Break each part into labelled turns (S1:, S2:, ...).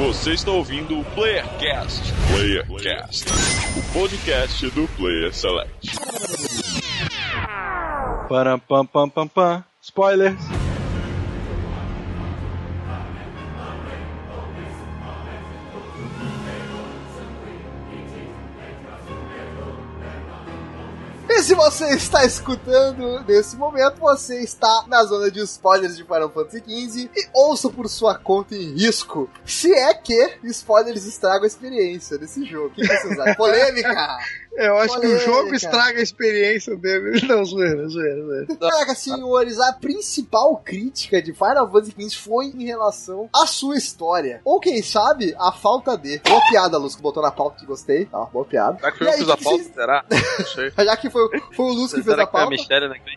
S1: Você está ouvindo o Playercast. Playercast, o podcast do Player Select.
S2: Param, pam, pam, pam, pam. Spoilers.
S3: Se você está escutando nesse momento, você está na zona de spoilers de Final Fantasy XV e ouça por sua conta em risco. Se é que spoilers estragam a experiência desse jogo. O que vocês acham? Polêmica!
S4: Eu acho que o jogo estraga a experiência dele. Não, zoeira, zoeira, zoeira.
S3: Caraca, senhores, a principal crítica de Final Fantasy XV foi em relação à sua história. Ou quem sabe, a falta de. Boa piada, Luz, que botou na pauta que gostei. Tá, boa piada.
S5: Será que
S3: E
S5: eu
S3: aí,
S5: fiz a
S3: que
S5: pauta?
S3: vocês-
S5: Será? Não sei.
S3: Já que foi, foi o Luz que fez a
S5: que foi
S3: pauta.
S5: mistério, né?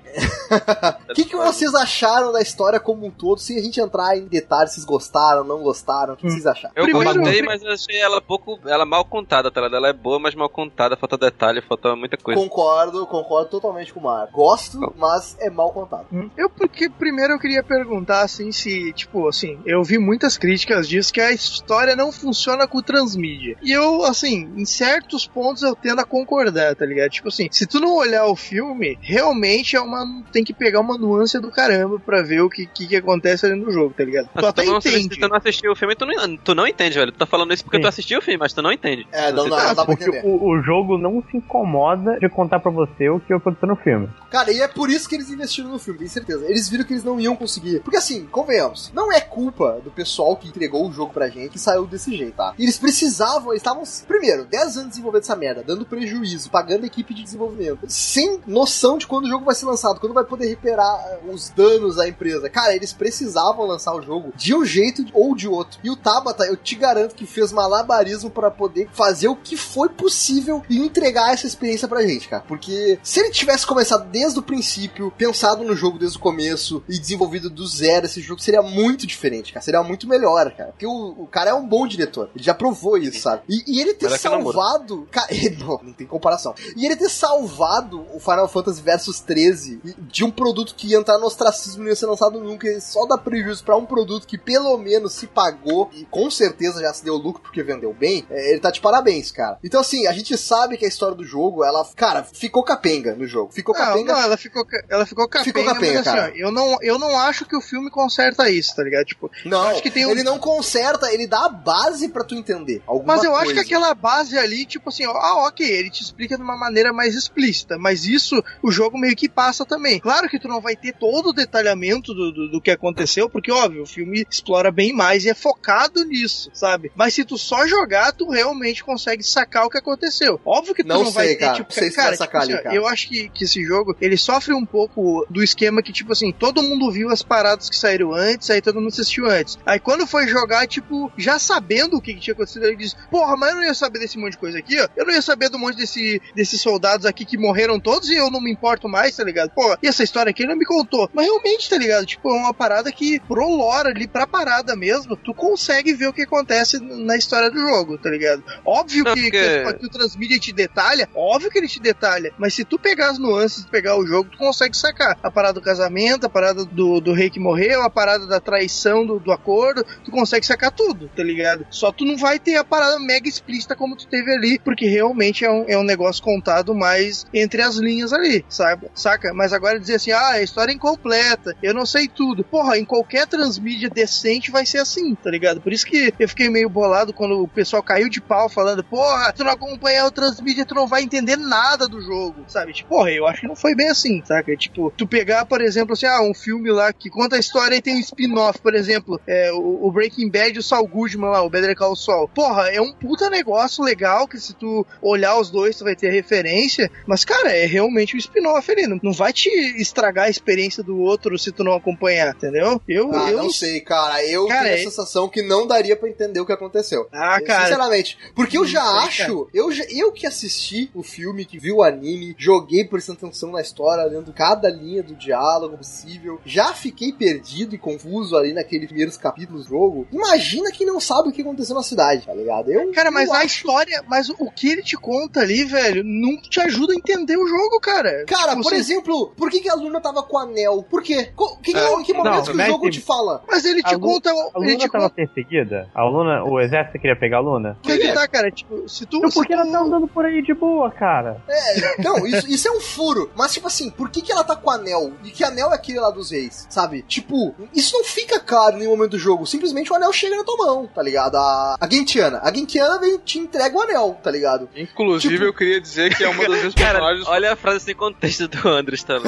S3: O que, que vocês acharam da história como um todo, sem a gente entrar em detalhes, vocês gostaram, não gostaram, o que vocês acharam?
S5: Eu
S4: Primeiro-
S5: gostei, mas eu achei ela pouco. Ela mal contada, tá? ligado? Ela é boa, mas mal contada. Falta detalhe, falta muita coisa.
S3: Concordo, concordo totalmente com o Mar. Gosto, mas é mal contado.
S4: Eu, porque primeiro eu queria perguntar, assim, se, tipo, assim, eu vi muitas críticas disso que a história não funciona com o transmídia. E eu, assim, em certos pontos eu tendo a concordar, tá ligado? Tipo assim, se tu não olhar o filme, realmente é uma. tem que pegar uma nuance do caramba pra ver o que, que, que acontece ali no jogo, tá ligado?
S5: Mas
S4: Tu até
S5: não,
S4: entende.
S5: Se tu não assistiu o filme, tu não, tu não entende, velho. Tu tá falando isso porque
S6: Sim.
S5: tu assistiu o filme, mas tu não entende.
S3: É, não, não,
S5: tá-
S3: não dá pra
S6: Porque
S3: entender.
S6: o, o jogo não se incomoda de contar pra você o que aconteceu no filme.
S3: Cara, e é por isso que eles investiram no filme, tenho certeza. Eles viram que eles não iam conseguir. Porque assim, convenhamos, não é culpa do pessoal que entregou o jogo pra gente que saiu desse jeito, tá? Eles precisavam, eles estavam, primeiro, 10 anos desenvolvendo essa merda, dando prejuízo, pagando a equipe de desenvolvimento, sem noção de quando o jogo vai ser lançado, quando vai poder recuperar eh, os danos à empresa. Cara, eles precisavam lançar o jogo de um jeito ou de outro. E o Tabata, eu te garanto que fez malabarismo pra poder fazer o que foi possível e entregar essa experiência pra gente, cara. Porque se ele tivesse começado desde o princípio, pensado no jogo desde o começo e desenvolvido do zero, esse jogo seria muito diferente, cara. Seria muito melhor, cara. Porque o, o cara é um bom diretor. Ele já provou isso, sabe? E, e ele ter
S5: Mas
S3: salvado. Cara, não, não tem comparação. E ele ter salvado o Final Fantasy Versus 13 de um produto que ia entrar no ostracismo e não ia ser lançado nunca. e Só dá prejuízo pra um produto que pelo menos se pagou e com certeza já se deu lucro porque vendeu bem. é, ele tá de parabéns, cara. Então, assim, a gente sabe que a história do jogo, ela, cara, ficou capenga no jogo. Ficou
S4: Não,
S3: capenga.
S4: não, ela ficou, ela ficou capenga,
S3: Ficou capenga,
S4: mas assim,
S3: cara.
S4: ó, eu não, eu não acho que o filme conserta isso, tá ligado? Tipo,
S3: Não,
S4: acho que tem um-
S3: ele não conserta, ele dá a base pra tu entender. Alguma
S4: Mas eu acho que
S3: coisa.
S4: aquela base ali, tipo assim, ó, ah, ok, ele te explica de uma maneira mais explícita, mas isso o jogo meio que passa também. Claro que tu não vai ter todo o detalhamento do, do, do que aconteceu, porque, óbvio, o filme explora bem mais e é focado nisso, sabe? Mas se tu só jogar, tu realmente consegue sacar o que aconteceu. Óbvio que tu
S3: Não
S4: não, vai
S3: sei,
S4: ter,
S3: cara.
S4: tipo,
S3: se
S4: cara,
S3: vai sacar
S4: tipo
S3: ali,
S4: assim,
S3: cara.
S4: eu acho que, que esse jogo, ele sofre um pouco do esquema que, tipo assim, todo mundo viu as paradas que saíram antes, aí todo mundo assistiu antes. Aí quando foi jogar, tipo, já sabendo o que, que tinha acontecido, ele diz, porra, mas eu não ia saber desse monte de coisa aqui, ó. Eu não ia saber do monte desse, desses soldados aqui que morreram todos e eu não me importo mais, tá ligado? Pô, e essa história aqui ele não me contou. Mas realmente, tá ligado? Tipo, é uma parada que, pro lore ali, pra parada mesmo, tu consegue ver o que acontece na história do jogo, tá ligado? Óbvio
S5: Não,
S4: que,
S5: porque-
S4: que, que o transmídia te detalha, óbvio que ele te detalha, mas se tu pegar as nuances, pegar o jogo, tu consegue sacar. A parada do casamento, a parada do, do rei que morreu, a parada da traição do, do acordo, tu consegue sacar tudo, tá ligado? Só tu não vai ter a parada mega explícita como tu teve ali, porque realmente é um, é um negócio contado mais entre as linhas ali, sabe? Saca? Mas agora dizer assim, ah, a história é incompleta, eu não sei tudo. Porra, em qualquer transmídia decente vai ser assim, tá ligado? Por isso que eu fiquei meio bolado quando o pessoal caiu de pau falando, porra, tu não acompanhar o transmídia, tu não vai entender nada do jogo, sabe? Tipo, porra, eu acho que não foi bem assim, saca? Tipo, tu pegar, por exemplo, assim, ah, um filme lá que conta a história e tem um spin-off, por exemplo, é, o, o Breaking Bad e o Saul Goodman lá, o Better Call Saul. Porra, é um puta negócio legal que se tu olhar os dois, tu vai ter referência, mas, cara, é realmente um spin-off ali, não, não vai te estragar a experiência do outro se tu não acompanhar, entendeu? Eu,
S3: Ah,
S4: eu
S3: não sei, cara. Eu
S4: Cara,
S3: tenho
S4: é-
S3: a sensação que não daria pra entender o que aconteceu.
S4: Ah, cara,
S3: Sinceramente. Porque eu já
S4: sei,
S3: acho, eu, já- eu que assisti assisti o filme, que viu o anime, joguei prestando atenção na história, lendo cada linha do diálogo possível, já fiquei perdido e confuso ali naqueles primeiros capítulos do jogo. Imagina quem não sabe o que aconteceu na cidade, tá ligado? Eu,
S4: Cara, mas
S3: eu
S4: a
S3: acho-
S4: história, mas o que ele te conta ali, velho, não te ajuda a entender o jogo, cara.
S3: Cara,
S4: Tipo
S3: por
S4: assim,
S3: exemplo, por que, que a Luna tava com o anel? Por quê? Co- que, que,
S5: É,
S3: que momento
S6: não,
S3: que o jogo
S6: que-
S3: te fala?
S4: Mas ele te
S6: A
S4: conta.
S6: A
S4: Ele
S6: Luna
S4: te
S6: tava
S4: conta.
S6: perseguida? A Luna, o exército queria pegar a Luna?
S4: Que que tá, cara? Tipo, se tu.
S6: Então
S4: se
S6: por que
S4: tu-
S6: ela tá andando por aí de boa, cara?
S3: É, não, isso, isso é um furo. Mas, tipo assim, por que, que ela tá com o anel? E que anel é aquele lá dos reis? Sabe? Tipo, isso não fica claro em nenhum momento do jogo. Simplesmente o anel chega na tua mão, tá ligado? A, a Gentiana. A Gentiana vem e te entrega o anel, tá ligado?
S1: Inclusive,
S3: Tipo-
S1: eu queria dizer que é uma das minhas
S5: Cara,
S1: personagens.
S5: olha a frase sem contexto do Andres,
S3: a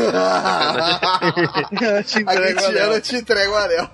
S4: te entrega o anel.
S3: Gentiana te entrega o anel.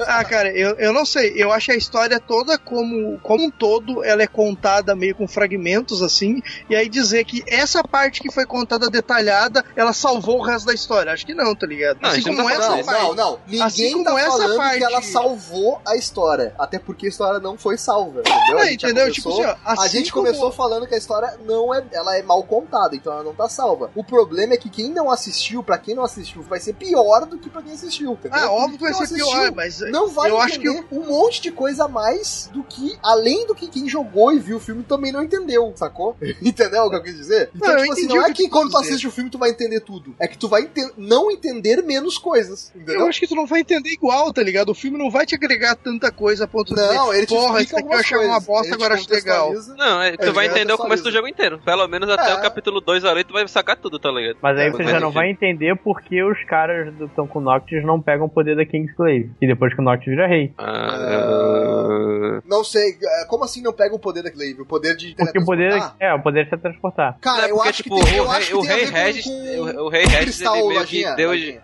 S4: Ah, cara, eu, eu não sei. Eu acho a história toda como, como um todo, ela é contada meio com fragmentos assim. E aí dizer que essa parte que foi contada detalhada, ela salvou o resto da história. Acho que não, tá ligado?
S5: Não, a
S4: assim
S5: gente não
S4: como
S5: tá
S4: essa
S3: Não,
S5: falando
S4: parte.
S3: não, não. Ninguém
S4: Assim como
S3: tá
S4: essa
S3: falando
S4: parte-
S3: que ela salvou a história. Até porque a história não foi salva. Entendeu?
S4: É,
S3: A gente
S4: entendeu? Tipo
S3: começou-
S4: assim, ó,
S3: a
S4: assim
S3: gente
S4: como-
S3: começou falando que a história não é, ela é mal contada, então ela não tá salva. O problema é que quem não assistiu, pra quem não assistiu, vai ser pior do que pra quem assistiu. Entendeu?
S4: Ah, óbvio que vai ser
S3: não
S4: pior,
S3: assistiu
S4: mas
S3: Não vai
S4: eu acho que
S3: entender um monte de coisa a mais do que, além do que quem jogou e viu o filme também não entendeu, sacou? Entendeu o que eu quis dizer? Então,
S4: Não, eu
S3: tipo assim,
S4: entendi
S3: não é
S4: que
S3: que quando tu
S4: dizer.
S3: assiste o filme tu vai entender tudo. É que tu vai ente- não entender menos coisas, entendeu?
S4: Eu acho que tu não vai entender igual, tá ligado? O filme não vai te agregar tanta coisa a ponto de
S3: Não,
S4: dizer,
S3: ele te
S4: porra, isso aqui eu achava uma bosta, agora acho legal.
S5: Não, é, tu
S3: É,
S5: vai entender o começo do jogo inteiro. Pelo menos até
S3: É.
S5: o capítulo 2 ali tu vai sacar tudo, tá ligado?
S6: Mas aí
S5: É,
S6: você já não
S5: enfim.
S6: vai entender por que os caras do Tom com Noctis não pegam o poder da Kingsglaive. E depois que o Noctis vira rei.
S5: Ah,
S3: Não sei, é, como assim não pega o poder da Glaive? O poder de
S6: Porque o poder é, o poder de se transportar.
S3: Cara,
S5: é
S3: eu
S5: porque,
S3: acho
S5: tipo,
S3: que tem, eu
S5: o
S3: acho
S5: rei,
S3: que
S5: o rei Regis,
S3: com,
S5: o,
S3: com
S5: o rei Regis,
S3: cristal,
S5: ele meio
S3: lojinha,
S5: que deu
S3: lojinha.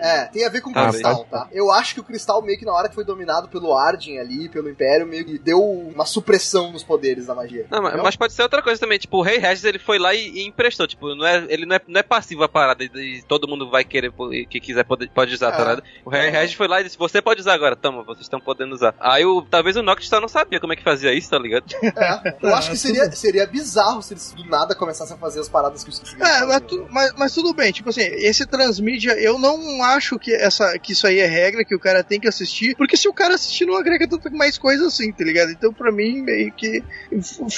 S3: É, tem a ver com o
S6: Ah,
S3: cristal, tá? Eu acho que o cristal meio que na hora que foi dominado pelo Arden ali, pelo Império, meio que deu uma supressão nos poderes da magia.
S5: Não, mas,
S3: entendeu?
S5: mas pode ser outra coisa também. Tipo, o Rei Regis ele foi lá e, e emprestou. Tipo, não é, ele não é, não é passivo a parada e, e todo mundo vai querer, que quiser pode, pode usar, tá
S3: É.
S5: ligado? O Rei
S3: É.
S5: Regis foi lá e disse: Você pode usar agora, toma, vocês estão podendo usar. Aí o, talvez o Noctis só não sabia como é que fazia isso, tá ligado?
S3: É, eu acho que seria, seria bizarro se eles do nada começassem a fazer as paradas que os
S4: É, mas, tu- mas- mas tudo bem, tipo assim, esse transmídia, eu não acho que, essa, que isso aí é regra, que o cara tem que assistir, porque se o cara assistir não agrega tanto mais coisa assim, tá ligado? Então pra mim, meio que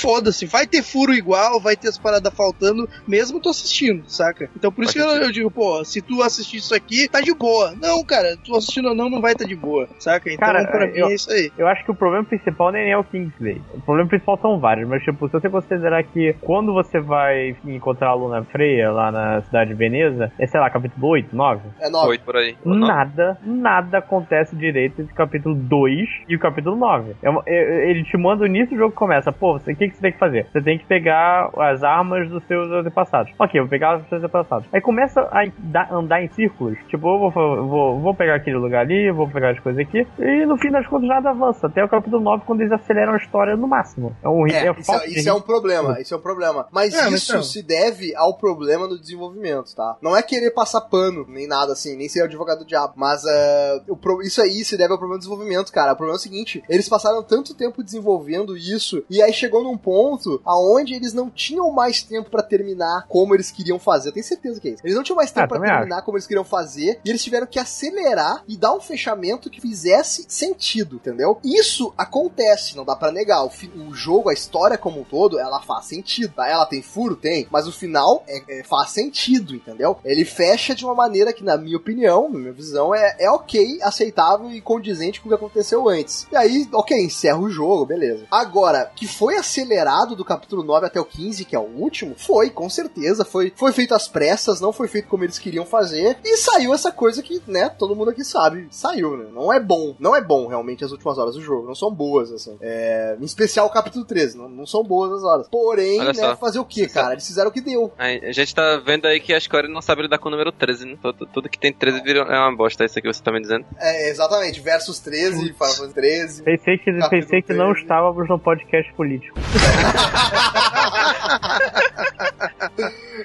S4: foda-se, vai ter furo igual, vai ter as paradas faltando, mesmo tô assistindo, saca? Então por isso que eu, eu, digo, pô, se tu assistir isso aqui, tá de boa. Não, cara, tu assistindo ou não, não vai tá de boa, saca? Então
S6: cara,
S4: pra
S6: eu, mim
S4: é isso aí.
S6: Eu acho que o problema principal nem é o Kingsley. O problema principal são vários, mas tipo, se você considerar que quando você vai encontrar a Luna Freia lá na cidade de Veneza, é sei lá, capítulo 8, 9?
S3: É
S5: 9 por aí.
S6: Nada, nada acontece direito entre o capítulo 2 e o capítulo 9. É uma- é- Ele te manda o início do jogo começa, pô, você- o que, que você tem que fazer? Você tem que pegar as armas dos seus antepassados. Ok, eu vou pegar os seus antepassados. Aí começa a da- andar em círculos. Tipo, eu vou, vou, vou pegar aquele lugar ali, vou pegar as coisas aqui. E no fim das contas nada avança. Até o capítulo 9, quando eles aceleram a história no máximo. É um
S3: É,
S6: é
S3: isso, é, isso é um problema, isso é um problema. Mas
S4: É, mas
S3: isso
S4: não.
S3: se deve ao problema no desenvolvimento, tá? Não é querer passar pano, nem nada assim, nem ser o advogado do diabo. Mas o pro- isso aí se deve ao problema do desenvolvimento, cara. O problema é o seguinte: eles passaram tanto tempo desenvolvendo isso, e aí chegou num ponto aonde eles não tinham mais tempo pra terminar como eles queriam fazer. Eu tenho certeza que é isso. Eles não tinham mais tempo
S6: Ah,
S3: pra terminar como eles queriam fazer, e eles tiveram que acelerar e dar um fechamento que fizesse sentido, entendeu? Isso acontece, não dá pra negar. O, fi- o jogo, a história como um todo, ela faz sentido, tá? Ela tem furo? Tem, mas o final é- é- faz sentido, entendeu? Ele fecha de uma maneira que, na minha opinião, na minha visão, é, é ok, aceitável e condizente com o que aconteceu antes. E aí, ok, encerra o jogo, beleza. Agora, que foi acelerado do capítulo 9 até o 15, que é o último, foi, com certeza. Foi, foi feito às pressas, não foi feito como eles queriam fazer. E saiu essa coisa que, né, todo mundo aqui sabe. Saiu, né? Não é bom. Não é bom, realmente, as últimas horas do jogo. Não são boas, assim. É, em especial o capítulo 13. Não, não são boas as horas. Porém,
S5: Olha
S3: né,
S5: só.
S3: fazer o que, cara? Eles fizeram o que deu.
S5: A gente tá vendo aí que a Square não sabe lidar com o número 13, né? Tudo, tudo que tem 13 vira, é uma bosta, isso aqui que você tá me dizendo.
S3: É, exatamente. Versus 13, Final Fantasy 13.
S6: Pensei que,
S3: Capítulo
S6: pensei que não
S3: 13.
S6: estávamos no podcast político.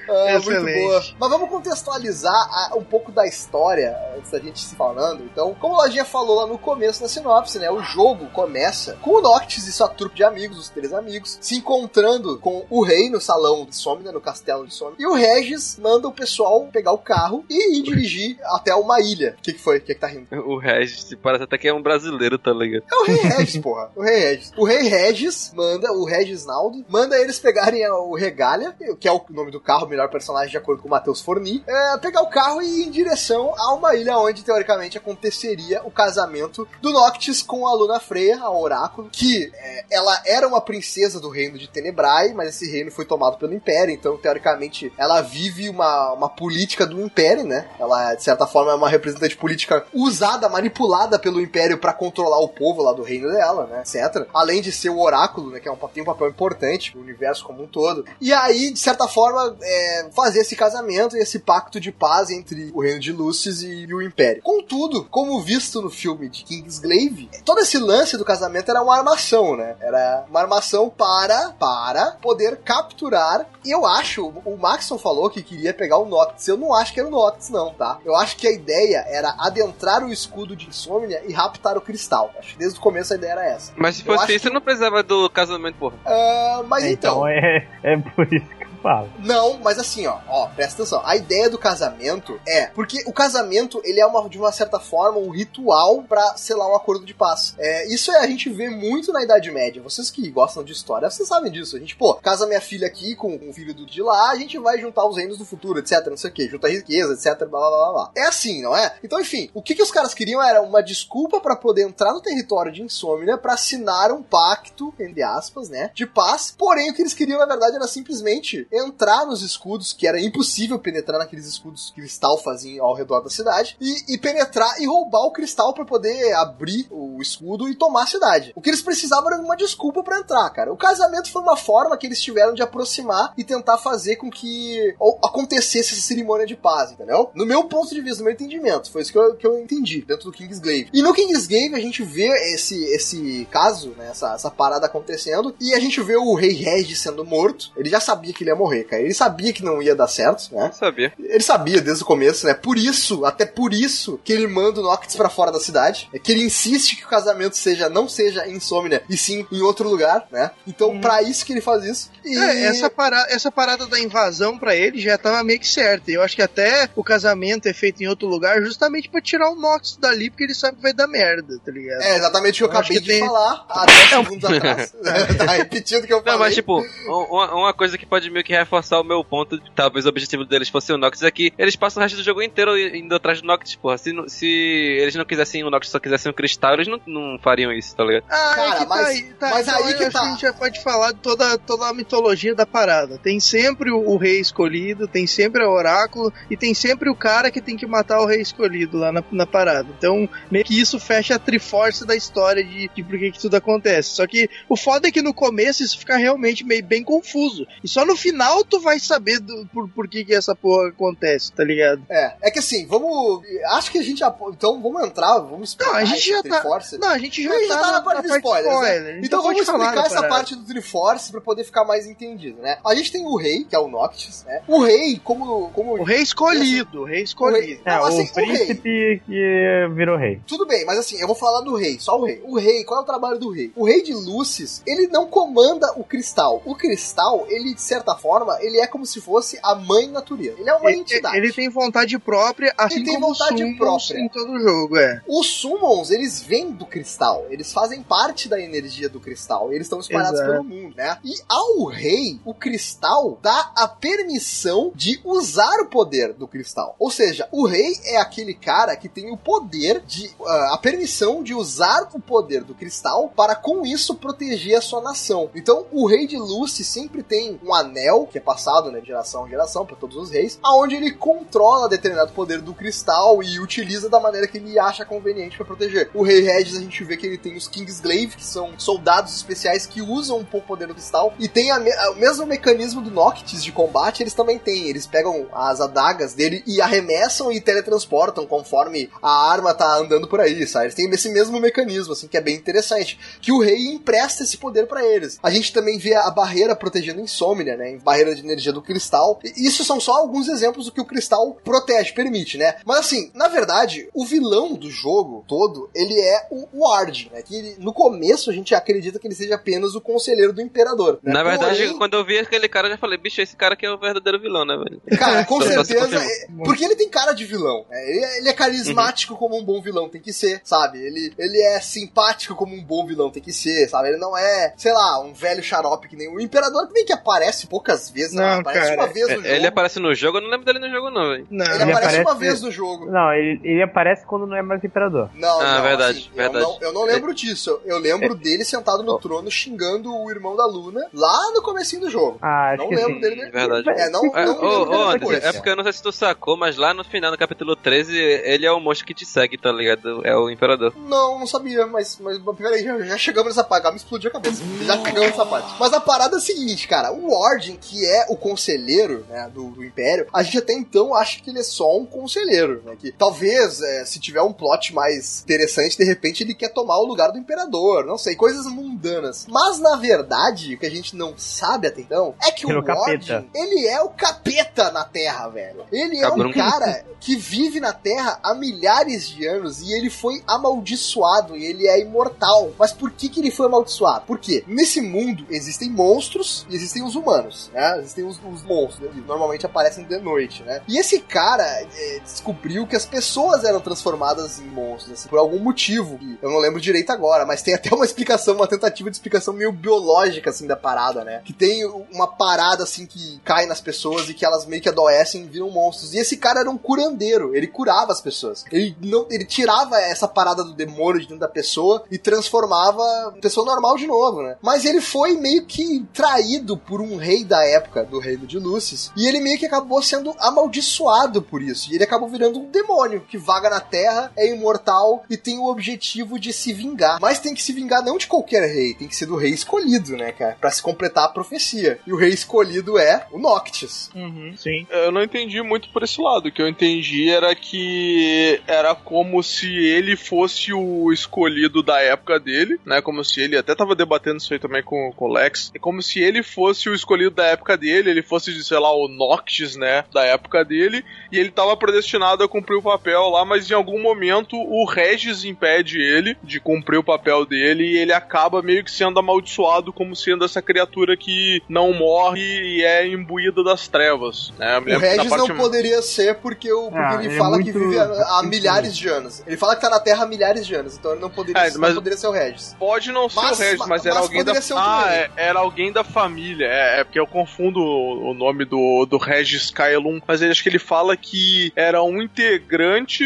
S3: Ah, muito
S4: Excelente.
S3: boa. Mas vamos contextualizar a- um pouco da história antes da gente se falando. Então, como o Lojinha falou lá no começo na sinopse, né? O jogo começa com o Noctis e sua trupe de amigos, os três amigos, se encontrando com o rei no salão de Somnia, no castelo de Somnia. E o Regis manda o pessoal pegar o carro e ir dirigir até uma ilha. O que, que foi? O que, que tá rindo?
S5: O Regis parece até que é um brasileiro, tá ligado?
S3: É o Rei Regis, porra. O Rei Regis. O Rei Regis manda, o Regisnaldo, manda eles pegarem o Regalia, que é o nome do carro, o melhor personagem de acordo com o Matheus Forni, é, pegar o carro e ir em direção a uma ilha onde, teoricamente, aconteceria o casamento do Noctis com a Luna Freya, a Oráculo, que é, ela era uma princesa do reino de Tenebrae, mas esse reino foi tomado pelo Império, então, teoricamente, ela vive uma, uma política do Império, né? Ela, de certa forma, é uma representante política usada, manipulada pelo Império pra controlar o povo lá do reino dela, né? Etc. Além de ser o oráculo, né? Que é um, tem um papel importante no universo como um todo. E aí, de certa forma, é, fazer esse casamento e esse pacto de paz entre o reino de Lucis e, o Império. Contudo, como visto no filme de Kingsglaive, todo esse lance do casamento era uma armação, né? Era uma armação para, para poder capturar. E eu acho, o Maxon falou que queria pegar o Noctis. Eu não acho que era o Noctis, não, tá? Eu acho que a ideia era adentrar o escudo de Insomnia e raptar o cristal. Acho que desde o começo a ideia era essa.
S5: Mas se
S3: acho
S5: fosse isso,
S3: que-
S5: você não precisava do casamento, porra.
S3: Ah, mas então.
S6: Então é, é por isso falo.
S3: Não, mas assim, ó, ó, presta atenção. A ideia do casamento é. Porque o casamento, ele é uma, de uma certa forma um ritual pra selar um acordo de paz. É, isso é, a gente vê muito na Idade Média. Vocês que gostam de história, vocês sabem disso. A gente, pô, casa minha filha aqui com, com o filho do de lá, a gente vai juntar os reinos do futuro, etc. Não sei o que, juntar riqueza, etc. Blá blá blá blá. É assim, não é? Então, enfim, o que, que os caras queriam era uma desculpa pra poder entrar no território de Insônia pra assinar um pacto, entre aspas, né? De paz. Porém, o que eles queriam, na verdade, era simplesmente entrar nos escudos, que era impossível penetrar naqueles escudos que cristal fazia ao redor da cidade, e, e penetrar e roubar o cristal pra poder abrir o escudo e tomar a cidade. O que eles precisavam era uma desculpa pra entrar, cara. O casamento foi uma forma que eles tiveram de aproximar e tentar fazer com que acontecesse essa cerimônia de paz, entendeu? No meu ponto de vista, no meu entendimento, foi isso que eu, que eu entendi dentro do Kingsglaive. E no Kingsglaive a gente vê esse, esse caso, né, essa, essa parada acontecendo, e a gente vê o rei Regis sendo morto. Ele já sabia que ele ia morrer, cara. Ele sabia que não ia dar certo, né?
S5: Sabia.
S3: Ele sabia desde o começo, né? Por isso, até por isso, que ele manda o Noctis pra fora da cidade. É que ele insiste que o casamento seja não seja em Insomnia, e sim em outro lugar, né? Então, pra isso que ele faz isso. E
S4: É, essa, parada, essa parada da invasão pra ele já tava meio que certa. Eu acho que até o casamento é feito em outro lugar justamente pra tirar o Nox dali, porque ele sabe que vai dar merda, tá ligado?
S3: É exatamente o que eu
S4: Eu
S3: acabei
S4: que
S3: de
S4: tem-
S3: falar há 10 segundos atrás. tá repetindo o que eu falei.
S5: Não, mas tipo, um- uma, uma coisa que pode meio que reforçar o meu ponto, de talvez o objetivo deles fosse o Nox, é que eles passam o resto do jogo inteiro indo atrás do Nox, porra. Se, não- se eles não quisessem o Nox, só quisessem o cristal, eles não, não fariam isso, tá ligado?
S4: Ah,
S3: Cara,
S4: é que
S3: mas-
S4: tá aí, tá,
S3: mas
S4: então
S3: aí que tá.
S4: a gente já pode falar de toda, toda a mitologia da parada. Tem sempre o, o rei escolhido, tem sempre o oráculo e tem sempre o cara que tem que matar o rei escolhido lá na, na parada. Então, meio que isso fecha a triforce da história de, de por que, que tudo acontece. Só que o foda é que no começo isso fica realmente meio bem confuso. E só no final tu vai saber do, por, por que, que essa porra acontece, tá ligado?
S3: É, é que assim, vamos. Acho que a gente já. Então vamos entrar, vamos explicar.
S4: Não, a gente já tá.
S3: Triforce.
S4: Não, a gente já,
S3: A gente
S4: tá,
S3: já tá na parte do spoilers, né? Então vamos explicar essa
S4: parada.
S3: parte do Triforce pra poder ficar mais entendido, né? A gente tem o rei, que é o Noctis, né? O rei, como. como
S4: O rei escolhido, o rei escolhido.
S6: É,
S3: Não, assim,
S6: o príncipe que virou rei.
S3: Tudo bem, mas assim, eu vou falar do rei, só o rei. O rei, qual é o trabalho do rei? O rei de Lucis, ele não comanda o cristal. O cristal, ele, de certa forma, ele é como se fosse a mãe natureza. Ele é uma
S4: Ele,
S3: entidade.
S4: ele tem vontade própria, assim
S3: tem
S4: como
S3: vontade
S4: summons
S3: própria.
S4: em todo jogo, é.
S3: Os summons, eles vêm do cristal. Eles fazem parte da energia do cristal. Eles estão espalhados
S4: Exato.
S3: pelo mundo, né? E ao rei, o cristal dá a permissão de usar o poder do cristal. Ou seja, o rei é aquele cara que tem o poder de. ah, a permissão de usar o poder do cristal para com isso proteger a sua nação. Então, o rei de Lucy sempre tem um anel que é passado, né, de geração em geração para todos os reis, aonde ele controla determinado poder do cristal e utiliza da maneira que ele acha conveniente para proteger. O rei Regis a gente vê que ele tem os Kingsglaive, que são soldados especiais que usam um pouco o poder do cristal e tem me- o mesmo mecanismo do Noctis de combate, eles também têm. Eles pegam as adagas dele e arremessam e teletransportam conforme a arma tá andando por aí, sabe? Eles têm esse mesmo mecanismo, assim, que é bem interessante. Que o rei empresta esse poder para eles. A gente também vê a barreira protegendo Insomnia, né? Barreira de energia do cristal. E isso são só alguns exemplos do que o cristal protege, permite, né? Mas assim, na verdade, o vilão do jogo todo, ele é o, o Ard, né? Que ele- no começo a gente acredita que ele seja apenas o conselheiro do imperador. né?
S5: Na verdade,
S3: Porém,
S5: quando eu vi aquele cara, eu já falei, bicho, esse cara aqui é o verdadeiro vilão, né, velho?
S3: Cara, com certeza. é- porque ele tem cara de vilão. né? Ele, é- ele é carismático
S5: Uhum.
S3: como um bom vilão tem que ser, sabe? Ele, ele é simpático como um bom vilão tem que ser, sabe? Ele não é, sei lá, um velho xarope que nem o Imperador, também que aparece poucas vezes. né?
S4: Não,
S3: aparece
S4: cara,
S3: uma vez no jogo.
S5: Ele aparece no jogo, eu não lembro dele no jogo, não, velho.
S4: Não,
S3: Ele
S6: Ele
S3: aparece, uma
S6: aparece-
S3: vez no jogo.
S6: Não, ele, ele aparece quando não é mais imperador.
S3: Não,
S5: Ah,
S3: não,
S5: verdade,
S3: assim,
S5: verdade.
S3: Eu não, eu não lembro disso. Eu, lembro
S6: É.
S3: dele sentado no trono xingando o irmão da Luna lá no comecinho do jogo.
S6: Ah, acho
S3: Não
S6: que
S3: lembro
S6: sim.
S3: dele.
S5: Verdade.
S3: É, não,
S5: É,
S3: não
S5: André,
S3: depois.
S5: é porque eu não sei se tu sacou, mas lá no final, no capítulo 13, ele é o monstro que te segue, tá ligado? É o Imperador.
S3: Não, não sabia, mas, mas peraí, já, já chegamos nessa parte, me explodiu a cabeça. Já chegamos nessa parte. Mas a parada é a seguinte, cara, o Warden, que é o conselheiro né, do, do Império, a gente até então acha que ele é só um conselheiro, né? Que talvez, é, se tiver um plot mais interessante, de repente ele quer tomar o lugar do Imperador, não sei, coisas mundanas. Mas na verdade, o que a gente não sabe até então é que
S6: é
S3: o. Warden, ele é o capeta na Terra, velho. Ele é um cara que vive na Terra há milhares de anos e ele foi amaldiçoado e ele é imortal. Mas por que, que ele foi amaldiçoado? Porque nesse mundo existem monstros e existem os humanos, né? Existem os, os monstros, né? normalmente aparecem de noite, né? E esse cara é, descobriu que as pessoas eram transformadas em monstros, assim, por algum motivo. eu não lembro direito agora, mas tem até uma explicação, uma tentativa de explicação meio biológica, assim, da parada, né? Que tem uma parada, assim, que cai nas pessoas e que elas meio que adoecem e viram monstros. E esse cara era um curandeiro, ele curava as pessoas. Ele, não, ele tirava essa parada do demônio de dentro da pessoa e transformava pessoa normal de novo, né? Mas ele foi meio que traído por um rei da época, do reino de Lúcis, e ele meio que acabou sendo amaldiçoado por isso. E ele acabou virando um demônio que vaga na terra, é imortal e tem o objetivo de se vingar. Mas tem que se vingar não de qualquer rei, tem que ser do rei escolhido, né, cara? Pra se completar a profecia. E o rei escolhido é o Noctis.
S4: Uhum, sim.
S2: Eu não entendi muito por esse lado. O que eu entendi era que era como se ele fosse o escolhido da época dele, né? Como se ele até tava debatendo isso aí também com, com o Lex. É como se ele fosse o escolhido da época dele, ele fosse, sei lá, o Noctis, né? Da época dele, e ele tava predestinado a cumprir o papel lá, mas em algum momento o Regis impede ele de cumprir o papel dele e ele acaba meio que sendo amaldiçoado como sendo essa criatura que não morre e é imbuída das trevas, né?
S3: O Regis
S2: parte-
S3: não poderia ser porque, o, porque
S6: Ah,
S3: ele
S6: ele é
S3: fala
S6: muito-
S3: que vive há, há milhares de anos. Ele fala que tá na Terra há milhares de anos, então ele não poderia,
S2: É,
S3: não
S2: mas-
S3: poderia ser o Regis.
S2: Pode não ser
S3: Mas-
S2: o Regis, mas, era
S3: mas
S2: alguém da
S3: ser
S2: Ah, é- era alguém da família. É, é porque eu confundo o nome do, do Regis Kaelum, mas ele acho que ele fala que era um integrante,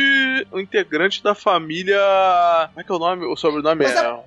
S2: um integrante da família. Como é que é o nome? O sobrenome
S3: Mas
S2: é.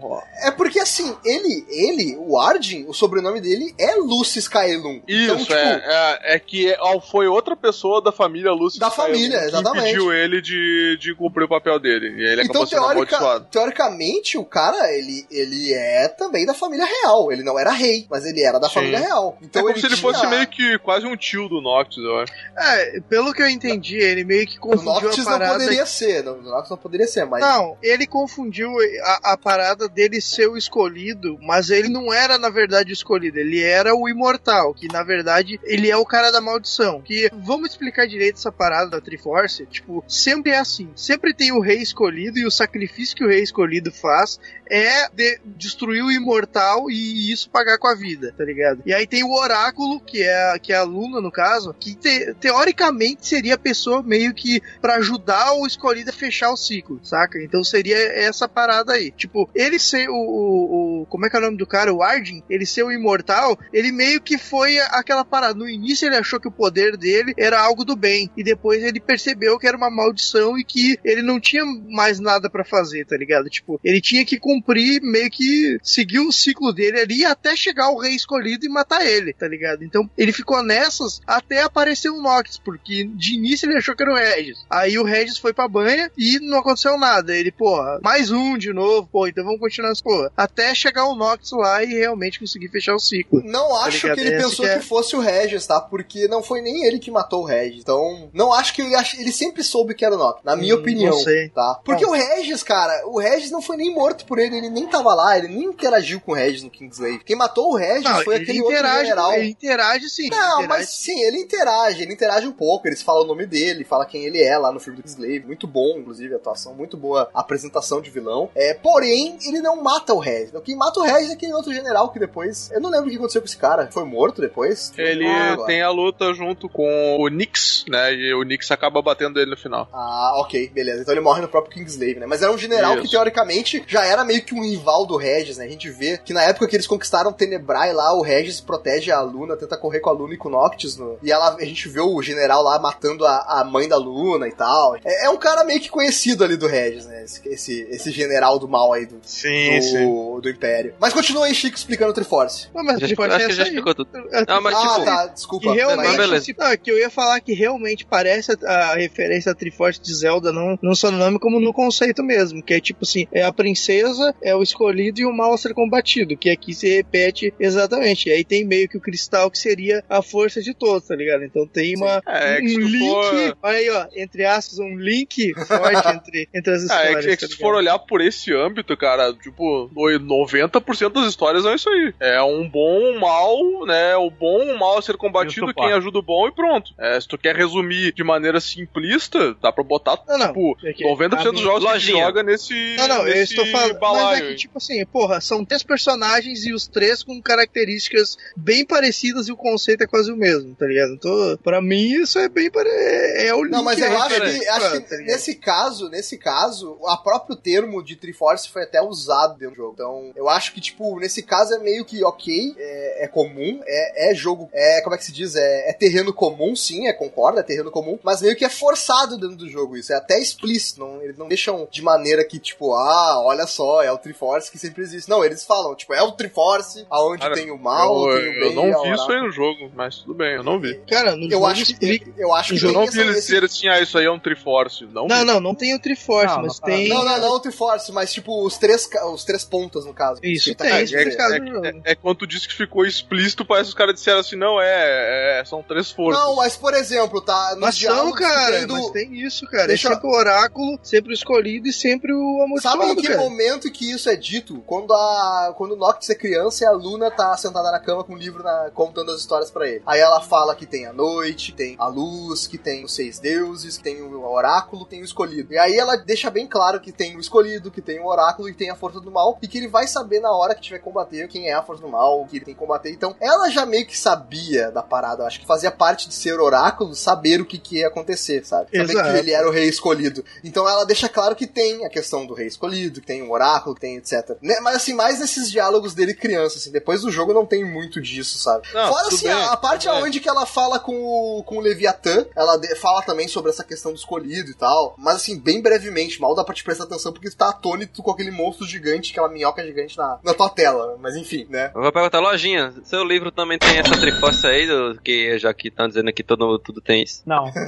S3: É porque assim, ele, ele, o Arden, o sobrenome dele é Lucis Kaelum.
S2: Isso,
S3: então, tipo,
S2: é, é, é que é- foi outra pessoa da família Lúcio
S3: Da família,
S2: que
S3: exatamente.
S2: impediu ele de, de cumprir o papel dele. E ele
S3: Então,
S2: acabou sendo
S3: teoricamente, o cara, ele, ele é também da família real. Ele não era rei, mas ele era da
S2: Sim.
S3: família real.
S2: É
S3: Então
S2: como se ele fosse meio que quase um tio do Noctis, eu acho.
S4: É, pelo que eu entendi, ele meio que
S3: O
S4: confundiu
S3: Noctis
S4: a
S3: não
S4: parada.
S3: poderia ser, não, o Noctis não poderia ser, mas...
S4: Não, ele confundiu a, a parada dele ser o escolhido, mas ele não era, na verdade, o escolhido. Ele era o imortal, que na verdade ele é o cara da maldição. Que vamos explicar direito essa parada da Triforce. Tipo, sempre é assim. Sempre tem o rei escolhido e o sacrifício que o rei escolhido faz é de destruir o imortal e isso pagar com a vida, tá ligado? E aí tem o oráculo, que é, que é a Luna, no caso, que te- teoricamente seria a pessoa meio que pra ajudar o escolhido a fechar o ciclo, saca? Então seria essa parada aí. Tipo, ele ser o, o, o- Como é que é o nome do cara? O Arden, ele ser o imortal, ele meio que foi aquela parada. No início ele achou que o poder dele era algo do bem, e depois ele percebeu que era uma maldição e que ele não tinha mais nada pra fazer, tá ligado? Tipo, ele tinha que cumprir, meio que seguir o ciclo dele ali até chegar o rei escolhido e matar ele, tá ligado? Então ele ficou nessas até aparecer o Noctis, porque de início ele achou que era o Regis. Aí o Regis foi pra banha e não aconteceu nada. Ele, porra, mais um de novo, pô, então vamos continuar essa porra. Até chegar o Nox lá e realmente conseguir fechar o ciclo.
S3: Não acho
S4: ligado?
S3: que ele
S4: Esse
S3: pensou
S4: que é-
S3: que fosse o Regis, tá? Porque não foi nem ele que matou o Regis. Então, não acho que ele, ach- ele sempre soube que era o Nox, na minha
S4: Hum,
S3: opinião.
S4: não sei.
S3: Tá? Porque o Regis, cara, o Regis não foi nem morto por ele, ele nem tava lá, ele nem interagiu com o Regis no Kingsglaive. Quem matou o Regis
S4: Não,
S3: foi
S4: ele
S3: aquele outro general.
S4: Ele interage sim.
S3: Não,
S4: interage.
S3: mas sim, ele interage, ele interage um pouco, eles falam o nome dele, fala quem ele é lá no filme do Kingsglaive, muito bom, inclusive, a atuação, muito boa a apresentação de vilão. É, porém, ele não mata o Regis. Quem mata o Regis é aquele outro general que depois, eu não lembro o que aconteceu com esse cara, foi morto depois?
S2: Ele
S3: Ah,
S2: tem a luta junto com o Nix, né? E o Nix acaba batendo ele no final.
S3: Ah, ok, beleza. Então ele morre no próprio Kingsglaive, né? Mas era um general que,
S2: Isso.
S3: teoricamente, já era meio que um rival do Regis, né? A gente vê que na época que eles conquistaram Tenebrai lá, o Regis protege a Luna, tenta correr com a Luna e com o Noctis. No... E ela, a gente vê o general lá matando a, a mãe da Luna e tal. É, é um cara meio que conhecido ali do Regis, né? Esse, esse, esse general do mal aí do,
S2: Sim,
S3: do, do Império. Mas continua aí, Chico, explicando o Triforce.
S4: Não, mas
S5: Já explicou-
S4: Triforce
S5: acho
S4: é
S5: que já
S4: aí.
S5: explicou tudo. Não, mas
S3: ah,
S5: tipo.
S3: tá, desculpa.
S4: Que realmente,
S5: beleza.
S4: assim, não, que eu ia falar que realmente parece a, a referência a Triforce de Zelda, não, não só no nome, como no conceito mesmo. Que é tipo assim: é a princesa, é o escolhido e o mal a ser combatido. Que aqui se repete exatamente. E aí tem meio que o cristal que seria a força de todos, tá ligado? Então tem uma,
S2: É,
S4: um
S2: que se tu
S4: link.
S2: for-
S4: Olha aí, ó, entre aspas, um link forte entre, entre as
S2: Ah,
S4: histórias.
S2: é que, é que
S4: tá
S2: se for olhar por esse âmbito, cara, tipo, oi, 90% das histórias é isso aí. É um bom, um mal, né? O bom, o mal a ser combatido, quem ajuda o bom e pronto. É, se tu quer resumir de maneira simplista, dá pra botar,
S4: Não, não.
S2: tipo,
S4: É que
S2: 90% dos
S4: abre-
S2: jogos que a gente
S5: Lojinha.
S2: joga nesse,
S4: Não, não, eu
S2: nesse
S4: estou falando. Mas é que, tipo assim, porra, são três personagens e os três com características bem parecidas e o conceito é quase o mesmo, tá ligado? Então, pra mim, isso é bem pare... É o link.
S3: Não, mas eu acho que, acho que
S4: Tá
S3: nesse caso, nesse caso, a próprio termo de Triforce foi até usado dentro do jogo. Então, eu acho que, tipo, nesse caso é meio que ok, é, é comum, é, é jogo, é, como é que se diz? É, é terreno comum, sim, é, concordo, é terreno comum, mas meio que é forçado dentro do jogo isso, é até explícito, não, eles não deixam de maneira que, tipo, ah, olha só, é o Triforce que sempre existe. Não, eles falam, tipo, é o Triforce, aonde
S2: Cara,
S3: tem o mal,
S2: eu,
S3: tem o
S2: eu
S3: bem,
S2: não vi isso aí no jogo, mas tudo bem, eu não vi.
S4: Cara, no
S3: Eu
S4: jogo
S3: acho que,
S4: explica-
S3: eu acho que
S2: Eu não vi eles
S3: esse-
S2: dizer assim, ah, isso aí é um Triforce. Não,
S4: Não,
S2: vi.
S4: não, não tem o Triforce,
S6: Não,
S4: mas
S6: não,
S4: tem.
S3: Não, não, não o Triforce, mas tipo os três, os três pontas, no caso.
S4: Isso
S3: Que tá
S4: tem,
S2: É, é,
S4: jogo.
S2: é quando tu disse que ficou explícito, parece que os caras disseram assim, não, é, é, são três forças.
S3: Não, mas por exemplo, tá?
S4: Mas são,
S3: que
S4: cara,
S3: tem do-
S4: mas tem isso, cara.
S3: Deixa-
S4: É sempre o oráculo, sempre o escolhido e sempre o amaldiçoado,
S3: Sabe em que
S4: cara.
S3: momento que isso é dito? Quando a quando o Noctis é criança e a Luna tá sentada na cama com o livro na- contando as histórias pra ele. Aí ela fala que tem a noite, tem a luz, que tem os seis deuses, que tem o oráculo, tem o escolhido. E aí ela deixa bem claro que tem o escolhido, que tem o oráculo e tem a força do mal e que ele vai saber na hora que tiver que combater quem é a força do mal, que ele tem que combater. Então, ela já meio que sabia da parada, acho que fazia parte de ser oráculo, saber o que que ia acontecer, sabe? Saber
S4: Exato.
S3: que ele era o rei escolhido. Então ela deixa claro que tem a questão do rei escolhido, que tem um oráculo, que tem etc. Né? Mas assim, mais nesses diálogos dele criança, assim, depois do jogo não tem muito disso, sabe?
S2: Não,
S3: Fora assim,
S2: bem,
S3: a, a parte onde que ela fala com o, com o Leviatã, ela de- fala também sobre essa questão do escolhido e tal, mas assim, bem brevemente, mal dá pra te prestar atenção porque tu tá atônito com aquele monstro gigante, aquela minhoca gigante na, na tua tela, mas enfim, né?
S5: Eu vou perguntar, lojinha, seu livro também tem essa triforce aí, do, que já que estão dizendo que todo, tudo tem isso.
S6: Não.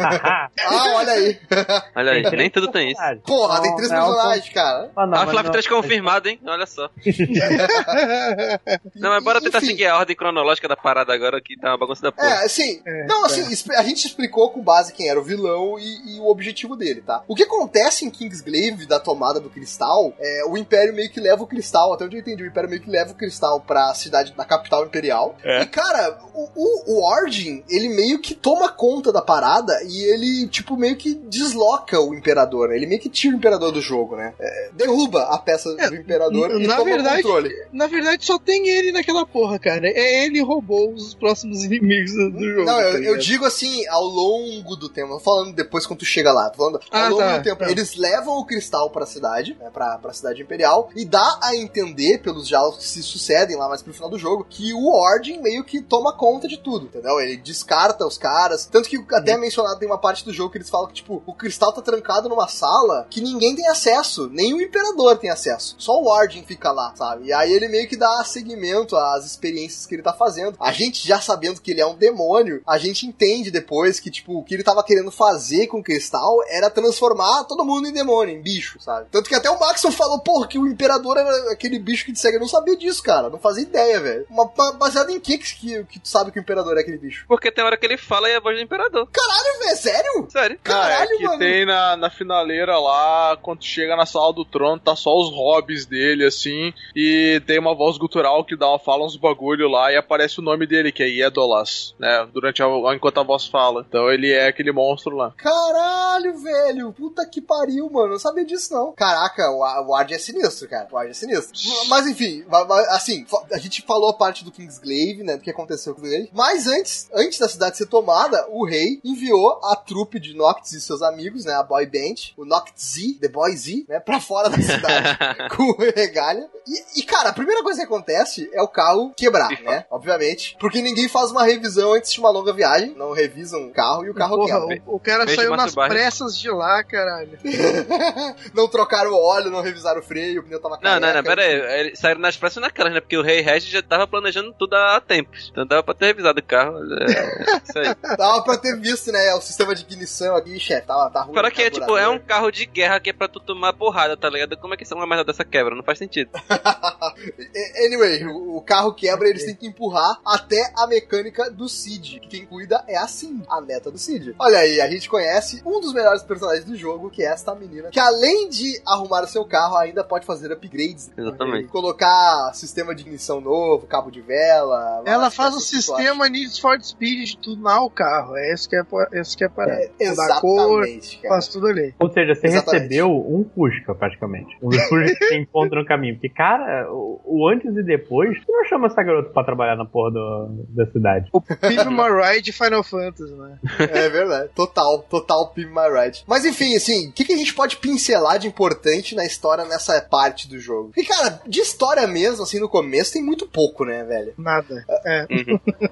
S3: Ah, olha aí.
S5: Olha aí, nem tudo tem isso.
S3: Porra, tem três
S6: não é
S3: personagens, cara.
S6: Ah, não,
S5: Ah,
S6: mas
S5: Flávio
S6: não-
S5: 3 confirmado, hein? Olha só. Não, mas bora tentar
S3: Enfim.
S5: seguir a ordem cronológica da parada agora, que tá uma bagunça da porra.
S3: É, assim,
S4: É,
S3: não, assim, expl- a gente explicou com base quem era o vilão e, e o objetivo dele, tá? O que acontece em Kingsglaive, da tomada do cristal, é o Império meio que leva o cristal, até onde eu entendi, o Império meio que leva o cristal pra cidade, da capital imperial.
S2: É.
S3: E, cara, o, o, o Origin, ele meio que toma conta da parada e ele, tipo, meio que desloca o Imperador, né? Ele meio que tira o Imperador do jogo, né? É, derruba a peça
S4: É,
S3: do Imperador e
S4: na
S3: toma
S4: verdade-
S3: o controle.
S4: Na verdade, só tem ele naquela porra, cara. É ele roubou os próximos inimigos do, do jogo.
S3: Não,
S4: tá
S3: eu, eu
S4: ligado?
S3: digo assim, ao longo do tempo, não falando depois quando tu chega lá, tô falando ao
S4: Ah,
S3: longo
S4: tá,
S3: do tempo.
S4: tá.
S3: Eles levam o cristal pra cidade, né, pra, pra cidade imperial, e dá a entender, pelos diálogos que se sucedem lá mais pro final do jogo, que o Ordem meio que toma conta de tudo, entendeu? Ele descarta os caras. Tanto que até é mencionado tem uma parte do jogo que eles falam que, tipo, o cristal tá trancado numa sala que ninguém tem acesso, nem o Imperador tem acesso. Só o Ordem fica lá, sabe? E aí ele meio que dá seguimento às experiências que ele tá fazendo. A gente já sabendo que ele é um demônio, a gente entende depois que, tipo, o que ele tava querendo fazer com o cristal era transformar todo mundo em demônio, em bicho, sabe? Tanto que até o Maxon falou, porra, que o Imperador era, aquele bicho que te segue. Eu não sabia disso, cara. Não fazia ideia, velho. Uma, ba- baseado em que, que que tu sabe que o imperador é aquele bicho?
S5: Porque tem hora que ele fala e é a voz do imperador.
S3: Caralho, velho, sério?
S5: Sério.
S3: Caralho,
S2: ah, é que
S3: mano.
S2: tem na, na finaleira lá, quando chega na sala do trono, tá só os hobbies dele, assim, e tem uma voz gutural que dá, fala uns bagulho lá e aparece o nome dele, que é Iedolas, né? Durante a, enquanto a voz fala. Então ele é aquele monstro lá.
S3: Caralho, velho. Puta que pariu, mano. Eu não sabia disso, não. Caraca, o, o Ward é sinistro, cara. O Ward é sinistro. Mas enfim, assim, a gente falou a parte do Kingsglaive, né? Do que aconteceu com Kingsglaive. Mas antes, antes da cidade ser tomada, o rei enviou a trupe de Noctis e seus amigos, né? A boy band, o Noctz, The Boy Z, né? Pra fora da cidade com regalha. E, e, cara, a primeira coisa que acontece é o carro quebrar, né? Obviamente. Porque ninguém faz uma revisão antes de uma longa viagem. Não revisam o carro e o carro
S4: Porra,
S3: quebra.
S4: o, o cara
S5: Beijo,
S4: saiu nas pressas de lá, caralho.
S3: não trocaram o óleo, não revisaram o freio, o pneu tava
S5: Não, não,
S3: careca.
S5: não, pera aí. Eles saíram nas pressas naquelas, né? Porque o Rei Regis já tava planejando tudo há tempos. Então dava pra ter revisado o carro. É, isso aí.
S3: Dava pra ter visto, né? O sistema de ignição aqui, chefe, tá, tá ruim.
S5: Fora que é tipo, é um carro de guerra que é pra tu tomar porrada, tá ligado? Como é que uma merda dessa quebra? Não faz sentido.
S3: Anyway, o, o carro quebra e eles têm que empurrar até a mecânica do Cid. Que quem cuida é a Cindy, a neta do Cid. Olha aí, a gente conhece um dos melhores personagens do jogo, que é esta menina, que além de arrumar o seu carro, ainda pode fazer upgrades. né?
S5: Exatamente.
S3: Colocar sistema de ignição novo, cabo de vela.
S4: Ela
S3: que
S4: faz o sistema Need for Speed de tunar o carro. É esse que é, que é a parada.
S3: É,
S4: Da cor,
S3: exatamente, cara.
S4: faz tudo ali.
S6: Ou seja, você
S3: Exatamente.
S6: recebeu um Fusca, praticamente. Um dos Fuscas que você encontra no caminho. Porque, cara, o, o antes e depois, tu não chama essa garota pra trabalhar na porra do- da cidade.
S4: O Pimp My Ride de Final Fantasy, né?
S3: É verdade. Total, total Pimp My Ride. Mas enfim, assim, o que, que a gente pode pincelar de importante na história nessa parte do jogo? E cara, de história mesmo, assim, no começo tem muito pouco, né, velho?
S4: Nada. É.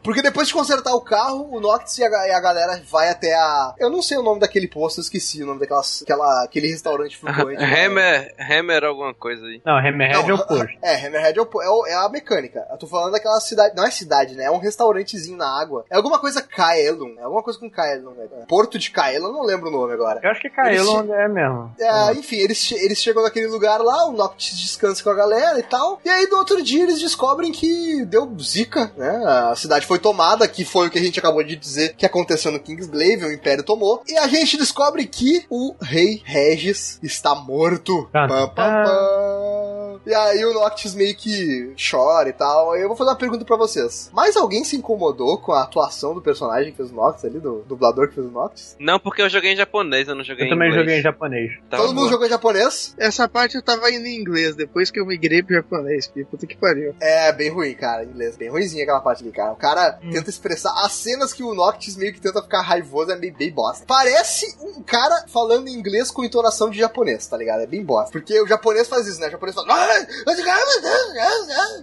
S3: Porque depois de consertar o carro, o Noctis e a, e a galera vai até a. Eu não sei o nome daquele posto, eu esqueci o nome daquela. Aquela, aquele restaurante flutuante. né?
S5: Hammer, Hammer alguma coisa aí.
S6: Não, Hammerhead é o posto.
S3: É, Hammerhead é, o- é o- é a mecânica. Eu tô falando daquela cidade. Não é cidade, né? É um restaurantezinho na água. É alguma coisa Kaelon. É alguma coisa com Kaelon. Né? Porto de Kaelon, não lembro o nome agora.
S6: Eu acho que Kaelon é mesmo.
S3: É, enfim, eles, che- eles chegam naquele lugar lá, o Noctis descansa com a galera e tal. E aí, no outro dia, eles descobrem que deu zica, né? A cidade foi tomada, que foi o que a gente acabou de dizer que aconteceu no Kingsglaive, o Império tomou. E a gente descobre que o rei Regis está morto.
S6: Tá.
S3: Pam. E aí o Noctis meio que chora e tal. Eu vou fazer uma pergunta pra vocês. Mais alguém se incomodou com a atuação do personagem que fez o Noctis ali, do dublador que fez o Noctis?
S5: Não, porque eu joguei em japonês, eu não joguei
S6: Eu
S5: em
S6: também
S5: inglês.
S6: joguei em japonês.
S5: Tava
S3: Todo mundo
S5: boa.
S3: jogou em japonês?
S4: Essa parte eu tava indo em inglês, depois que eu migrei pro japonês. porque Puta que pariu.
S3: É, bem ruim, cara, inglês. Bem ruimzinha aquela parte ali, cara. O cara tenta expressar. As cenas que o Noctis meio que tenta ficar raivoso é meio bem bosta. Parece um cara falando inglês com entonação de japonês, tá ligado? É bem bosta. Porque o japonês faz isso, né? O japonês fala.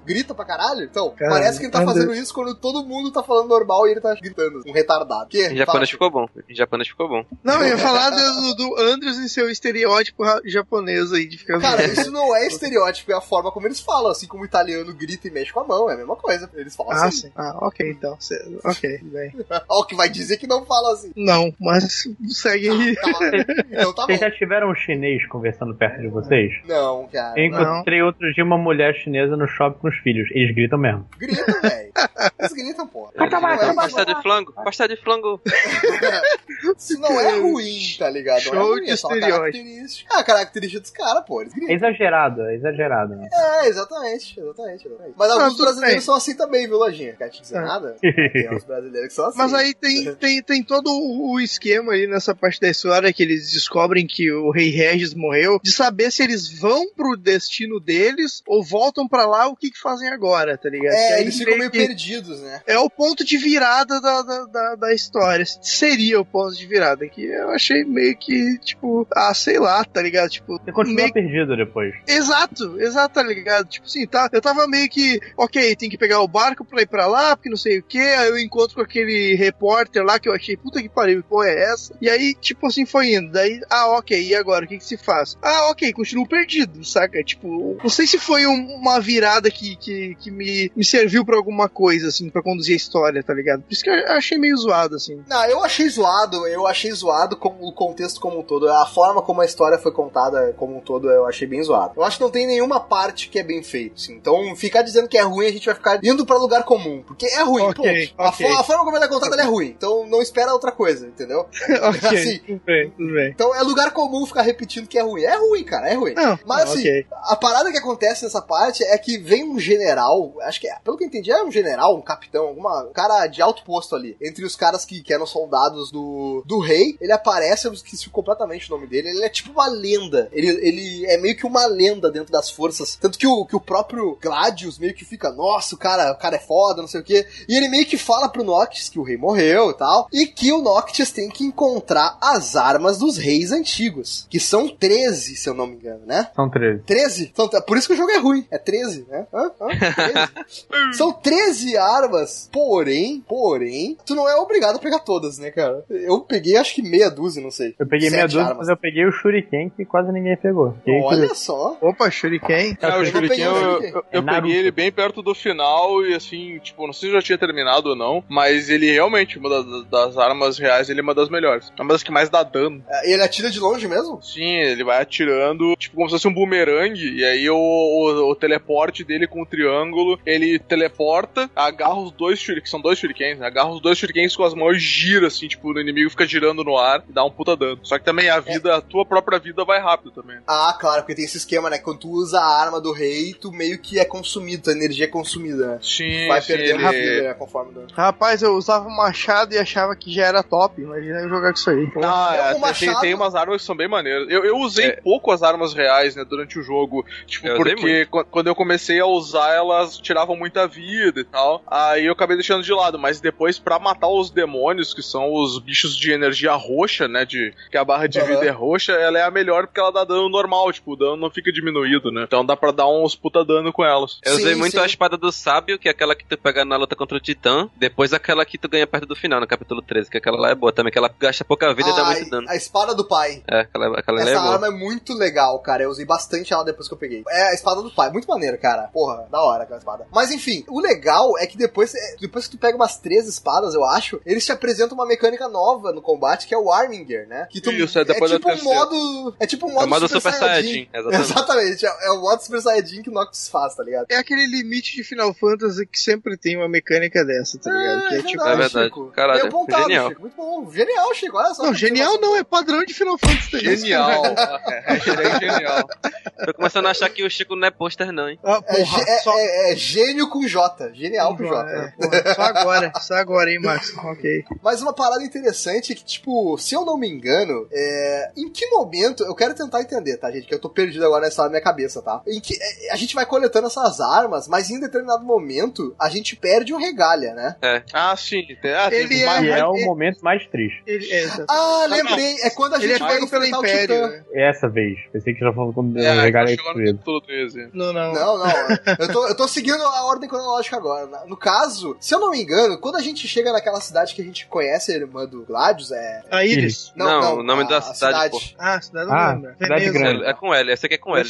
S3: Grita pra caralho. Então,
S4: Cara,
S3: parece que ele tá
S4: anda-
S3: fazendo isso quando todo mundo tá falando normal e ele tá gritando. Um retardado. Que?
S5: Em japonês ficou bom. Em japonês ficou bom.
S4: Não, eu ia falar do, do Andrews e seu estereótipo japonês aí de ficar
S3: Cara, isso não é estereótipo, é a forma como eles falam. Assim como o italiano grita e mexe com a mão, é a mesma coisa. Eles falam
S4: Ah,
S3: assim.
S4: sim. Ah, ok, então. Cê- Ok, bem.
S3: Ó, o que vai dizer que não fala assim.
S4: Não, mas segue aí.
S3: Tá, então tá bom.
S6: Vocês já tiveram um chinês conversando perto de vocês?
S3: Não, cara.
S6: Eu
S3: não.
S6: Encontrei outro dia uma mulher chinesa no shopping com os filhos. Eles gritam mesmo.
S3: Gritam, velho. Eles gritam, Não é-
S5: Pasta de flango, pasta de flango.
S3: Isso não é ruim, tá ligado? Não é
S4: Show
S3: ruim,
S4: de
S3: é só característica. É a característica dos caras, pô. Eles
S6: É
S3: gritam.
S6: exagerado, é exagerado. Né?
S3: É, exatamente, exatamente, exatamente. Mas alguns
S4: tudo
S3: brasileiros
S4: bem.
S3: são assim também, viu, Lojinha? Quer te dizer
S4: É.
S3: nada? Tem uns brasileiros que são assim.
S4: Mas aí tem, tem, tem todo o esquema aí nessa parte da história que eles descobrem que o rei Regis morreu, de saber se eles vão pro destino deles ou voltam pra lá, o que que fazem agora, tá ligado?
S3: É, eles ficam meio perdidos, né?
S4: É o ponto de virada da, da, da, da história. Seria o ponto de virada, que eu achei meio que, tipo, ah, sei lá, tá ligado? Tipo,
S6: Você continua
S4: meio
S6: perdido depois.
S4: Exato, exato, tá ligado? Tipo assim, tá, eu tava meio que, ok, tem que pegar o barco pra ir pra lá, porque não sei o que, aí eu encontro com aquele repórter lá que eu achei, puta que pariu, qual é essa? E aí, tipo assim, foi indo. Daí, ah, ok, e agora? O que que se faz? Ah, ok, continuo perdido, saca? Tipo, não sei se foi um- uma virada que, que, que me, me serviu pra alguma coisa, assim, pra conduzir a história, tá ligado? Por isso que eu achei meio zoado, assim.
S3: Não, eu achei zoado, eu achei zoado com o contexto como um todo. A forma como a história foi contada como um todo, eu achei bem zoado. Eu acho que não tem nenhuma parte que é bem feito, assim. Então, ficar dizendo que é ruim, a gente vai ficar indo pra lugar comum. Porque é ruim,
S4: Ok,
S3: ponto. A,
S4: ok.
S3: fo- a forma como ela é contada ela é ruim. Então, não espera outra coisa, entendeu? Assim.
S4: tudo bem, tudo bem.
S3: Então, é lugar comum ficar repetindo que é ruim. É ruim, cara, é ruim.
S4: Não,
S3: Mas
S4: não,
S3: assim, a parada que acontece nessa parte é que vem um general, acho que é, pelo que eu entendi, é um general, um capitão, alguma um cara de alto posto ali. Entre os caras que, que eram soldados do, do rei, ele aparece, eu esqueci completamente o nome dele, ele é tipo uma lenda. Ele, ele é meio que uma lenda dentro das forças. Tanto que o, que o próprio Gladius meio que fica, nossa, o cara, o cara é foda, não sei o quê. E ele meio que fala pro Noctis que o rei morreu e tal, e que o Noctis tem que encontrar as armas dos reis antigos, que são 13, se eu não me engano, né?
S6: São 13.
S3: 13? Então, tá- por isso que o jogo é ruim. É 13, né? Hã? Hã? 13? São 13 armas. Porém, porém, tu não é obrigado a pegar todas, né, cara? Eu peguei acho que meia dúzia, não sei.
S6: Eu peguei meia dúzia,
S3: armas.
S6: mas eu peguei o Shuriken que quase ninguém pegou.
S3: Olha
S6: curioso.
S3: só.
S4: Opa, Shuriken.
S2: É, o
S3: Eu
S2: Shuriken, eu, eu, eu
S6: É
S2: peguei ele bem perto do final e assim, tipo, não sei se já tinha terminado ou não, mas ele realmente, uma das, das armas reais, ele é uma das melhores. É uma das que mais dá dano.
S3: É, Ele atira de longe mesmo?
S2: Sim, ele vai atirando, tipo, como se fosse um bumerangue, e aí o, o, o teleporte dele com o triângulo, ele teleporta, agarra os dois shurikens, são dois shurikens, né? agarra os dois shurikens com as mãos e gira, assim, tipo, o inimigo fica girando no ar e dá um puta dano. Só que também a vida, a tua própria vida vai rápido também.
S3: Ah, claro, porque tem esse esquema, né? Quando tu usa a arma do rei, tu meio que é consumido, tua energia é consumida, né?
S2: Sim,
S3: Vai
S2: sim,
S3: perdendo
S2: ele...
S3: a vida, né, conforme o dano.
S4: Rapaz, eu usava um machado e achava que já era top. Imagina eu jogar com isso aí.
S2: Ah,
S3: É,
S2: é,
S3: o
S2: tem-
S3: machado-
S2: tem, tem umas armas que são bem maneiras. Eu, eu usei
S5: É.
S2: pouco as armas reais, né, durante o jogo. Tipo,
S5: Eu usei
S2: porque qu- quando eu comecei a usar, elas tiravam muita vida e tal. Aí eu acabei deixando de lado. Mas depois, pra matar os demônios, que são os bichos de energia roxa, né? De, que a barra de
S3: Aham.
S2: vida é roxa, ela é a melhor porque ela dá dano normal. Tipo, o dano não fica diminuído, né? Então dá pra dar uns puta dano com elas.
S5: Eu usei
S3: Sim,
S5: muito
S3: sim.
S5: a espada do sábio, que é aquela que tu pega na luta contra o titã. Depois aquela que tu ganha perto do final, no capítulo 13, que aquela lá é boa também, que ela gasta pouca vida e dá
S3: Ah,
S5: muito dano.
S3: a espada do pai.
S5: É, aquela, aquela é
S3: Essa
S5: boa.
S3: arma é muito legal, cara. Eu usei bastante ela depois que eu peguei. É a espada do pai. Muito maneiro, cara. Porra, da hora aquela espada. Mas enfim, o legal é que depois, é, depois que tu pega umas três espadas, eu acho, eles te apresentam uma mecânica nova no combate, que é o Arminger, né? Que tu,
S2: Isso, é depois da
S3: tipo um modo. É tipo um modo,
S5: É o modo
S3: Super,
S5: Super
S3: Saiyajin.
S5: Saiyajin, exatamente.
S3: Exatamente. É, é o modo Super Saiyajin que o Noctis faz, tá ligado?
S4: É aquele limite de Final Fantasy que sempre tem uma mecânica dessa, tá ligado? que é tipo.
S5: É verdade.
S3: Chico.
S5: Caralho,
S3: apontado,
S5: genial.
S3: Chico. Muito bom. Genial, Chico. Olha só.
S4: Não, genial não, é padrão de Final Fantasy. isso,
S2: Genial. É, genial.
S5: Tô começando a achar que o Chico não é pôster, não, hein?
S4: Ah,
S3: É,
S4: porra,
S3: é-
S4: só,
S3: é- é gênio com J. Genial com J.
S4: É, porra, só agora, só agora, hein, Max? Ok.
S3: Mas uma parada interessante é que, tipo, se eu não me engano, é... em que momento. Eu quero tentar entender, tá, gente? Que eu tô perdido agora nessa na minha cabeça, tá? Em que é, a gente vai coletando essas armas, mas em determinado momento a gente perde o regalha, né?
S2: Ah, sim. Ah,
S4: Ele
S2: mais-
S6: E é o
S4: ele-
S6: momento mais triste.
S4: Ele, é.
S3: Ah, lembrei. É quando a
S4: Ele
S3: gente
S4: é
S3: vai
S4: pelo
S3: enfrentar o
S4: Império.
S3: Titã.
S4: né?
S6: Essa vez. Pensei que já falou quando
S2: É,
S6: o regalo é destruído.
S2: Capítulo 13.
S4: Não, não.
S3: Não, não. Eu tô, eu tô seguindo a ordem cronológica agora. Na- No caso, se eu não me engano, quando a gente chega naquela cidade que a gente conhece a irmã do Gladius, é.
S4: A Iris.
S5: Não, o nome
S3: a-
S5: da
S3: a
S5: cidade, pô.
S4: Ah, cidade não
S6: Ah,
S4: lembra.
S6: cidade
S4: Veneza.
S6: grande.
S5: É, é com L, essa aqui é com L.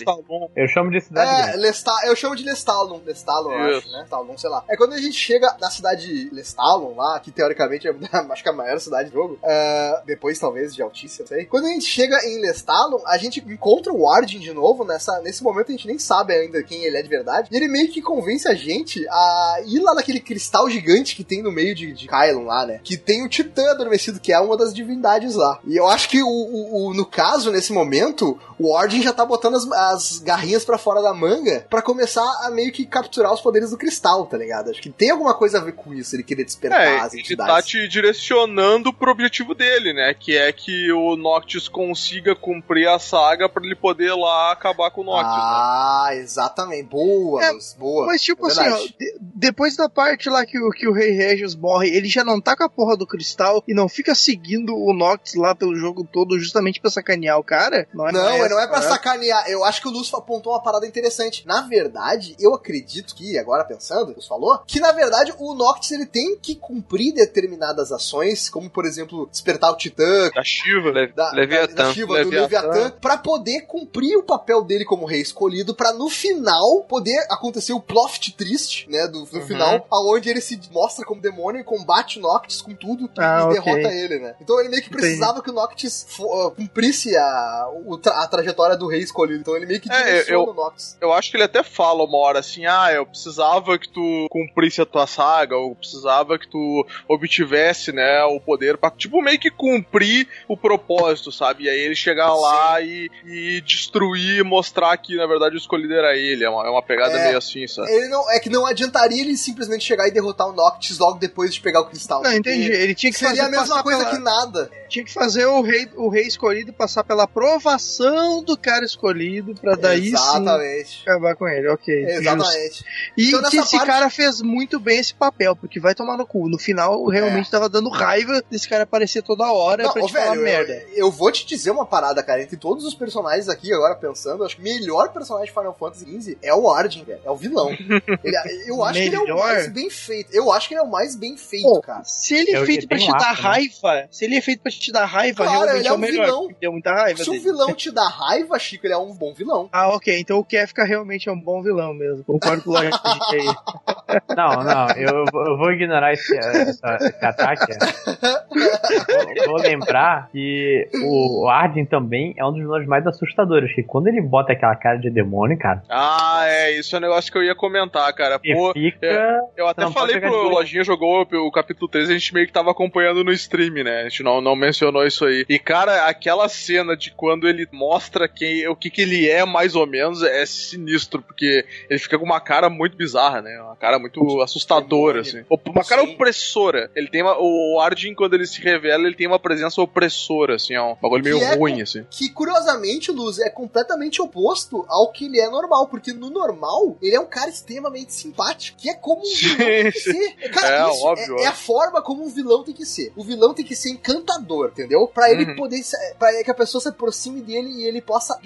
S6: Eu chamo de cidade
S3: É,
S6: grande.
S3: Lestal, eu chamo de Lestalon, Lestalon, eu acho, né? Lestalon, sei lá. É quando a gente chega na cidade de Lestalon, lá, que teoricamente é acho que é a maior cidade do jogo, é, depois talvez de Altícia, não sei. Quando a gente chega em Lestalon, a gente encontra o Warden de novo, nessa, nesse momento a gente nem sabe ainda quem ele é de verdade, e ele meio que convence a gente a ir lá naquele cristal gigante que tem no meio de, de Kylon lá, né? Que tem o Titã adormecido, que é uma das divindades lá. E eu acho que o, o- o- no caso, nesse momento, o Warden já tá botando as, as garrinhas pra fora da manga pra começar a meio que capturar os poderes do cristal, tá ligado? Acho que tem alguma coisa a ver com isso, ele querer despertar
S2: É,
S3: as
S2: ele
S3: entidades.
S2: tá te direcionando pro objetivo dele, né? Que é que o Noctis consiga cumprir a saga pra ele poder lá acabar com o Noctis, né?
S3: Ah, exatamente. Boa,
S4: É,
S3: Luz, boa.
S4: Mas tipo
S3: É
S4: assim, ó, de- depois da parte lá que o, que o Rei Regis morre, ele já não tá com a porra do cristal e não fica seguindo o Noctis lá pelo jogo todo justamente pra sacanear o cara? Não, é
S3: Não,
S4: essa,
S3: não é pra sacanear. Eu acho que o Lúcio apontou uma parada interessante. Na verdade, eu acredito que, agora pensando, o falou, que na verdade o Noctis ele tem que cumprir determinadas ações, como por exemplo, despertar o Titã,
S2: Da Shiva.
S3: Da, da,
S5: Leviatã.
S3: da Shiva, do
S2: Leviatã.
S3: Leviatã, pra poder cumprir o papel dele como rei escolhido, pra no final poder acontecer o plot triste, né, do no final, aonde ele se mostra como demônio e combate o Noctis com tudo
S4: Ah,
S3: e
S4: ok.
S3: derrota ele, né? Então ele meio que precisava que o Noctis ah, cumprisse a, o tra- a trajetória do rei escolhido. Então ele meio que
S2: É,
S3: direciona
S2: eu-
S3: o Noctis.
S2: Eu acho que ele até fala uma hora assim: ah, eu precisava que tu cumprisse a tua saga, ou precisava que tu obtivesse, né, o poder pra, tipo, meio que cumprir o propósito, sabe? E aí ele chegar lá e, e destruir, mostrar que na verdade o escolhido era ele. É uma, é uma pegada
S3: É.
S2: meio assim, sabe?
S3: Ele não, é que não adiantaria ele simplesmente chegar e derrotar o Noctis logo depois de pegar o cristal.
S4: Não, entendi. Ele tinha que
S3: Seria
S4: fazer
S3: a mesma coisa
S4: pela-
S3: que nada.
S4: Tinha que fazer o rei, o rei escolhido passar pela aprovação do cara escolhido pra daí sim
S3: Exatamente.
S4: acabar com ele. Ok. justo.
S3: Exatamente.
S4: E
S3: Então,
S4: que esse
S3: parte-
S4: cara fez muito bem esse papel, porque vai tomar no cu. No final, realmente tava dando raiva desse cara aparecer toda hora
S3: É. Não,
S4: pra te falar
S3: velho,
S4: merda.
S3: eu, eu vou te dizer uma parada, cara. Entre todos os personagens aqui, agora pensando, eu acho que o melhor personagem de Final Fantasy XV é o Arden, velho. É o vilão. Ele- eu acho que ele é o mais bem feito. Eu acho que ele é o mais bem feito,
S4: Pô,
S3: cara.
S4: Se ele é feito pra te
S6: um
S4: dar
S6: né?
S4: raiva, se ele é feito pra te dar raiva,
S3: Claro,
S4: realmente
S3: ele é
S4: é o
S3: um
S4: melhor.
S3: vilão.
S4: Deu muita raiva
S3: Se um
S4: dele.
S3: vilão te dá raiva, Chico, ele é um bom vilão.
S4: Ah, ok. Então o Kefka realmente é um bom vilão mesmo. Concordo com o Lojinha aí.
S6: Não, não, eu, eu vou ignorar esse, essa- esse ataque. Vou, vou lembrar que o Arden também é um dos vilões mais assustadores. Que quando ele bota aquela cara de demônio, cara,
S2: Ah, é, isso é um negócio que eu ia comentar, cara. Pô,
S6: fica.
S2: é, eu até falei pro
S6: de.
S2: Lojinha jogou o capítulo 3, a gente meio que tava acompanhando no stream, né? A gente não, não mencionou isso aí. E, cara, aquela cena de quando ele mostra quem, o que, que ele é, mais ou menos, é sinistro, porque ele fica com uma cara muito bizarra, né? Uma cara muito assustadora, assim. Uma cara
S3: Sim.
S2: opressora. Ele tem uma, o Arjun, quando ele se revela, ele tem uma presença opressora, assim, é um bagulho meio
S3: é
S2: ruim, assim.
S3: Que, curiosamente, Luz, é completamente oposto ao que ele é normal. Porque no normal, ele é um cara extremamente simpático. Que é como um vilão tem que ser. Cara,
S2: É,
S3: isso
S2: óbvio,
S3: é, é a forma como um vilão tem que ser. O vilão tem que ser encantador, entendeu? Pra ele
S2: Uhum.
S3: poder. Pra que a pessoa se aproxime dele e ele possa.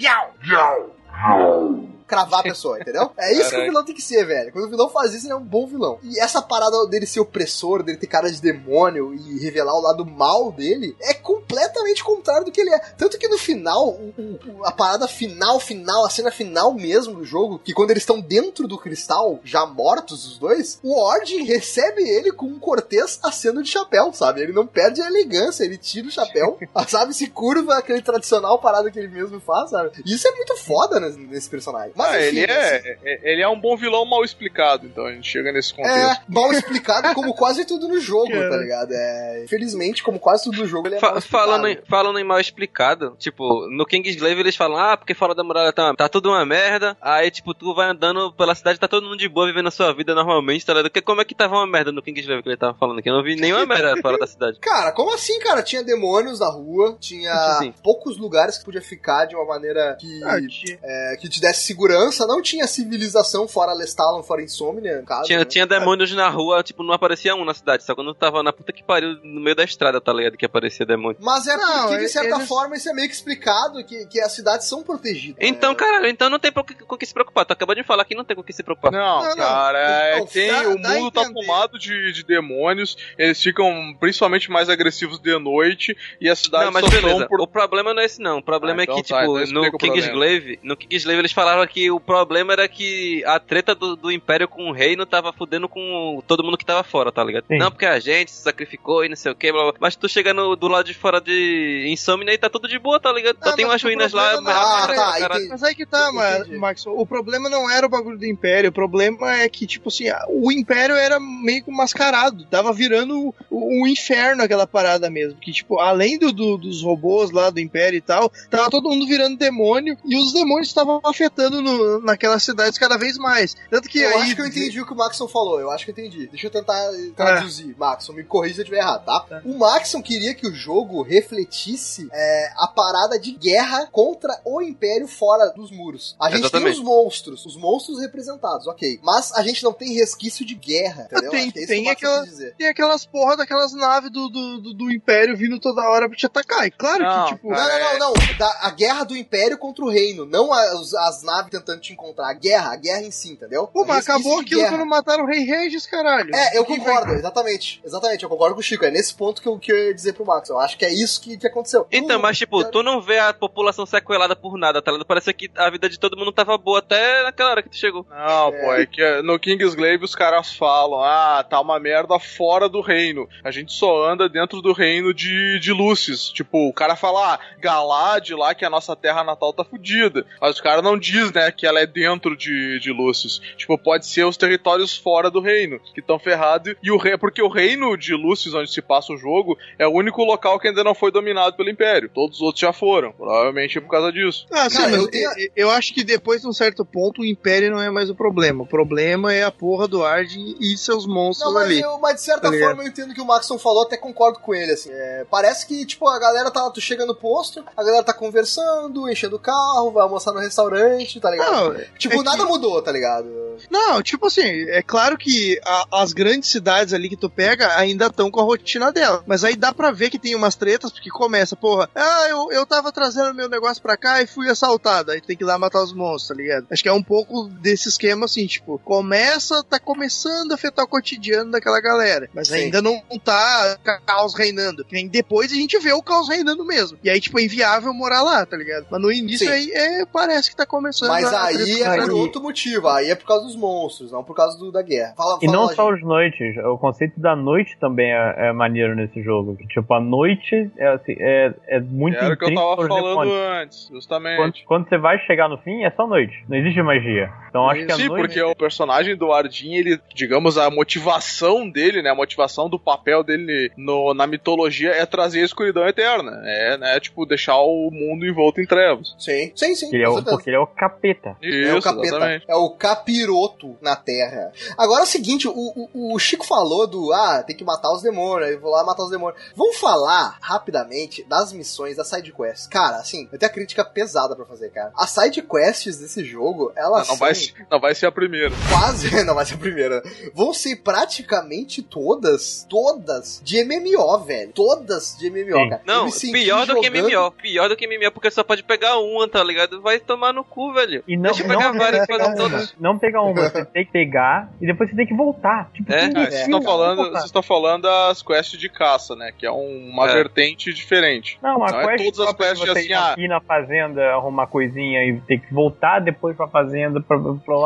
S3: Cravar a pessoa, entendeu? É isso que o
S2: Caraca.
S3: vilão tem que ser, velho. Quando o vilão faz isso, ele é um bom vilão. E essa parada dele ser opressor, dele ter cara de demônio e revelar o lado mal dele, é completamente contrário do que ele é. Tanto que no final, o- o- a parada final, final, a cena final mesmo do jogo, que quando eles estão dentro do cristal, já mortos os dois, o Ordem recebe ele com um Cortez aceno de chapéu, sabe? Ele não perde a elegância, ele tira o chapéu, sabe? Se curva aquele tradicional parada que ele mesmo faz, sabe? E isso é muito foda nesse, nesse personagem. Mas,
S2: Ah,
S3: enfim,
S2: ele
S3: assim,
S2: é, é- ele é um bom vilão mal explicado, então a gente chega nesse contexto.
S3: É, mal explicado como quase tudo no jogo, tá ligado? É, infelizmente, como quase tudo no jogo, ele é
S5: Fa-
S3: mal explicado.
S5: falando, em, falando em mal explicado, tipo, no Kingsglaive eles falam, ah, porque fora da muralha tá, tá tudo uma merda. Aí, tipo, tu vai andando pela cidade, tá todo mundo de boa, vivendo a sua vida normalmente, tá ligado? Porque como é que tava uma merda no Kingsglaive que ele tava falando aqui? Eu não vi nenhuma merda fora da cidade.
S3: Cara, como assim, cara? Tinha demônios na rua, tinha
S5: Assim.
S3: poucos lugares que podia ficar de uma maneira que,
S4: Ah,
S3: é, que te desse segurança, não tinha civilização fora Lestalon, fora Insomnia, caso.
S5: Tinha,
S3: né?
S5: tinha demônios na rua, tipo, não aparecia um na cidade, só quando tava na puta que pariu, no meio da estrada, tá ligado? Que aparecia demônio.
S3: Mas é
S4: Não,
S3: porque, de certa
S4: eles-
S3: forma, isso é meio que explicado que, que as cidades são protegidas.
S5: Então,
S3: né?
S5: caralho, então não tem que- com o que se preocupar. Tu acabou de falar que não tem com o que se preocupar.
S2: Não,
S4: Não, não.
S2: cara, é
S3: Não,
S2: tem,
S4: dá-
S2: o mundo tá tomado de, de demônios, eles ficam principalmente mais agressivos de noite e a cidade
S5: Não, mas
S2: só
S5: beleza.
S2: são por...
S5: O problema não é esse, não. O problema
S2: Ah,
S5: é que,
S2: então
S5: tipo,
S2: tá, então explica
S5: no
S2: o problema.
S5: Kingsglaive, no Kingsglaive eles falaram que o problema era que a treta do, do Império com o reino tava fudendo com todo mundo que tava fora, tá ligado?
S6: Sim.
S5: Não, porque a gente se sacrificou e não sei o que, blá, blá. Mas tu chega no, do lado de fora de Insomnia e tá tudo de boa, tá ligado? Só
S4: Ah,
S5: tem
S4: mas
S5: umas ruínas lá,
S3: não-
S5: mas-
S3: Ah, tá, entendi.
S4: Mas aí que tá, Ma-
S3: Entendi.
S4: Max. O problema não era o bagulho do Império. O problema é que, tipo assim, o Império era meio que mascarado. Tava virando o, o inferno aquela parada mesmo. Que, tipo, além do, do- dos robôs lá do Império e tal, tava todo mundo virando demônio. E os demônios estavam afetando no- naquelas cidades cada vez mais. Tanto que
S3: Eu
S4: aí.
S3: acho que eu entendi o que o Maxon falou. Eu acho que eu entendi. Deixa eu tentar eh, traduzir, Maxon. Me corrija se eu estiver errado, tá?
S4: Tá.
S3: O Maxon queria que o jogo refletisse é, a parada de guerra contra o Império fora dos muros. A gente
S5: Exatamente.
S3: tem os monstros, os monstros representados, ok. Mas a gente não tem resquício de guerra, entendeu?
S4: Tem-
S3: é
S4: tem
S3: que o Maxon
S4: aquela-
S3: quis dizer.
S4: Tem aquelas porra daquelas naves do, do, do, do Império vindo toda hora pra te atacar. E claro
S2: Não,
S4: que, tipo.
S3: Não, não, não, não. Da- a guerra do Império contra o Reino, não as, as naves tentando te encontrar. A guerra, a guerra em si, entendeu?
S4: Pô, mas acabou aquilo
S3: guerra.
S4: quando mataram o Rei Regis, caralho.
S3: É, eu
S4: Quem
S3: concordo, exatamente. Exatamente, eu concordo com o Chico. É nesse ponto que eu, que eu ia dizer pro Max. Eu acho que é isso que, que aconteceu.
S5: Então,
S3: Uh,
S5: mas tipo, tu não vê a população sequelada por nada, tá ligado? Parece que a vida de todo mundo tava boa até naquela hora que tu chegou.
S2: Não, pô, é que no Kingsglaive os caras falam: ah, tá uma merda fora do reino. A gente só anda dentro do reino de, de Lucis. Tipo, o cara fala, ah, Galad lá, que é a nossa terra natal, tá fudida. Mas o cara não diz, né, que ela é dentro de, de Lucis. Tipo, pode ser os territórios fora do reino, que estão ferrados. E o rei, porque o reino de Lucis, onde se passa o jogo, é o único local que ainda não foi dominado pelo Império. Todos os outros já foram. Provavelmente é por causa disso.
S4: Ah, sim, mas
S3: eu
S4: eu,
S3: tenho-
S4: eu acho que depois de um certo ponto o Império não é mais o problema. O problema é a porra do Arden e seus monstros
S3: Não, mas,
S4: ali.
S3: eu, mas de certa
S4: Tá
S3: forma eu entendo o que o Maxon falou, até concordo com ele, assim. É, parece que, tipo, a galera tá. Tu chega no posto, a galera tá conversando, enchendo o carro, vai almoçar no restaurante, tá ligado?
S4: Não,
S3: tipo,
S4: é que-
S3: nada mudou, tá ligado?
S4: Não, tipo assim, é claro que a- as grandes cidades ali que tu pega ainda estão com a rotina dela. Mas aí dá pra ver que tem umas tretas, porque começa, porra, ah, eu, eu tava trazendo meu negócio pra cá e fui assaltado. Aí tem que ir lá matar os monstros, tá ligado? Acho que é um pouco desse esquema assim, tipo, começa, tá começando a afetar o cotidiano daquela galera. Mas
S3: Sim.
S4: ainda não tá ca- caos reinando. Nem depois a gente vê o caos reinando mesmo. E aí, tipo, é inviável morar lá, tá ligado? Mas no início
S3: Sim.
S4: aí é, parece que tá começando
S3: Mas
S4: a
S3: aí é por outro motivo, aí é por causa dos monstros, não por causa do, da guerra. Fala,
S6: E
S3: fala
S6: não só
S3: gente.
S6: os noites, o conceito da noite também é, é maneiro nesse jogo. que, Tipo, a noite é, assim, é, é muito
S2: Era o que eu tava falando
S6: demônios.
S2: antes, justamente.
S6: Quando, quando você vai chegar no fim, é só noite. Não existe magia. Então acho que a
S2: Sim,
S6: noite.
S2: porque o personagem do Ardin, ele, digamos, a motivação dele, né, a motivação do papel dele no- na mitologia é trazer a escuridão eterna. É, né, tipo, deixar o mundo envolto em trevas.
S3: Sim, sim, sim.
S6: Ele é o, porque ele é o capeta.
S2: Isso,
S3: É o capeta,
S2: exatamente.
S3: é o capiroto na Terra. Agora é o seguinte, o, o, o Chico falou do, ah, tem que matar os demônios, eu vou lá matar os demônios. Vamos falar rapidamente das missões, das side quests. Cara, assim, eu tenho a crítica pesada pra fazer, cara. As side quests desse jogo, elas
S2: Não
S3: são
S2: vai, ser- não vai ser a primeira.
S3: quase, não vai ser a primeira, vão ser praticamente todas, todas de MMO, velho. Todas de MMO,
S6: Sim.
S3: cara.
S5: Não, pior do que
S3: jogando-
S5: MMO. Pior do que MMO, porque só pode pegar uma, tá ligado? Vai tomar no cu, velho.
S6: E não,
S5: Deixa eu pegar
S6: não,
S5: várias e
S6: uma.
S5: todas.
S6: Não pegar uma, você tem que pegar e depois você tem que voltar. Tipo,
S5: É?
S6: que
S2: Ah, vocês estão falando, vocês estão falando das quests de caça, né? Que é um- uma
S5: É.
S2: vertente diferente.
S6: Não, a
S2: Não é
S6: quest
S2: todas as quests
S6: você
S2: assim,
S6: ir
S2: ah-
S6: aqui na fazenda arrumar coisinha e ter que voltar depois pra fazenda pra,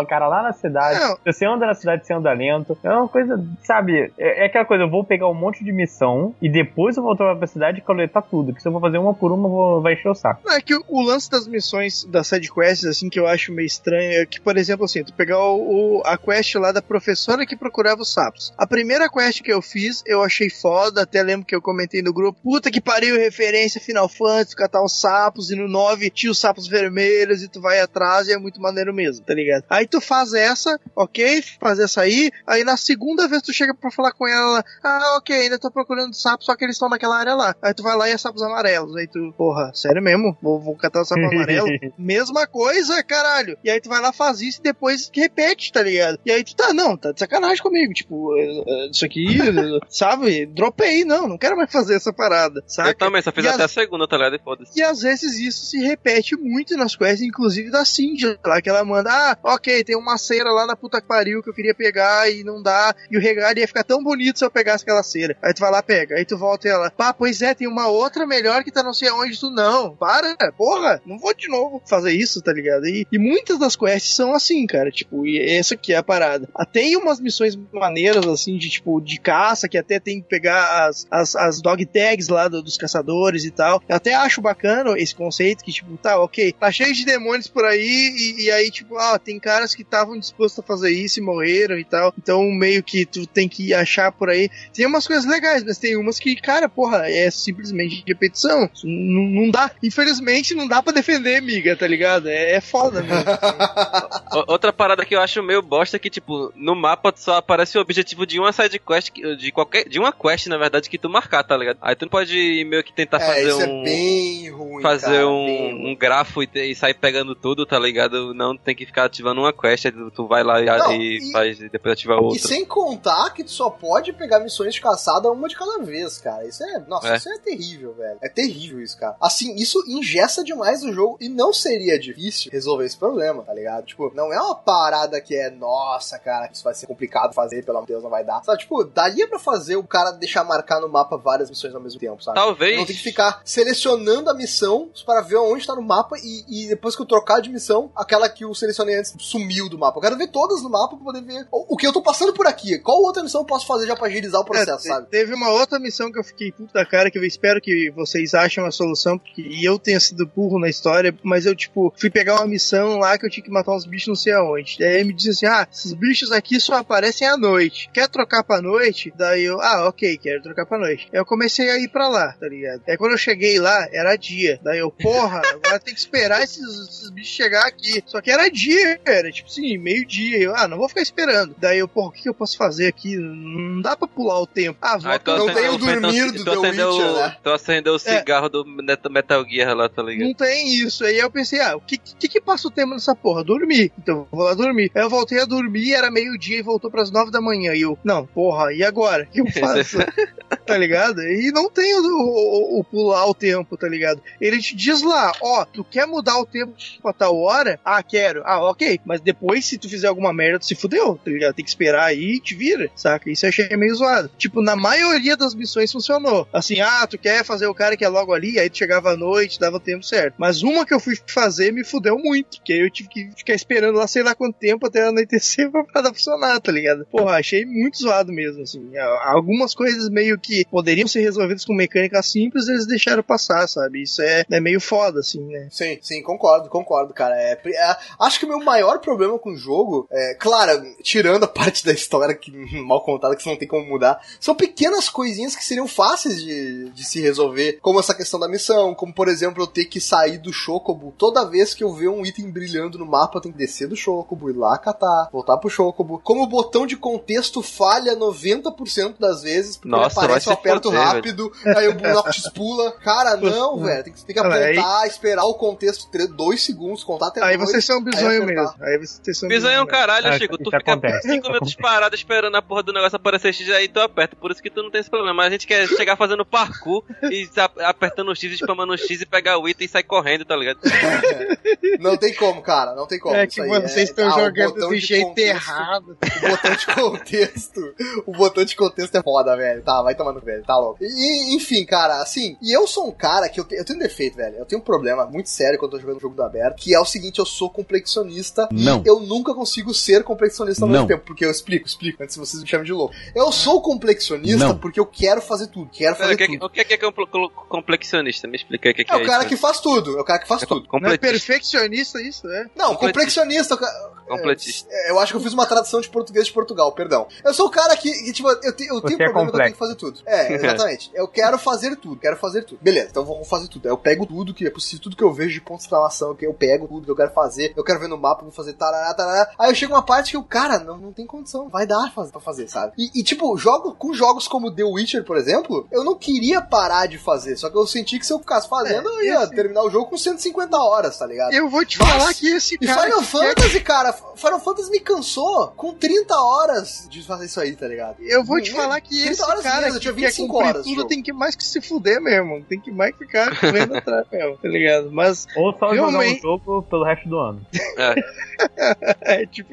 S6: cara lá na cidade.
S4: Não.
S6: Se você anda na cidade, você anda lento. É uma coisa, sabe? É, é aquela coisa, eu vou pegar um monte de missão e depois eu vou voltar pra cidade e coletar tudo. Que se eu vou fazer uma por uma, vou, vai encher o saco.
S4: Não, É que o, o lance das missões das sidequests, assim, que eu acho meio estranho, é que, por exemplo, assim, tu pegar o, o- a quest lá da professora que procurava os sapos. A primeira quest que eu fiz, eu achei foda, até lembro que eu comentei no grupo, puta que pariu, referência Final Fantasy, catar os sapos, e no 9 tinha os sapos vermelhos, e tu vai atrás, e é muito maneiro mesmo, tá ligado? Aí tu faz essa, ok, faz essa aí, aí na segunda vez tu chega pra falar com ela, ah, ok, ainda tô procurando sapos, só que eles estão naquela área lá. Aí tu vai lá e é sapos amarelos, aí tu, porra, sério mesmo? Vou, vou catar o sapo amarelo? Mesma coisa, caralho. E aí tu vai lá, faz isso e depois repete, tá ligado? E aí tu tá, não, tá de sacanagem comigo. Tipo, eh, eh, isso aqui, sabe? Dropei, não, não quero mais fazer essa parada, saca?
S5: Eu também, só fiz
S4: E
S5: até a segunda, tá ligado? E foda-se.
S4: E às vezes isso se repete muito nas quests, inclusive da Cindy, lá que ela manda, ah, ok, tem uma cera lá na puta que pariu que eu queria pegar e não dá, e o regalo ia ficar tão bonito se eu pegasse aquela cera. Aí tu vai lá, pega, aí tu volta e ela, pá, pois é, tem uma outra melhor que tá não sei aonde, tu não, para, porra, não vou de novo fazer isso, tá ligado? E, e muitas das quests são assim, cara, tipo, e essa aqui é a parada. Ah, Tem umas missões maneiras, assim, de tipo, de caça, que até tem que pegar as, as, as dog tags lá do- dos caçadores e tal. Eu até acho bacana esse conceito que, tipo, tá, ok, tá cheio de demônios por aí, e, e aí, tipo, ah, tem caras que estavam dispostos a fazer isso e morreram e tal. Então, meio que tu tem que achar por aí. Tem umas coisas legais, mas tem umas que, cara, porra, é simplesmente repetição. Não, não dá. Infelizmente, não dá pra defender, amiga, tá ligado? É, é foda
S5: O- Outra parada que eu acho meio bosta é que, tipo, no mapa só aparece o objetivo de uma side quest, que- de qualquer. De uma quest, na verdade, que tu marcar, tá ligado? Aí tu não pode meio que tentar
S3: é,
S5: fazer
S3: isso
S5: um.
S3: é bem ruim,
S5: fazer
S3: cara, bem
S5: um,
S3: ruim.
S5: um grafo e, e sair pegando tudo, tá ligado? Não tem que ficar ativando uma quest, aí tu, tu vai lá e,
S3: Não,
S5: e
S3: e-
S5: faz e depois ativa
S3: E
S5: outra.
S3: sem contar que tu só pode pegar missões de caçada uma de cada vez, cara. Isso é. Nossa,
S5: É.
S3: isso é terrível, velho. É terrível isso, cara. Assim, isso ingessa demais o jogo e não seria difícil resolver esse problema, tá ligado? Tipo, não é uma parada que é, nossa, cara, que isso vai ser complicado fazer, pelo amor de Deus, não vai dar. Sabe, tipo, daria pra fazer o cara deixar marcar no mapa várias missões ao mesmo tempo, sabe?
S5: Talvez.
S3: Não tem que ficar selecionando a missão para ver onde tá no mapa e, e depois que eu trocar de missão, aquela que eu selecionei antes sumiu do mapa. Eu quero ver todas no mapa pra poder ver o, o que eu tô passando por aqui. Qual outra missão eu posso fazer já pra agilizar o processo,
S4: É,
S3: sabe?
S4: Teve uma outra missão que eu fiquei puta da cara, que eu espero que vocês achem uma solução, porque eu tenha sido burro na história, mas eu, tipo, fui pegar uma missão lá que eu tinha que matar uns bichos não sei aonde. Daí ele me disse assim: ah, esses bichos aqui só aparecem à noite. Quer trocar pra noite? Daí eu, ah, ok, quero trocar pra noite. Aí eu comecei a ir pra lá, tá ligado? Aí quando eu cheguei lá, era dia. Daí eu, porra, agora tem que esperar esses, esses bichos chegar aqui. Só que era dia, era tipo assim, meio-dia. Eu, ah, não vou ficar esperando. Daí eu, porra, o que, eu posso fazer aqui? Não dá pra pular o tempo. Ah, vou
S5: tu
S3: Não
S5: acendeu-
S3: tem o dormir
S5: então-
S3: do The
S5: acendeu
S3: Witcher,
S5: o-
S3: né?
S5: Acendeu o cigarro do Net- Metal Gear lá, tá ligado?
S4: Não tem isso. Aí eu pensei, ah, o que, que que passa o tempo nessa porra? Dormir. Então vou lá dormir. Aí eu voltei a dormir, era meio-dia e voltou pras nove da manhã. E eu, não, porra, e agora? O que eu faço? tá ligado? E não tem o, o- o pular o tempo, tá ligado? Ele te diz lá, ó, tu quer mudar o tempo pra tal hora? Ah, quero. Ah, ok. Mas depois, se tu fizer alguma merda, tu se fudeu, tá ligado? Tem que esperar aí e te vira, saca? Isso eu achei meio zoado. Tipo, na maioria das missões funcionou. Assim, ah, tu quer fazer o cara que é logo ali, aí tu chegava à noite, dava o tempo certo. Mas uma que eu fui fazer me fudeu muito, porque aí eu tive que ficar esperando lá sei lá quanto tempo até anoitecer pra parada funcionar, tá ligado? Porra, achei muito zoado mesmo, assim. Algumas coisas meio que poderiam ser resolvidas com mecânica simples, eles deixaram passar, sabe? Isso é, é meio foda, assim, né?
S3: Sim, sim, concordo, concordo, cara. É, é, acho que o meu maior problema com o jogo, é, claro, tirando a parte da história que mal contada, que você não tem como mudar, são pequenas coisinhas que seriam fáceis de, de se resolver, como essa questão da missão, como por exemplo eu ter que sair do Chocobo. Toda vez que eu ver um item brilhando no mapa, eu tenho que descer do Chocobo, ir lá catar, voltar pro Chocobo. Como o botão de contexto falha 90% das vezes, porque
S5: Nossa,
S3: aparece, eu aperto
S5: foder,
S3: rápido, aí o Noctis pula. Cara, não, velho, tem que, tem que
S4: Olha, aí-
S3: apontar, esperar o contexto 2 segundos, contar até
S4: Aí
S3: dois,
S4: vocês são
S3: apertar.
S4: mesmo. Aí vocês são
S5: Bisonho é um caralho,
S6: Ah,
S5: Chico.
S6: isso
S5: Tu fica
S6: acontece.
S5: 5 minutos parado esperando a porra do negócio aparecer X aí tu aperta. Por isso que tu não tem esse problema. Mas a gente quer chegar fazendo parkour e ap- apertando o X, spamando o X e pegar o item e sair correndo, tá ligado?
S3: Não tem como, cara, não tem como.
S4: É que vocês estão
S3: ah, o
S4: jogando
S3: botão
S4: do
S3: de
S4: jeito
S3: contexto-
S4: errado.
S3: O botão de contexto. O botão de contexto é foda, velho. Tá, vai tomando, velho. Tá louco. E, enfim, cara, assim. E eu sou um cara que eu, te- eu tenho um defeito, velho. Eu tenho um problema muito sério quando eu tô jogando jogo do aberto. Que é o seguinte: eu sou complexionista.
S7: Não.
S3: E eu nunca consigo ser complexionista ao mesmo
S7: Não.
S3: temmo. Porque eu explico, explico, antes que vocês me chamem de louco. Eu sou complexionista
S7: Não.
S3: porque eu quero fazer tudo. Quero
S5: Pera,
S3: fazer
S5: o que, é-
S3: tudo.
S5: o que é que é compl- complexionista? Me explica o que é, que
S3: É
S5: é
S3: o cara
S5: isso.
S3: que faz tudo. É o cara que faz
S5: É
S3: tudo.
S4: Não é perfeccionista isso, é?
S3: Não,
S5: Completista.
S3: complexionista. o ca-
S5: Completista.
S3: É, eu acho que eu fiz uma tradução de português de Portugal, perdão. Eu sou o cara que, que, tipo, eu, te- eu tenho
S6: é
S3: problema que eu tenho que fazer tudo. É, exatamente. eu quero fazer tudo, quero fazer tudo. Beleza, então vamos fazer tudo. Aí Eu pego tudo que é possível, tudo que eu vejo de ponto de exclamação, que eu pego tudo que eu quero fazer, eu quero ver no mapa, vou fazer tarará, tarará. Aí eu chego uma parte que o cara não, não tem condição, vai dar pra fazer, sabe? E, e, tipo, jogo, com jogos como The Witcher, por exemplo, eu não queria parar de fazer, só que eu senti que se eu ficasse fazendo,
S4: É,
S3: eu ia
S4: esse-
S3: terminar o jogo com 150 horas, tá ligado?
S4: Eu vou te
S3: Nossa.
S4: falar que esse
S3: E
S4: cara.
S3: Final
S4: que quer-
S3: Fantasy, cara, Final Fantasy me cansou com 30 horas de fazer isso aí, tá ligado?
S4: Eu vou te falar que
S3: 30
S4: esse
S3: horas
S4: cara
S3: mesmo,
S4: que
S3: tinha
S4: quer
S3: 25
S4: cumprir
S3: horas
S4: tudo
S3: jogo.
S4: tem que mais que se fuder mesmo. Tem que mais ficar correndo atrás mesmo, tá ligado? Mas,
S6: Ou só jogar um jogo pelo resto do ano.
S4: é tipo.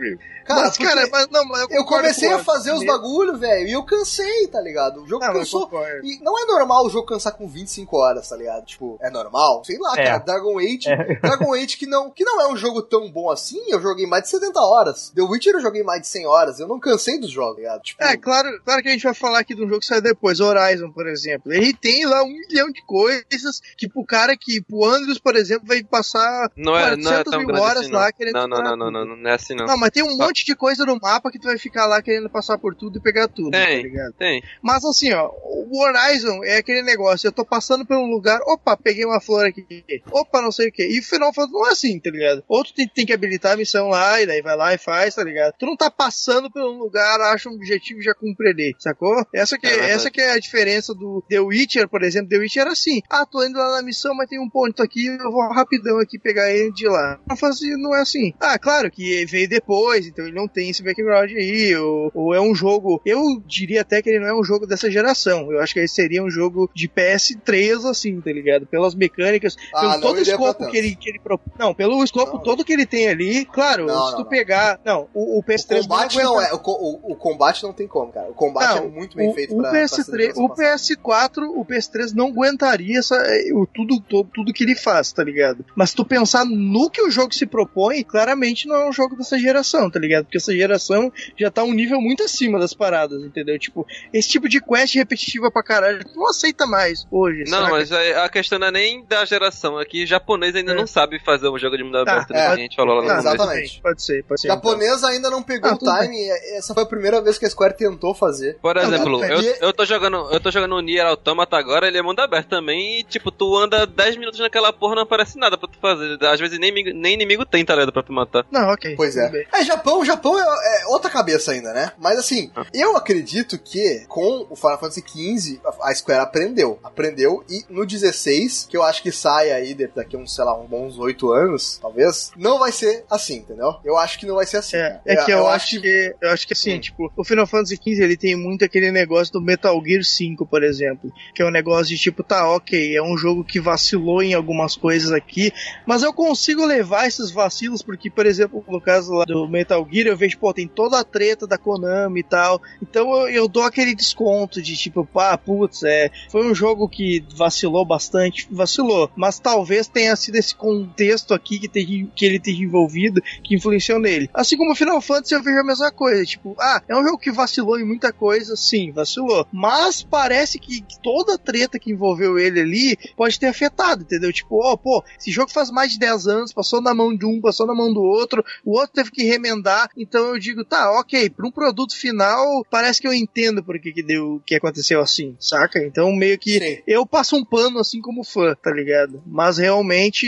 S3: Cara,
S4: mas, cara, mas não, mas eu,
S3: eu comecei
S4: com
S3: a fazer os
S4: Anderson.
S3: bagulho, velho, e eu cansei, tá ligado? O jogo
S4: Não,
S3: cansou. E não é normal o jogo cansar com 25 horas, tá ligado? Tipo, é normal? Sei lá,
S6: É.
S3: cara. Dragon Age.
S6: É.
S3: Dragon Age que não, que não é um jogo tão bom assim, eu joguei mais de 70 horas. The Witcher eu joguei mais de 100 horas. Eu não cansei dos jogos, tá ligado? Tipo,
S4: É, claro, claro que a gente vai falar aqui de um jogo que sai depois, Horizon, por exemplo. Ele tem lá um milhão de coisas que pro cara que, pro Andrews, por exemplo, vai passar
S5: Não é, não é
S4: 400
S5: tão
S4: mil
S5: grande
S4: horas
S5: assim, não.
S4: lá querendo
S5: Não, não, não, não, não, não é assim não.
S4: Não, mas tem um
S5: Tá.
S4: monte de coisa no mapa que tu vai ficar lá querendo passar por tudo e pegar tudo,
S5: Tem.
S4: tá ligado?
S5: Tem.
S4: Mas assim, ó, o Horizon é aquele negócio, eu tô passando por um lugar, opa, peguei uma flor aqui, opa, não sei o que. E o Final não é assim, tá ligado? Outro tem, tem que habilitar a missão lá, e daí vai lá e faz, tá ligado? Tu não tá passando por um lugar, acha um objetivo e já cumpre ali, sacou? Essa que,
S5: É
S4: essa que é a diferença do The Witcher, por exemplo. The Witcher era assim, ah, tô indo lá na missão, mas tem um ponto aqui, eu vou rapidão aqui pegar ele de lá. Final Fantasy não é assim. Ah, claro que veio depois, então ele não tem esse background aí, ou, ou é um jogo, eu diria até que ele não é um jogo dessa geração. Eu acho que ele seria um jogo de PS3, assim, tá ligado? Pelas mecânicas,
S3: Ah,
S4: pelo
S3: não
S4: todo o escopo que ele, que ele pro- Não, pelo escopo
S3: Não.
S4: todo que ele tem ali, claro,
S3: Não,
S4: os, tu
S3: não.
S4: pegar. Não, o, o
S3: O
S4: PS3
S3: combate
S4: não
S3: não
S4: aguenta-
S3: é. O, co- o- o combate não tem como, cara. O combate
S4: Não,
S3: é muito bem
S4: o,
S3: feito
S4: o
S3: pra, pra
S4: PS3,
S3: ser geração
S4: o
S3: passada.
S4: PS4, o PS3 não aguentaria essa, é, o, tudo, todo, tudo que ele faz, tá ligado? Mas se tu pensar no que o jogo se propõe, claramente não é um jogo dessa geração, tá ligado? Porque essa geração já tá um nível muito acima das paradas, entendeu? Tipo, esse tipo de quest repetitiva pra caralho, tu não aceita mais hoje.
S5: Não,
S4: saca?
S5: mas a a questão não é nem da geração. Aqui, japonês ainda
S4: É.
S5: não sabe fazer um jogo de mundo
S4: Tá,
S5: aberto, né?
S3: é.
S5: que a gente falou lá no.
S3: Exatamente.
S4: Pode ser, pode
S3: O
S4: ser. então.
S3: japonês ainda não pegou
S4: Ah,
S3: o time. Essa foi a primeira vez que a Square tentou fazer.
S5: Por exemplo, eu, eu tô jogando, eu tô jogando o Nier Automata agora, ele é mundo aberto também, e tipo, tu anda 10 minutos naquela porra, não aparece nada pra tu fazer. Às vezes nem, inimigo- nem inimigo tem, tá ligado, pra tu matar.
S4: Não, ok.
S3: Pois é.
S4: bem.
S3: É, Japão, Japão é, é outra cabeça ainda, né? Mas assim,
S5: Ah.
S3: eu acredito que com o Final Fantasy XV, a Square aprendeu. Aprendeu e no 16, que eu acho que sai aí daqui a uns, sei lá, uns bons 8 anos, talvez, não vai ser assim, entendeu? Eu acho que não vai ser assim.
S4: É, é que eu, acho que eu acho que assim,
S3: Hum.
S4: tipo, o Final Fantasy XV ele tem muito aquele negócio do Metal Gear 5, por exemplo, que é um negócio de tipo, tá, ok, é um jogo que vacilou em algumas coisas aqui, mas eu consigo levar esses vacilos porque, por exemplo, no caso lá do Metal Gear, eu vejo, pô, tem toda a treta da Konami e tal, então eu, eu dou aquele desconto de tipo, pá, putz, é, foi um jogo que vacilou bastante, vacilou, mas talvez tenha sido esse contexto aqui que, tem, que ele tenha envolvido que influenciou nele. Assim como Final Fantasy eu vejo a mesma coisa, tipo, ah, é um jogo que vacilou em muita coisa, sim, vacilou. Mas parece que toda a treta que envolveu ele ali pode ter afetado, entendeu? Tipo, ó, pô, esse jogo faz mais de 10 anos, passou na mão de um, passou na mão do outro, o outro teve que remendar, então eu digo, tá, ok, para um produto final, parece que eu entendo por que que deu, que aconteceu assim, saca? Então meio que
S3: Sim.
S4: eu passo um pano assim como fã, tá ligado? Mas realmente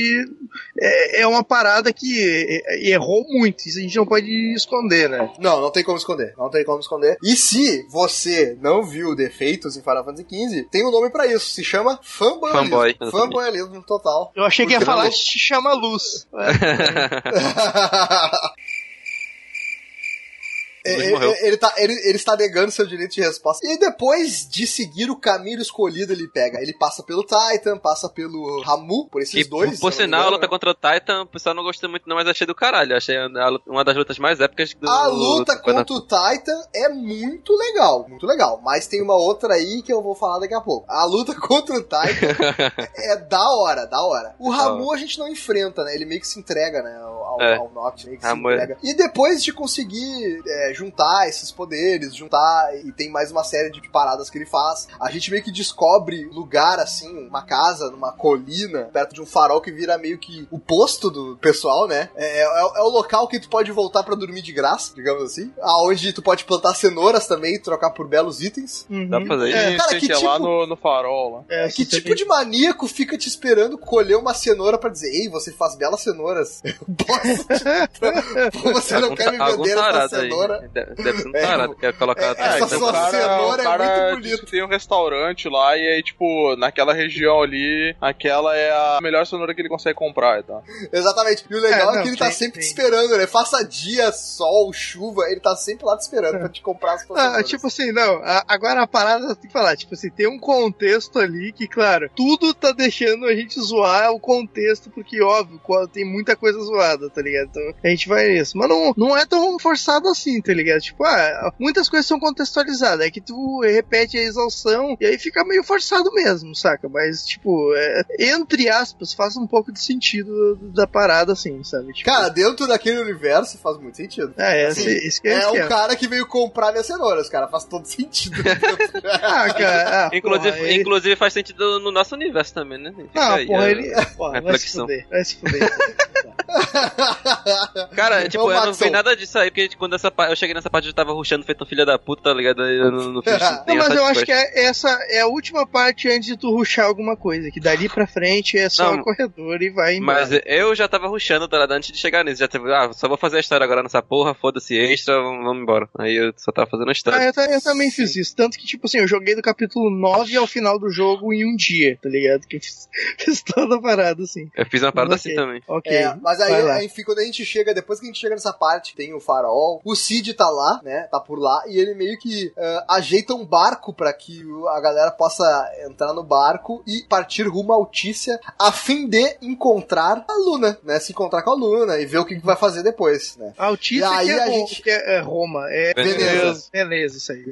S4: é, é uma parada que é- errou muito, isso a gente não pode esconder, né?
S3: Não, não tem como esconder. Não tem como esconder. E se você não viu defeitos em Final Fantasy XV, tem um nome pra isso. Se chama fanboyismo.
S5: Fanboy.
S3: Fanboyismo total.
S4: Eu achei que ia falar te chama luz.
S3: Ele,
S5: morreu.
S3: ele, tá, ele, ele está negando seu direito de resposta. E depois de seguir o caminho escolhido, ele pega. Ele passa pelo Titan, passa pelo Ramu, por esses
S5: E,
S3: dois.
S5: por sinal, a luta
S3: né?
S5: contra o Titan, o pessoal não gostou muito, não, mas achei do caralho. Achei uma das lutas mais épicas do.
S3: A luta
S5: do-
S3: contra o Titan é muito legal, muito legal. Mas tem uma outra aí que eu vou falar daqui a pouco. A luta contra o Titan é da hora, da hora. O Ramu a gente não enfrenta, né? Ele meio que se entrega, né? Ao,
S5: É.
S3: ao Noct, meio que se
S5: é-
S3: entrega. E depois de conseguir é, juntar esses poderes, juntar e tem mais uma série de paradas que ele faz, a gente meio que descobre lugar assim, uma casa numa colina, perto de um farol que vira meio que o posto do pessoal, né? É, é- é o local que tu pode voltar pra dormir de graça, digamos assim. Aonde tu pode plantar cenouras também e trocar por belos itens.
S5: Dá pra fazer isso?
S3: É,
S2: Sim,
S3: cara, que
S2: que é lá
S3: tipo-
S2: no, no farol lá.
S4: É,
S3: Que
S4: você
S3: tipo de maníaco fica te esperando colher uma cenoura pra dizer, ei, você faz belas cenouras. Posso te... Pô, você não
S5: Algum
S3: quer me vender essa cenoura?
S5: Deve, deve ser um
S3: É,
S5: tarado, quer colocar.
S3: é, essa
S5: Titan
S3: sua
S5: pra-
S3: cenoura é muito
S2: disse
S3: bonito.
S2: que tem um restaurante lá e aí, tipo, naquela região ali, aquela é a melhor cenoura que ele consegue comprar e tal.
S3: Exatamente. E o legal
S4: É,
S3: é,
S4: não,
S3: que ele tá sempre te
S4: sim.
S3: esperando, né? Faça dia, sol, chuva, ele tá sempre lá te esperando pra te comprar as
S4: Ah,
S3: cenouras.
S4: tipo assim, não, agora a parada tem que falar, tipo assim, tem um contexto ali que, claro, tudo tá deixando a gente zoar o contexto, porque, óbvio, tem muita coisa zoada, tá ligado? Então a gente vai nisso. Mas não, não é tão forçado assim, tá ligado? Tipo, ah, muitas coisas são contextualizadas, é que tu repete a exaustão e aí fica meio forçado mesmo, saca? Mas, tipo, é, entre aspas, faz um pouco de sentido da parada, assim, sabe? Tipo,
S3: Cara, dentro daquele universo faz muito sentido.
S4: é,
S3: assim,
S4: esse, é,
S3: É o cara que veio comprar minhas cenouras, cara. Faz todo sentido.
S4: Ah, cara, ah,
S5: Inclusive,
S4: porra, ele-
S5: inclusive faz sentido no nosso universo também, né? Fica
S4: Não,
S5: aí,
S4: porra,
S5: é-
S4: ele. Porra, vai se fuder, vai se fuder.
S5: Cara, tipo, eu não vi nada disso aí, porque quando essa eu cheguei nessa parte eu já tava ruxando feito um filho da puta, tá ligado? Aí Eu não, não fiz
S3: Não,
S4: Não, mas eu acho que é, essa é a última parte antes de tu ruxar alguma coisa. Que dali pra frente é só
S5: Não,
S4: o corredor e vai embora.
S5: Mas eu já tava ruxando, tá ligado? Antes de chegar nisso. Já teve, ah, só vou fazer a história agora nessa porra, foda-se extra, vamos vamos embora. Aí eu só tava fazendo a
S4: Ah,
S5: história.
S4: eu, ta- eu também fiz isso. Tanto que, tipo assim, eu joguei do capítulo 9 ao final do jogo em um dia, tá ligado? Que eu fiz, fiz toda a parada, assim.
S5: Eu fiz uma parada assim também.
S4: Ok.
S3: É, mas a, daí,
S4: Vai lá.
S3: enfim, quando a gente chega, depois que a gente chega nessa parte, tem o farol, o Cid tá lá, né? Tá por lá, e ele meio que ah, ajeita um barco pra que a galera possa entrar no barco e partir rumo à Altícia a fim de encontrar a Luna, né? Se encontrar com a Luna e ver o que, que vai fazer depois, né?
S4: Altícia
S3: E aí
S4: que, é,
S3: a gente-
S4: que é, é Roma. É
S3: Veneza.
S4: Veneza, isso aí.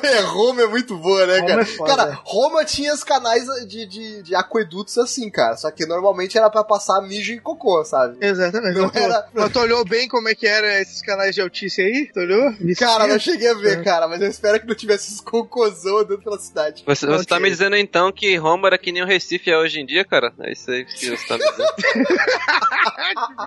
S4: É.
S3: É, Roma é muito boa, né,
S4: Roma
S3: cara?
S4: é foda.
S3: cara, Roma tinha os canais de, de, de aquedutos assim, cara. Só que normalmente era pra passar mijo e cocô, sabe?
S4: Exatamente.
S3: Não
S4: Mas tu-
S3: era-
S4: Mas tu olhou bem como é que era esses canais de Altícia aí? Tu olhou?
S3: Cara, não cheguei a
S4: É.
S3: ver, cara, mas eu espero que não tivesse esses cocôzão andando pela cidade.
S5: Você, você tá me dizendo então que Roma era que nem o Recife é hoje em dia, cara? É isso aí que você tá me dizendo.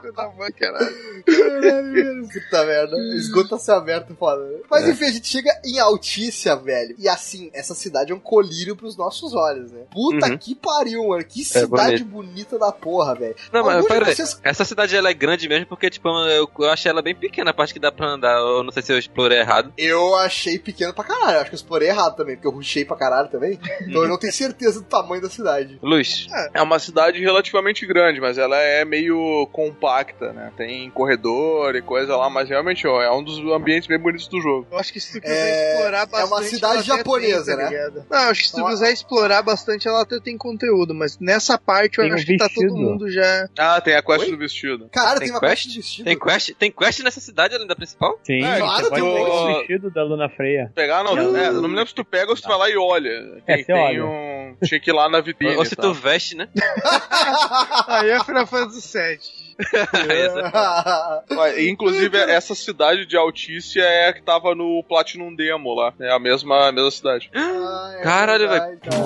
S4: Filho da mãe, caralho.
S3: Caralho. Puta merda. Esgoto a céu aberto, foda. né? Mas
S5: É.
S3: enfim, a gente chega em Altícia, velho. E assim, essa cidade é um colírio pros nossos olhos, né? Puta
S5: Uhum.
S3: que pariu, mano. Que cidade bonita da porra, velho.
S5: Não, mas
S3: Algum de
S5: pera aí.
S3: vocês-
S5: Essa cidade ela é grande mesmo porque, tipo, eu, eu achei ela bem pequena, a parte que dá pra andar. Eu não sei se eu explorei errado.
S3: Eu achei pequeno pra caralho. Eu acho que eu explorei errado também, porque eu rushei pra caralho também. Então eu não tenho certeza do tamanho da cidade.
S5: Luz.
S2: É uma cidade relativamente grande, mas ela é meio compacta, né? Tem corredor e coisa lá, mas realmente ó, é um dos ambientes bem bonitos do jogo.
S4: Eu acho que se tu quiser
S3: É-
S4: explorar
S3: é
S4: bastante.
S3: uma cidade
S4: até
S3: japonesa,
S4: tem, tá
S3: né?
S4: ligado? Não, acho que se tu
S3: Então,
S4: quiser explorar bastante, ela até tem conteúdo, mas nessa parte eu
S6: Tem um
S4: acho que tá todo mundo já.
S2: Ah, tem a quest
S3: Oi?
S2: do vestido.
S3: Caralho,
S5: Tem
S3: tem, uma
S5: quest?
S3: quest de vestido.
S5: Tem quest, tem quest nessa cidade além da principal?
S6: Sim,
S2: É,
S3: claro, tem
S2: o-
S6: o vestido da Luna Freia.
S2: Pegar, não,
S3: Não.
S2: é, não me lembro se tu pega ou se tu vai lá e olha.
S6: É,
S2: Tem, tem
S6: olha.
S2: um. Tinha que ir lá na vitrine.
S5: Ou se tu veste, né?
S4: Aí é Final Fantasy VII.
S2: Inclusive, essa cidade de Altícia é a que tava no Platinum Demo lá. É a mesma, a mesma cidade.
S3: Ah, é
S5: Caralho,
S3: verdade, cara.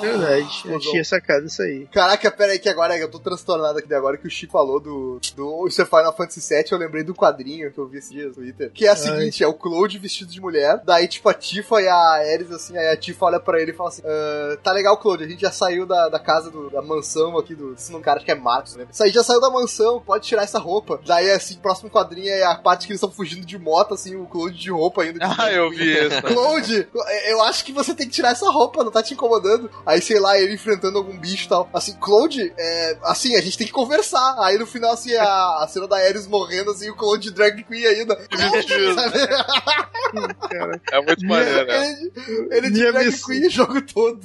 S4: Verdade, eu tinha sacado isso aí.
S3: Caraca, pera aí que agora eu tô transtornado aqui de agora que o Chico falou do, do isso é Final Fantasy VII, eu lembrei do quadrinho que eu vi esse dia no Twitter. Que é a seguinte, é o Cloud vestido de mulher, daí tipo a Tifa e a Ares assim, aí a Tifa olha pra ele e fala assim, "Ah, tá legal Cloud, a gente já saiu da, da casa, do- da mansão aqui do, esse nome cara, acho que é Marcos, né? Isso aí já saiu da mansão, pode tirar essa roupa. Daí assim, próximo quadrinho é a parte que eles estão fugindo de moto, assim, o Cloud de roupa ainda. de-
S2: Ah, eu vi isso.
S3: Cloud, eu acho que você tem que tirar essa roupa, não tá te incomodando. Aí, sei lá, ele enfrentando algum bicho e tal. Assim, Cloud, é, assim, a gente tem que conversar. Aí no final, assim, a, a cena da Ares morrendo, assim, o Cloud drag queen ainda.
S2: Vestido.
S3: Sabe?
S4: Cara,
S2: É muito maneiro, né?
S3: Ele, ele de drag
S4: missão.
S3: queen o jogo todo.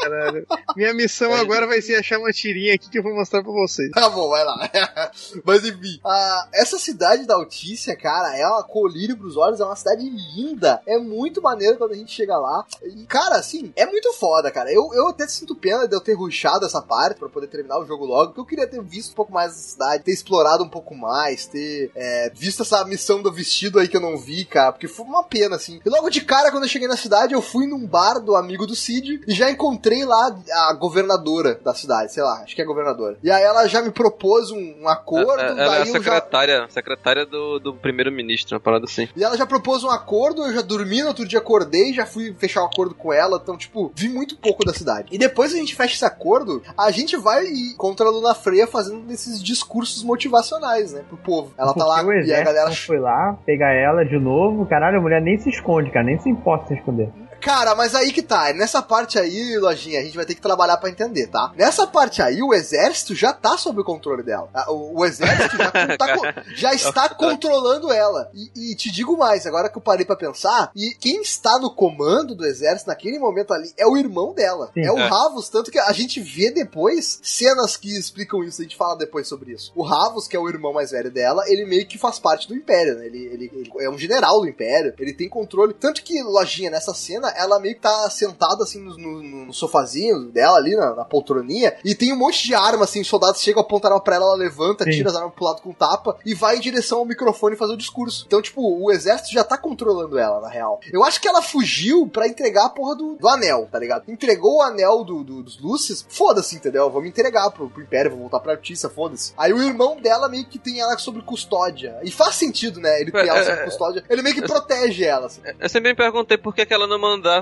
S4: caralho. Minha missão agora vai ser achar uma tirinha aqui que eu vou mostrar pra vocês.
S3: Tá bom, vai lá. Mas enfim, a- essa cidade da Altícia, cara, é uma colírio pros olhos, é uma cidade linda. É muito maneiro quando a gente chega lá. E, cara, assim, é muito foda, cara. Eu, eu até sinto pena de eu ter rushado essa parte pra poder terminar o jogo logo, porque eu queria ter visto um pouco mais da cidade, ter explorado um pouco mais, ter é, visto essa missão do vestido aí que eu não vi, cara, porque foi uma pena, assim. E logo de cara, quando eu cheguei na cidade, eu fui num bar do amigo do Cid e já encontrei lá a governadora da cidade, sei lá, acho que é governadora. E aí ela já me propôs um, um acordo,
S5: Ela é
S3: daí
S5: a
S3: eu já...
S5: secretária, secretária do, do primeiro-ministro, uma parada assim.
S3: E ela já propôs um acordo, eu já dormi, no outro dia acordei, já fui fechar um acordo com ela, então, tipo, vi muito pouco da cidade. E depois que a gente fecha esse acordo, a gente vai contra a Luna Freia fazendo esses discursos motivacionais, né, pro povo. Ela tá lá
S6: Porque o
S3: e a galera...
S6: foi lá pegar ela de novo. Caralho, a mulher nem se esconde, cara. Nem se importa em se esconder.
S3: Cara, mas aí que tá, nessa parte aí, Lojinha, a gente vai ter que trabalhar pra entender, tá? Nessa parte aí, o exército já tá sob o controle dela. Ah, O, o exército já, tá já está controlando ela. E, e te digo mais, agora que eu parei pra pensar, e quem está no comando do exército naquele momento ali é o irmão dela.
S6: Sim.
S3: é o
S5: É.
S3: Ravos, tanto que a gente vê depois cenas que explicam isso, a gente fala depois sobre isso. O Ravos, que é o irmão mais velho dela, ele meio que faz parte do Império, né? Ele, ele, ele é um general do Império, ele tem controle. Tanto que, Lojinha, nessa cena, ela meio que tá sentada assim no, no- no sofazinho dela ali, na, na poltroninha, e tem um monte de arma, assim, os soldados chegam, apontam arma pra ela, ela levanta,
S6: Sim.
S3: tira as armas pro lado com tapa e vai em direção ao microfone fazer o discurso. Então, tipo, o exército já tá controlando ela, na real. Eu acho que ela fugiu pra entregar a porra do, do anel, tá ligado? Entregou o anel do, do- dos Lúcius, foda-se, entendeu? Vou me entregar pro, pro Império, vou voltar pra Artista, foda-se. Aí o irmão dela meio que tem ela sob custódia. E faz sentido, né? Ele tem ela sob
S5: É, é,
S3: custódia. Ele meio que protege ela, assim.
S5: Eu sempre me perguntei por que, que ela não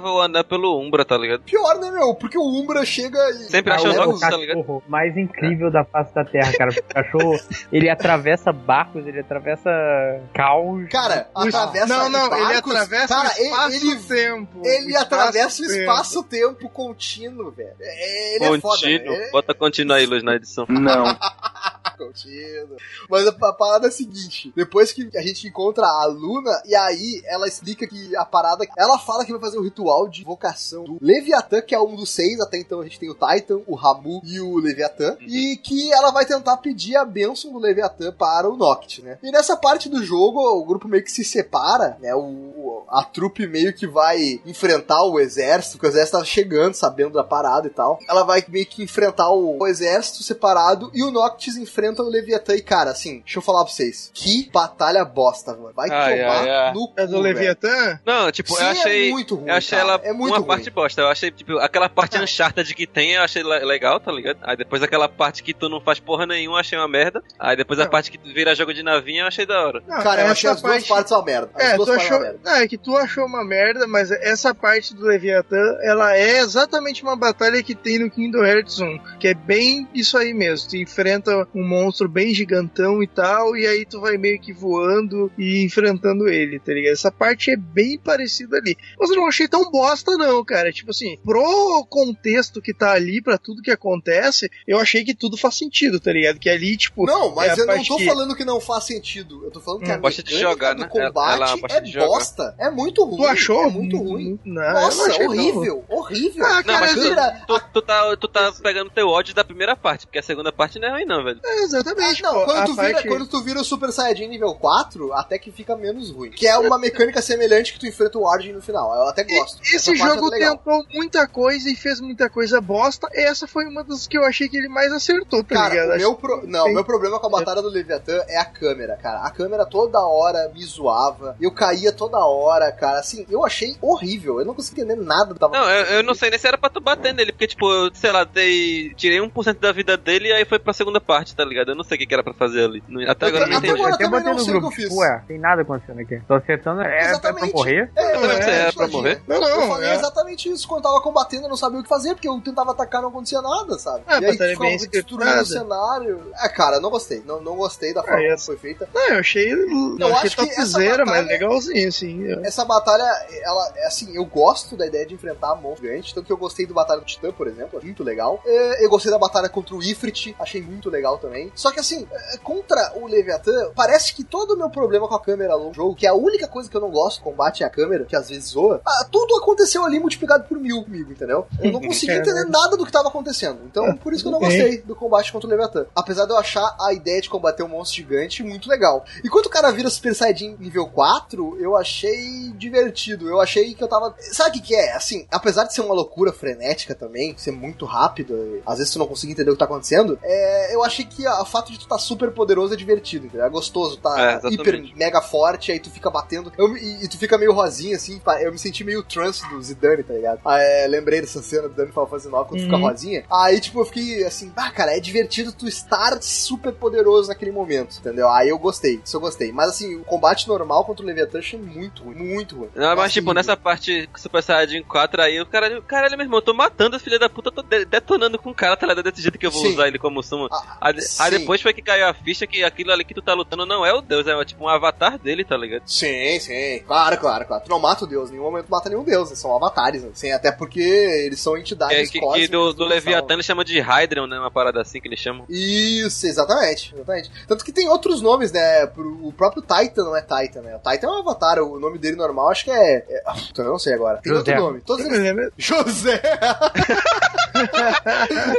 S5: o anel pelo Umbra, tá ligado?
S3: Pior, né, meu? Porque o Umbra chega e.
S5: Sempre
S6: Ah,
S5: achou
S6: o
S3: leva
S5: logo
S3: os-
S5: tá ligado?
S6: cachorro mais incrível da face da Terra, cara. O cachorro, ele atravessa barcos, ele atravessa caos.
S3: Cara, atravessa
S4: não, não, ele
S3: barcos,
S4: atravessa
S3: cara,
S4: o espaço-tempo.
S3: Ele atravessa o
S4: espaço-tempo.
S3: contínuo, velho. É, ele é foda.
S5: Contínuo.
S3: né?
S5: Bota contínuo aí, Luz, na edição.
S1: Não.
S3: Contido. Mas a, a parada é a seguinte: depois que a gente encontra a Luna, e aí ela explica que a parada. Ela fala que vai fazer um ritual de invocação do Leviatã, que é um dos seis. Até então a gente tem o Titan, o Ramu e o Leviatã. E que ela vai tentar pedir a bênção do Leviatã para o Noct, né? E nessa parte do jogo, o grupo meio que se separa, né? O, o- a trupe meio que vai enfrentar o exército, porque o exército tá chegando, sabendo da parada e tal. Ela vai meio que enfrentar o, o exército separado e o Noctis enfrenta o Leviatã. E, cara, assim, deixa eu falar pra vocês. Que batalha bosta, mano. Vai
S2: Ai,
S3: tomar
S2: ai, ai.
S3: no cu,
S4: É do. Leviatã?
S5: Não, tipo,
S3: Sim,
S5: eu achei.
S3: é muito ruim,
S5: eu achei
S3: cara.
S5: ela
S3: É muito
S5: uma
S3: ruim.
S5: parte bosta. Eu achei, tipo, aquela parte Uncharted que tem, eu achei le- legal, tá ligado? Aí depois aquela parte que tu não faz porra nenhuma, eu achei uma merda. Aí depois a
S4: Não.
S5: parte que tu vira jogo de navinha, eu achei da hora.
S4: Não,
S3: Cara, eu achei as duas
S4: parte-
S3: partes uma merda. As
S4: É,
S3: duas
S4: tu
S3: partes
S4: achou.
S3: uma merda.
S4: Não, é que tu achou uma merda, mas essa parte do Leviatã, ela é exatamente uma batalha que tem no Kingdom Hearts 1. Que é bem isso aí mesmo. Tu enfrenta um monstro bem gigantão e tal, e aí tu vai meio que voando e enfrentando ele, tá ligado? Essa parte é bem parecida ali. Mas eu não achei tão bosta, não, cara. Tipo assim, pro contexto que tá ali, pra tudo que acontece, eu achei que tudo faz sentido, tá ligado? Que ali, tipo.
S3: Não, mas
S4: é
S3: eu não tô
S4: que-
S3: falando que não faz sentido. Eu tô falando que
S4: Hum,
S3: a
S5: gosta de jogar,
S3: do
S5: né? Ela-
S3: combate
S5: ela gosta
S3: é
S5: jogar.
S3: bosta. É muito ruim.
S4: Tu achou?
S3: É muito ruim.
S4: Não, não
S3: Nossa,
S4: achei, não.
S3: horrível, horrível.
S4: Ah,
S5: Não,
S4: cara,
S5: mas tu,
S3: vira-
S5: tu, tu tá, tu tá pegando teu ódio da primeira parte, porque a segunda parte não é ruim, não, velho.
S4: É, exatamente.
S3: Ah, não,
S4: pô,
S3: quando tu, vira,
S4: parte-
S3: quando tu vira o Super Saiyajin nível 4, até que fica menos ruim. Que é uma mecânica semelhante que tu enfrenta o Arjun no final. Eu até gosto.
S4: E- Esse
S3: parte
S4: jogo
S3: é
S4: tentou muita coisa e fez muita coisa bosta. Essa foi uma das que eu achei que ele mais acertou, tá
S3: Cara,
S4: ligado?
S3: meu, pro... não, o
S4: Sim.
S3: meu problema com a batalha do Leviatã é a câmera, cara. A câmera toda hora me zoava. Eu caía toda hora, cara. Assim, eu achei horrível. Eu não consegui entender nada tava
S5: Não, eu, eu não sei nem se era pra tu bater nele, porque, tipo, eu, sei lá, dei, tirei 1% da vida dele e aí foi pra segunda parte, tá ligado? Eu não sei o que, que era pra fazer ali. Até agora eu não entendi.
S3: agora
S6: até botei no
S3: sei o
S6: grupo,
S3: que
S6: ué, tem nada acontecendo aqui. Tô acertando, é, é pra
S3: Exatamente.
S6: morrer?
S3: É,
S5: Eu também pensei, era pra morrer.
S4: Não, não,
S3: eu falei
S4: é.
S3: exatamente isso. Quando eu tava combatendo, eu não sabia o que fazer, porque eu tentava atacar e não acontecia nada, sabe?
S4: Ah,
S3: e aí ficava
S4: bem
S3: destruindo o cenário. É, cara, eu não gostei. Não, não gostei da forma
S4: Ah,
S3: como
S4: essa-
S3: foi feita.
S4: Não, eu achei. Não,
S3: Eu
S4: achei
S3: que
S4: topzera, mas legalzinho, assim.
S3: Essa batalha, ela, é assim, eu gosto da ideia de enfrentar monstro gigante, tanto que eu gostei do Batalha do Titã, por exemplo, muito legal. É, Eu gostei da batalha contra o Ifrit, achei muito legal também. Só que assim, é, contra o Leviatã, parece que todo o meu problema com a câmera no jogo, que é a única coisa que eu não gosto, combate é a câmera, que às vezes zoa, ah, tudo aconteceu ali multiplicado por mil comigo, entendeu? Eu não consegui
S4: É,
S3: entender nada do que tava acontecendo. Então, por isso que eu não gostei do combate contra o Leviatã. Apesar de eu achar a ideia de combater um monstro gigante muito legal. E quando o cara vira Super Saiyajin nível 4, eu achei divertido. Eu achei que eu tava. Sabe o que, que é? Assim, apesar de ser uma loucura frenética também, ser muito rápido, às vezes tu não consegue entender o que tá acontecendo, é, eu achei que a- o fato de tu tá super poderoso é divertido, entendeu? É gostoso,
S5: É,
S3: tá
S5: exatamente.
S3: hiper mega forte, aí tu fica batendo. Eu e, e tu fica meio rosinha, assim, eu me senti meio trance do Zidane, tá ligado? Ah, é, lembrei dessa cena do Dani Final Fantasy 9 quando tu fica
S4: Uhum.
S3: rosinha. Aí, tipo, eu fiquei assim, ah, cara, é divertido tu estar super poderoso naquele momento, entendeu? Aí eu gostei, isso eu gostei. Mas assim, o combate normal contra o Leviathan achei muito ruim, muito ruim.
S5: Não, mas
S3: Nossa,
S5: tipo, nessa parte Super Saiyajin 4 aí, o cara, caralho, meu irmão, eu tô matando esse filho da puta, tô de- detonando com o cara, tá ligado? Desse jeito que eu vou
S3: Sim.
S5: usar ele como sumo.
S3: Ah, sim.
S5: Aí depois foi que caiu a ficha que aquilo ali que tu tá lutando não é o deus, é tipo um avatar dele, tá ligado?
S3: Sim, sim. Claro, claro, claro. Tu não mata o deus, em nenhum momento mata nenhum deus, são avatares, né? Sim, até porque eles são entidades
S5: Que, que, que
S3: cósmicas
S5: do, do
S3: não
S5: Leviathan eles chamam de Hydron, né? Uma parada assim que eles chamam.
S3: Isso, exatamente, exatamente. Tanto que tem outros nomes, né? Pro, o próprio Titan não é Titan, né? O Titan é um avatar, o nome dele normal acho que é. é eu não sei agora. Tem
S6: José.
S3: outro nome. Todos
S4: Eu
S3: eles. José!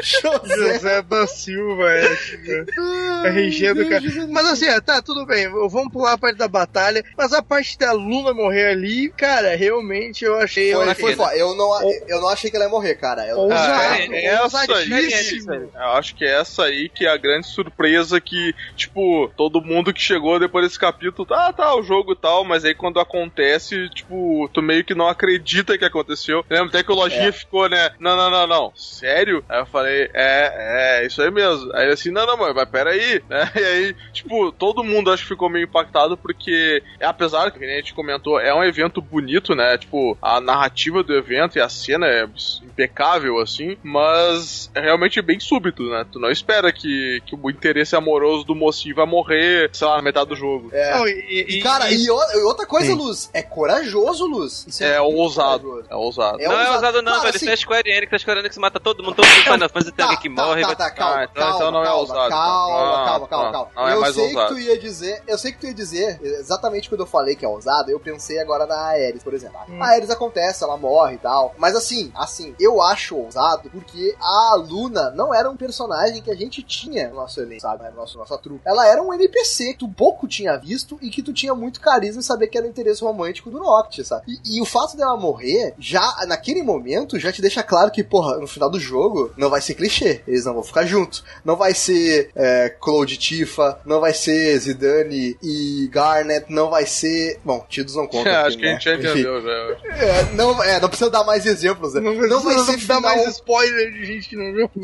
S3: José!
S4: José da Silva, é, tipo, RG do cara. Mas assim, ó, tá, tudo bem, vamos pular a parte da batalha, mas a parte da Luna morrer ali, cara, realmente eu achei... eu
S3: Foi,
S4: achei-
S3: foi, foi. Eu não, eu não achei que ela ia morrer, cara. Eu,
S2: Ah, é, essa aí,
S4: ousadíssimo.
S2: Eu acho que é essa aí que é a grande surpresa que, tipo, todo mundo que chegou depois desse capítulo, tá, tá, o jogo e tal, mas aí quando acontece, tipo, tu meio que não acredita que aconteceu. Lembra até que o Lojinha
S3: É.
S2: ficou, né? Não, não, não, não. Sério? Aí eu falei, é, é, isso aí mesmo. Aí ele assim, não, não, mas, mas peraí, né? E aí, tipo, todo mundo acho que ficou meio impactado porque, apesar que a gente comentou, é um evento bonito, né? Tipo, a narrativa do evento e a cena é impecável, assim, mas é realmente bem súbito, né? Tu não espera que, que o interesse amoroso do mocinho vai morrer, sei lá, na metade do jogo.
S3: É.
S4: Não, e,
S3: E, cara, e, o- e outra coisa,
S6: Sim.
S3: Luz, é corajoso, Luz. Isso
S2: É
S3: muito
S2: ousado. É ousado.
S3: É
S5: não é
S3: ousado.
S5: não,
S3: Claro,
S5: velho.
S3: assim-
S5: Isso é Square Enix, a Square Enix mata mata todo mundo, todo mundo Final Fantasy tem alguém que morre.
S3: tá,
S5: vai-
S3: tá, calma,
S2: Ah, então-
S3: calma,
S2: então não é
S3: calma,
S2: ousado,
S3: Calma,
S2: então. Ah,
S3: calma, calma,
S2: tá.
S3: calma.
S2: Não é
S3: eu
S2: mais
S3: sei
S2: ousado.
S3: que tu ia dizer, eu sei que tu ia dizer, exatamente quando eu falei que é ousado, eu pensei agora na Aeris, por exemplo.
S4: Hum.
S3: A Aeris acontece, ela morre e tal. Mas assim, assim, eu acho ousado porque a Luna não era um personagem que a gente tinha no nosso elenco, sabe? No nosso, nossa trupe. Ela era um NPC que tu pouco tinha visto e que tu tinha muito carisma em saber que era o interesse romântico do Noctis, sabe? E, e o fato dela morrer, já naquele momento, já te deixa claro que, porra, no final do jogo, não vai ser clichê. Eles não vão ficar juntos. Não vai ser é, Claude Tifa, não vai ser Zidane e Garnet, não vai ser. Bom, Tidus não conta.
S2: Acho
S3: aqui,
S2: que a
S3: né?
S2: gente já entendeu já.
S3: É, não, é, não precisa dar mais exemplos, né? Não, vai ser
S4: dar
S3: final...
S4: mais spoiler de gente que não viu.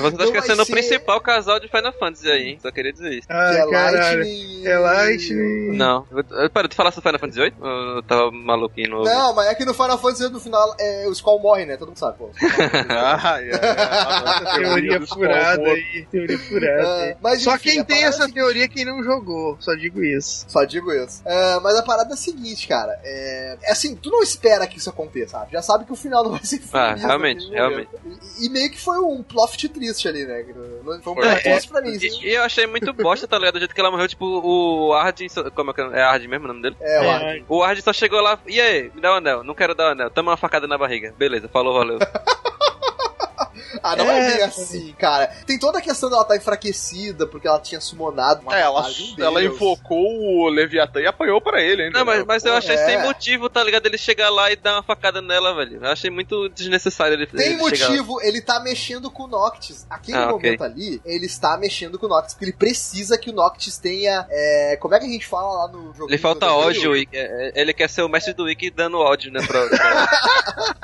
S5: Você tá
S3: Não
S5: esquecendo o
S3: ser-
S5: principal casal de Final Fantasy aí, hein? Só queria dizer isso.
S3: que
S4: Ah,
S3: é
S4: caralho.
S3: Lightning.
S4: É Lightning.
S5: Não. Pera, tu falasse do Final Fantasy VIII? Ou Eu tava maluquinho no.
S3: Não, mas é que no Final Fantasy no final é, o Skull morre, né? Todo mundo sabe, pô.
S2: Ah, é, é.
S4: Teoria furada aí. Teoria furada.
S3: É,
S4: aí.
S3: mas,
S4: Só
S3: enfim,
S4: quem tem essa
S3: é
S4: teoria é quem não jogou. Só digo isso.
S3: Só digo isso. É, mas a parada é a seguinte, cara. É, é assim, tu não espera que isso aconteça, sabe? Já sabe que o final não vai ser feliz.
S5: Ah, realmente,
S3: momento. E, e meio que foi um plot triste ali, né? Foi um plot
S5: é,
S3: twist pra mim.
S5: E, e eu achei muito bosta, tá ligado? Do jeito que ela morreu, tipo, o Ardyn. só- Como é que é? É Ardyn mesmo o nome dele?
S3: É, lá.
S4: É,
S5: O Ardyn só chegou lá, e aí, me dá o anel. Não quero dar o anel. Toma uma facada na barriga. Beleza, falou, valeu.
S3: Ah, não é,
S4: É.
S3: bem assim, cara. Tem toda a questão dela estar enfraquecida, porque ela tinha summonado uma
S2: É, ela,
S3: um
S2: ela invocou o Leviatã e apanhou pra ele ainda.
S5: Não, mas,
S2: né?
S5: mas eu achei
S3: é.
S5: sem motivo, tá ligado? Ele chegar lá e dar uma facada nela, velho. Eu achei muito desnecessário ele
S3: Tem
S5: ele
S3: motivo, ele tá mexendo com o Noctis. Aquele
S5: Ah,
S3: momento ali, ele está mexendo com o Noctis, porque ele precisa que o Noctis tenha. é, como é que a gente fala lá no jogo?
S5: Lhe falta ódio, e- é, é, ele quer ser o mestre do Wiki dando ódio, né? Pra,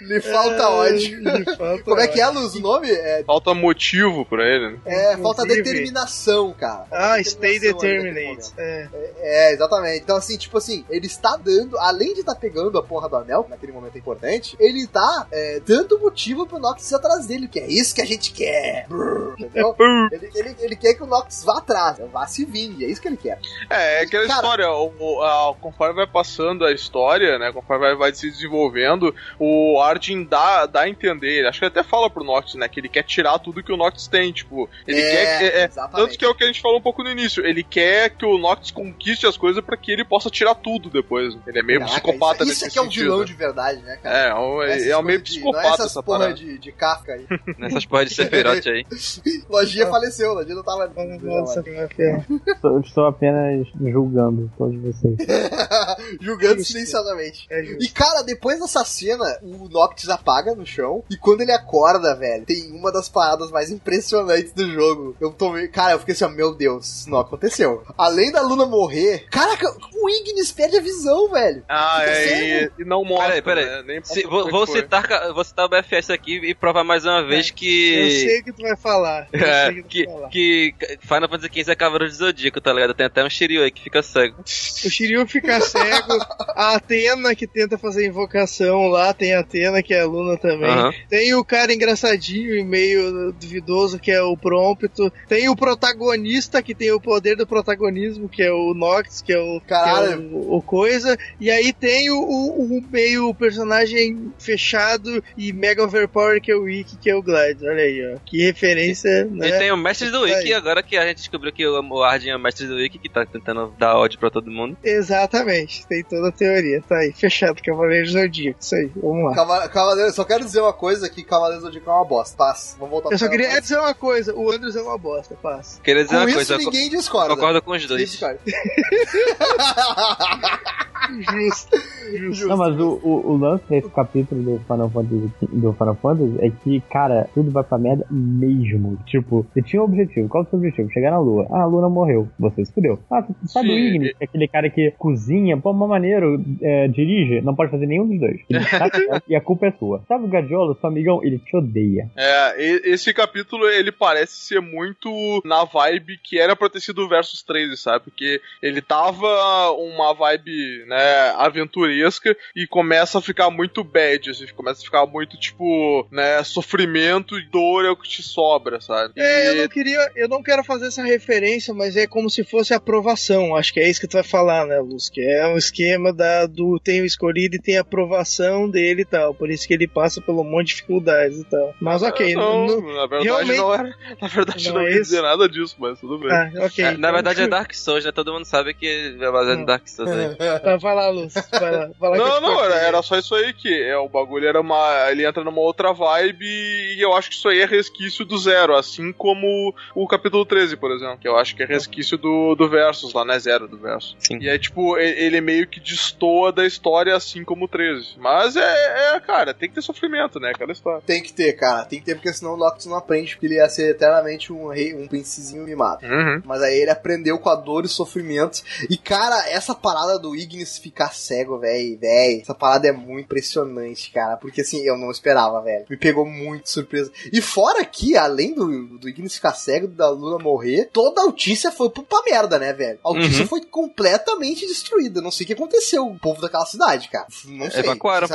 S3: Lhe falta ódio.
S4: Lhe falta
S3: Como é que é. Luz? O nome? É,
S2: Falta motivo pra ele, né?
S3: é falta
S4: Inclusive-
S3: determinação, cara. Falta
S4: Ah, stay
S3: determinação
S4: determinate.
S3: momento.
S4: É.
S3: É, exatamente. Então, assim, tipo assim, ele está dando, além de estar pegando a porra do anel, naquele momento importante, ele tá é, dando motivo pro Noctis ir atrás dele, que é isso que a gente quer. Brrr, Entendeu? ele, ele, ele quer que o Noctis vá atrás, vá se vingue, é isso que ele quer.
S2: É, é aquela
S3: Cara-
S2: história, o, o- a- conforme vai passando a história, né, conforme vai, vai se desenvolvendo, o Arjun dá, dá a entender, acho que ele até fala pro Noctis, né, que ele quer tirar tudo que o Noctis tem, tipo, ele
S3: É,
S2: quer, é, é, tanto que é o que a gente falou um pouco no início, ele quer que o Noctis conquiste as coisas pra que ele possa tirar tudo depois, ele é meio
S3: Caraca,
S2: psicopata
S3: isso,
S2: nesse
S3: isso aqui é um
S2: sentido.
S3: vilão de verdade, né, cara?
S2: É, é, um-
S3: Essas
S2: é um meio
S3: de-
S2: psicopata
S3: Não é essas
S2: essa
S3: porra
S2: parada.
S3: de, de Kafka aí.
S5: nessas porras de Sephiroth aí.
S3: Lojinha faleceu, Lojinha não tava.
S4: Nossa, é.
S6: Estou, estou apenas julgando todos vocês.
S3: Julgando
S4: Justo.
S3: silenciosamente.
S4: É.
S3: E cara, depois dessa cena, o Noctis apaga no chão. E quando ele acorda, velho, tem uma das paradas mais impressionantes do jogo. Eu tomei. Cara, eu fiquei assim, ó, meu Deus, isso não aconteceu. Além da Luna morrer, caraca, o Ignis perde a visão, velho.
S2: Ah, é, e, e não mostra,
S5: Peraí, peraí.
S2: né,
S5: Se- vou,
S2: é
S5: vou
S2: foi.
S5: citar, vou citar o BFS aqui e provar mais uma vez
S4: Eu
S5: que.
S4: sei o que tu vai falar. Eu
S5: É,
S4: sei o que tu
S5: que,
S4: vai falar.
S5: que Final Fantasy XV é Cavaleiro de Zodíaco, tá ligado? Tem até um Shiryu aí que fica cego.
S4: O Shiryu fica cego, a Atena que tenta fazer invocação lá, tem a Atena que é aluna também.
S5: Aham.
S4: Tem o cara engraçadinho e meio duvidoso que é o Prompto. Tem o protagonista que tem o poder do protagonismo, que é o Nox, que é o, que é o, o coisa. E aí tem o, o, o meio personagem fechado e mega overpower que é o Wiki, que é o Glide. Olha aí, ó. Que referência, né?
S5: E tem o Mestre do Wiki,
S4: aí.
S5: agora que a gente descobriu que o, Ardyn é o Mestre do Wiki, que tá tentando dar ódio pra todo mundo.
S4: Exatamente, tem toda a teoria. Tá aí, fechado, Cavaleiro Zodíaco. Isso aí, vamos lá.
S3: Cava- Cavaleiro, só quero dizer uma coisa: que Cavaleiro Zodíaco é uma bosta. Passa. Vamos voltar
S4: Eu só queria dizer uma coisa, o Andrews é uma bosta, passa.
S5: Queria dizer
S3: Com
S5: uma
S3: isso,
S5: coisa,
S3: ninguém discorda.
S5: concordo com os dois.
S3: discorda.
S4: Justo, justo.
S6: Não, mas o, o, o lance desse capítulo do Final Fantasy do Final Fantasy é que, cara, tudo vai pra merda mesmo. Tipo, você tinha um objetivo. Qual é o seu objetivo? Chegar na Lua. Ah, a Luna morreu. Você se fudeu. Ah, você sabe o
S2: Sim,
S6: Ignis, que é aquele cara que cozinha, pô, uma maneiro, é, dirige. Não pode fazer nenhum dos dois. Ele tá e a culpa é sua. Sabe o Gadiola, seu amigão, ele te odeia.
S2: É, esse capítulo ele parece ser muito na vibe que era pra ter sido o Versus 13, sabe? Porque ele tava uma vibe, né, aventureira fresca e começa a ficar muito bad, assim, começa a ficar muito, tipo, né, sofrimento e dor é o que te sobra, sabe?
S4: É, eu não queria, eu não quero fazer essa referência, mas é como se fosse aprovação. Acho que é isso que tu vai falar, né, Luz? Que é um esquema da, do tem o escolhido e tem a aprovação dele e tal. Por isso que ele passa por um monte de dificuldades e tal. Mas ok,
S2: não,
S4: não,
S2: na verdade
S4: realmente-
S2: não era. Na verdade
S4: Não
S2: não,
S4: isso?
S2: dizer nada disso, mas tudo bem.
S4: ah, ok.
S5: É, na
S4: então-
S5: verdade é Dark Souls, né? Todo mundo sabe que é baseado em Dark Souls. Né?
S4: Tá, vai lá, Luz. Vai lá. Vai lá
S2: Não, não, era, era só isso aí que é, o bagulho era uma. Ele entra numa outra vibe e eu acho que isso aí é resquício do zero, assim como o capítulo 13, por exemplo, que eu acho que é resquício do, do Versus lá, né? Zero do Versus.
S5: Sim.
S2: E é tipo, ele meio que destoa da história assim como o 13. Mas é, é, cara, tem que ter sofrimento, né? Aquela história.
S3: Tem que ter, cara. Tem que ter, porque senão o Noctis não aprende, porque ele ia ser eternamente um rei, um princesinho mimado.
S2: Uhum.
S3: Mas aí ele aprendeu com a dor e sofrimento. E, cara, essa parada do Ignis ficar cego, velho, velho. Essa parada é muito impressionante, cara. Porque, assim, eu não esperava, velho. Me pegou muito surpresa. E fora que, além do, do Ignis ficar cego, da Luna morrer, toda a Altícia foi pra merda, né, velho? A Altícia
S5: Uhum.
S3: foi completamente destruída. Não sei o que aconteceu. O povo daquela cidade, cara. Não sei.
S5: Evacuaram,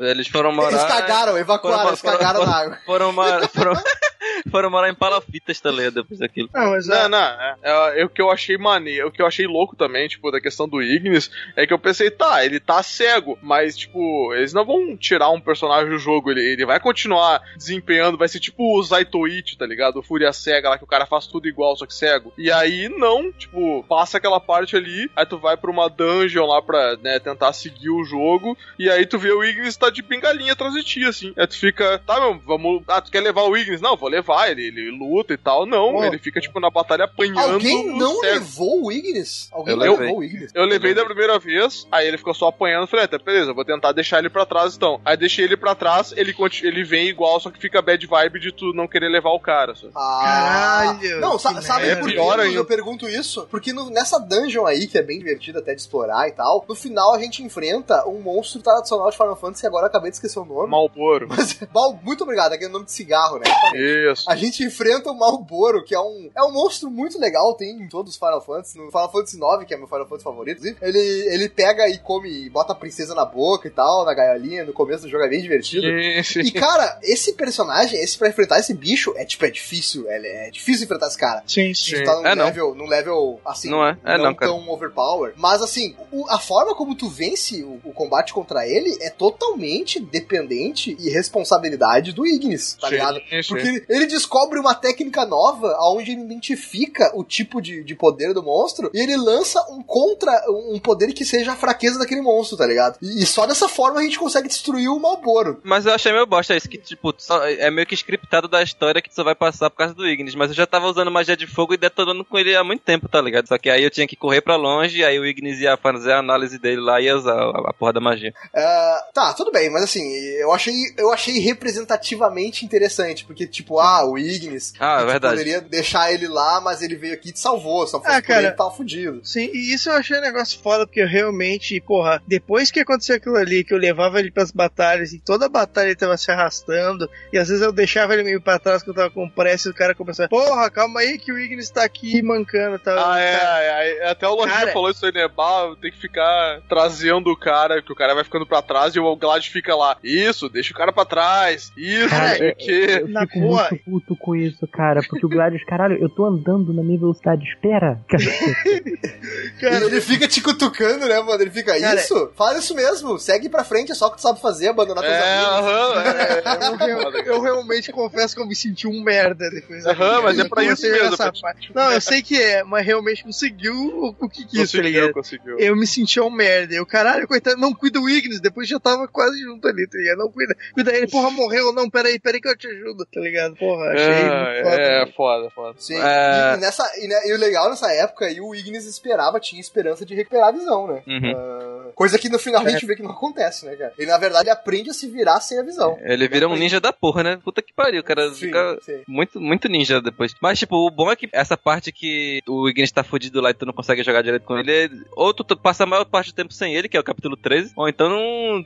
S5: eles, foram morar.
S3: Eles cagaram, evacuaram,
S5: foram-
S3: cagaram
S5: foram-
S3: na água.
S5: Foram, morar- foram, foram morar em Palafitas, tá ligado? Depois daquilo.
S4: Não, mas
S2: Não,
S4: ah,
S2: não, é, é, o que eu achei maneiro, o que eu achei louco também, tipo, da questão do Ignis, é que eu pensei, tá, ele tá cego, mas, tipo, eles não vão tirar um personagem do jogo, ele, ele vai continuar desempenhando, vai ser tipo o Zaitoichi, tá ligado? O Fúria Cega lá, que o cara faz tudo igual, só que cego. E aí, não, tipo, passa aquela parte ali, aí tu vai pra uma dungeon lá pra, né, tentar seguir o jogo, e aí tu vê o Ignis tá de pingalinha atrás de ti, assim. Aí tu fica, tá, meu, vamos, ah, tu quer levar o Ignis? Não, vou levar, ele, ele luta e tal. Não,
S3: Pô.
S2: ele fica, tipo, na batalha apanhando
S3: Alguém não
S2: cego.
S3: levou o Ignis? Alguém
S5: Eu
S3: não
S5: levei.
S3: levou o Ignis?
S2: Eu levei da primeira vez, aí ele ficou só apanhando, falei, tá, beleza, vou tentar deixar ele pra trás então. Aí deixei ele pra trás, ele, ele vem igual, só que fica bad vibe de tu não querer levar o cara, sabe?
S3: Ah,
S4: Caralho,
S3: Não, sa- sabe
S2: merda.
S3: por que
S2: É
S3: eu- pergunto isso? Porque no- nessa dungeon aí, que é bem divertida até de explorar e tal, no final a gente enfrenta um monstro tradicional de Final Fantasy, que agora acabei de esquecer o nome.
S2: Malboro.
S3: Mas, Mal, muito obrigado, aquele nome de cigarro, né?
S2: Isso.
S3: A gente enfrenta o Malboro, que é um, é um monstro muito legal, tem em todos os Final Fantasy. No Final Fantasy IX, que é meu Final Fantasy favorito, ele, ele pega e come, bota a princesa na boca e tal, na gaiolinha, no começo do jogo é bem divertido.
S2: Sim, sim.
S3: E cara, esse personagem, esse pra enfrentar esse bicho, é tipo, é difícil, é, é difícil enfrentar esse cara.
S4: sim,
S3: A
S4: sim.
S3: gente tá num
S5: É, não.
S3: level, num level assim,
S5: Não é? É, não, cara.
S3: tão overpower. Mas assim, o- a forma como tu vence o, o combate contra ele é totalmente dependente e responsabilidade do Ignis, tá
S2: Sim,
S3: ligado?
S2: sim.
S3: Porque ele, ele descobre uma técnica nova onde ele identifica o tipo de, de poder do monstro e ele lança um contra, um poder que seja a fraqueza daquele monstro, tá ligado? E, e só dessa forma a gente consegue destruir o Malboro.
S5: Mas eu achei meio bosta isso, que, tipo, é meio que scriptado da história que só vai passar por causa do Ignis. Mas eu já tava usando magia de fogo e detonando com ele há muito tempo, tá ligado? Só que aí eu tinha que correr pra longe, aí o Ignis ia fazer a análise dele lá e ia usar a, a porra da magia.
S3: Ah, tá, tudo bem, mas assim, eu achei, eu achei representativamente interessante, porque, tipo, ah, o Ignis,
S5: Ah, é verdade.
S3: poderia deixar ele lá, mas ele veio aqui e te salvou, só fosse
S4: Ah,
S3: por
S4: cara.
S3: ele, tava fudido.
S4: Sim, e isso eu achei um negócio foda, porque eu realmente, porra, depois que aconteceu aquilo ali, que eu levava ele pras batalhas, e toda a batalha ele tava se arrastando, e às vezes eu deixava ele meio pra trás, que eu tava com pressa, e o cara começava, porra, calma aí que o Ignis tá aqui mancando, tá?
S2: Ah, é, é, é, até o Lojinha
S4: Cara-
S2: falou isso aí, né? Bah, tem que ficar trazendo o cara, que o cara vai ficando pra trás e o Glad fica lá. Isso, deixa o cara pra trás. Isso,
S4: Cara,
S2: não sei o quê.
S4: Na
S6: fico
S4: boa.
S6: Puto com isso, cara. Porque o Gladius, caralho, eu tô andando na minha velocidade. Espera.
S4: Cara,
S3: ele fica te cutucando, né, mano? Ele fica,
S4: Cara-
S3: isso, faz isso mesmo, segue pra frente, é só o que tu sabe fazer, abandonar teus
S2: É,
S3: amigos.
S2: aham, é, é,
S4: eu, real- eu realmente confesso que eu me senti um merda depois.
S2: Aham, mas é
S4: Eu
S2: pra isso mesmo,
S4: essa
S2: pra-
S4: parte. Não, eu sei que é, mas realmente conseguiu o, o que quis, tá ligado?
S2: conseguiu, conseguiu.
S4: Eu me senti um merda. Eu, caralho, coitado, não cuida o Ignis. Depois já tava quase junto ali, tá ligado? Não cuida. Cuida ele, porra, morreu. Não, peraí, peraí que eu te ajudo, tá ligado? Porra, achei muito foda.
S2: É, é, foda, foda.
S3: Sim,
S5: É.
S3: e, nessa, e, né, e o legal nessa época aí, o Ignis esperava, tinha esperança de recuperar a visão, né?
S5: Uhum.
S3: Ah, coisa que no final a gente vê que não acontece, né, cara? Ele, na verdade, aprende a se virar sem a visão.
S5: Ele vira um ninja da porra, né? Puta que pariu, o cara
S3: Sim,
S5: fica
S3: sim.
S5: muito, muito ninja depois. Mas, tipo, o bom é que essa parte que o Ignis tá fudido lá e tu não consegue jogar direito com ele, é- ou tu, tu passa a maior parte do tempo sem ele, que é o capítulo 13, ou então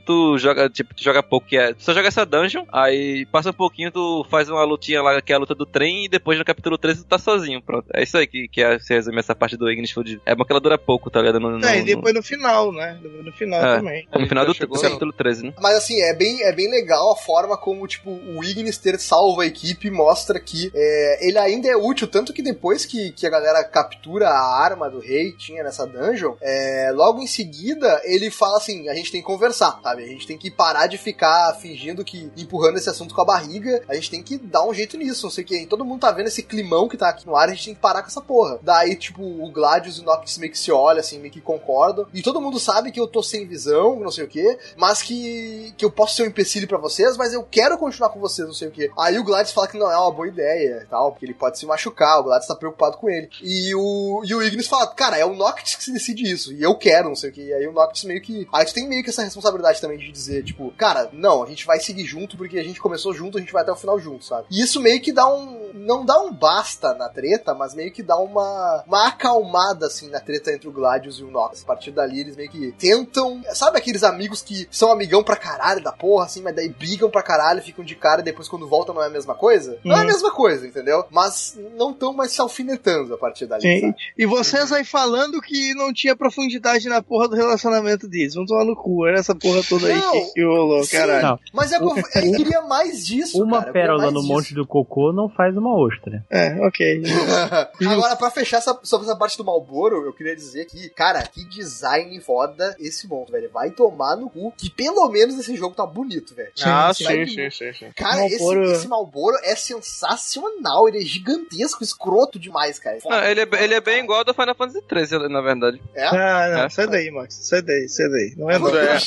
S5: tu joga, tipo, tu joga pouco, que é. Tu só joga essa dungeon, aí passa um pouquinho, tu faz uma lutinha lá, que é a luta do trem, e depois no capítulo 13 tu tá sozinho, pronto. É isso aí que, que é, se resume essa parte do Ignis Food. É bom que ela dura pouco, tá ligado? No, no,
S4: É, e depois no final, né? Depois No final
S5: É.
S4: também.
S5: no final do, capítulo 13, né?
S3: Mas assim, é bem, é bem legal a forma como, tipo, o Ignis ter salvo a equipe mostra que é, ele ainda é útil, tanto que depois que, que a galera captura a arma do rei tinha nessa dungeon, é, logo em seguida ele fala assim, a gente tem que conversar, sabe? A gente tem que parar de ficar fingindo que empurrando esse assunto com a barriga, a gente tem que dar um jeito nisso, não sei o que. Todo mundo tá vendo esse climão que tá aqui no ar, a gente tem que parar com essa porra. Daí, tipo, o Gladius e o Noctis meio que se olham, assim, meio que concordam, e todo mundo sabe que eu tô sem visão, não sei o que, mas que, que eu posso ser um empecilho pra vocês, mas eu quero continuar com vocês, não sei o que. Aí o Gladys fala que não é uma boa ideia e tal, porque ele pode se machucar, o Gladys tá preocupado com ele. E o, e o Ignis fala, cara, é o Noctis que se decide isso, e eu quero, não sei o que. E aí o Noctis meio que. Aí tu tem meio que essa responsabilidade também de dizer, tipo, cara, não, a gente vai seguir junto porque a gente começou junto, a gente vai até o final junto, sabe? E isso meio que dá um. Não dá um basta na treta, mas meio que dá uma, uma acalmada, assim, na treta entre o Gladius e o Nox. A partir dali, eles meio que tentam. Sabe aqueles amigos que são amigão pra caralho da porra, assim, mas daí brigam pra caralho, ficam de cara e depois quando voltam não é a mesma coisa? Não é a
S4: Uhum.
S3: mesma coisa, entendeu? Mas não tão mais se alfinetando a partir dali.
S4: Sim.
S3: sabe?
S4: E vocês aí falando que não tinha profundidade na porra do relacionamento deles. Vamos tomar no cu. Era essa porra toda aí
S3: Não.
S4: que, que rolou,
S3: Sim,
S4: caralho.
S6: Não.
S3: Mas eu, eu queria mais disso.
S6: Uma
S3: cara,
S6: pérola no
S3: disso.
S6: monte do cocô não faz uma ostra.
S4: É, ok.
S3: Agora, pra fechar essa, sobre essa parte do Malboro, eu queria dizer que, cara, que design foda esse monstro, velho. Vai tomar no cu, que pelo menos esse jogo tá bonito, velho.
S2: Ah,
S4: sim,
S2: sim,
S3: sim.
S2: sim.
S3: Cara,
S4: Marlboro-
S3: esse, esse Malboro é sensacional, ele é gigantesco, escroto demais, cara.
S5: Não, ele, é, ele é bem igual ao do Final Fantasy 13, na verdade.
S3: É?
S4: Ah, não,
S5: É.
S4: sai daí, Max. Sai daí, sai daí. Não é não.
S2: É.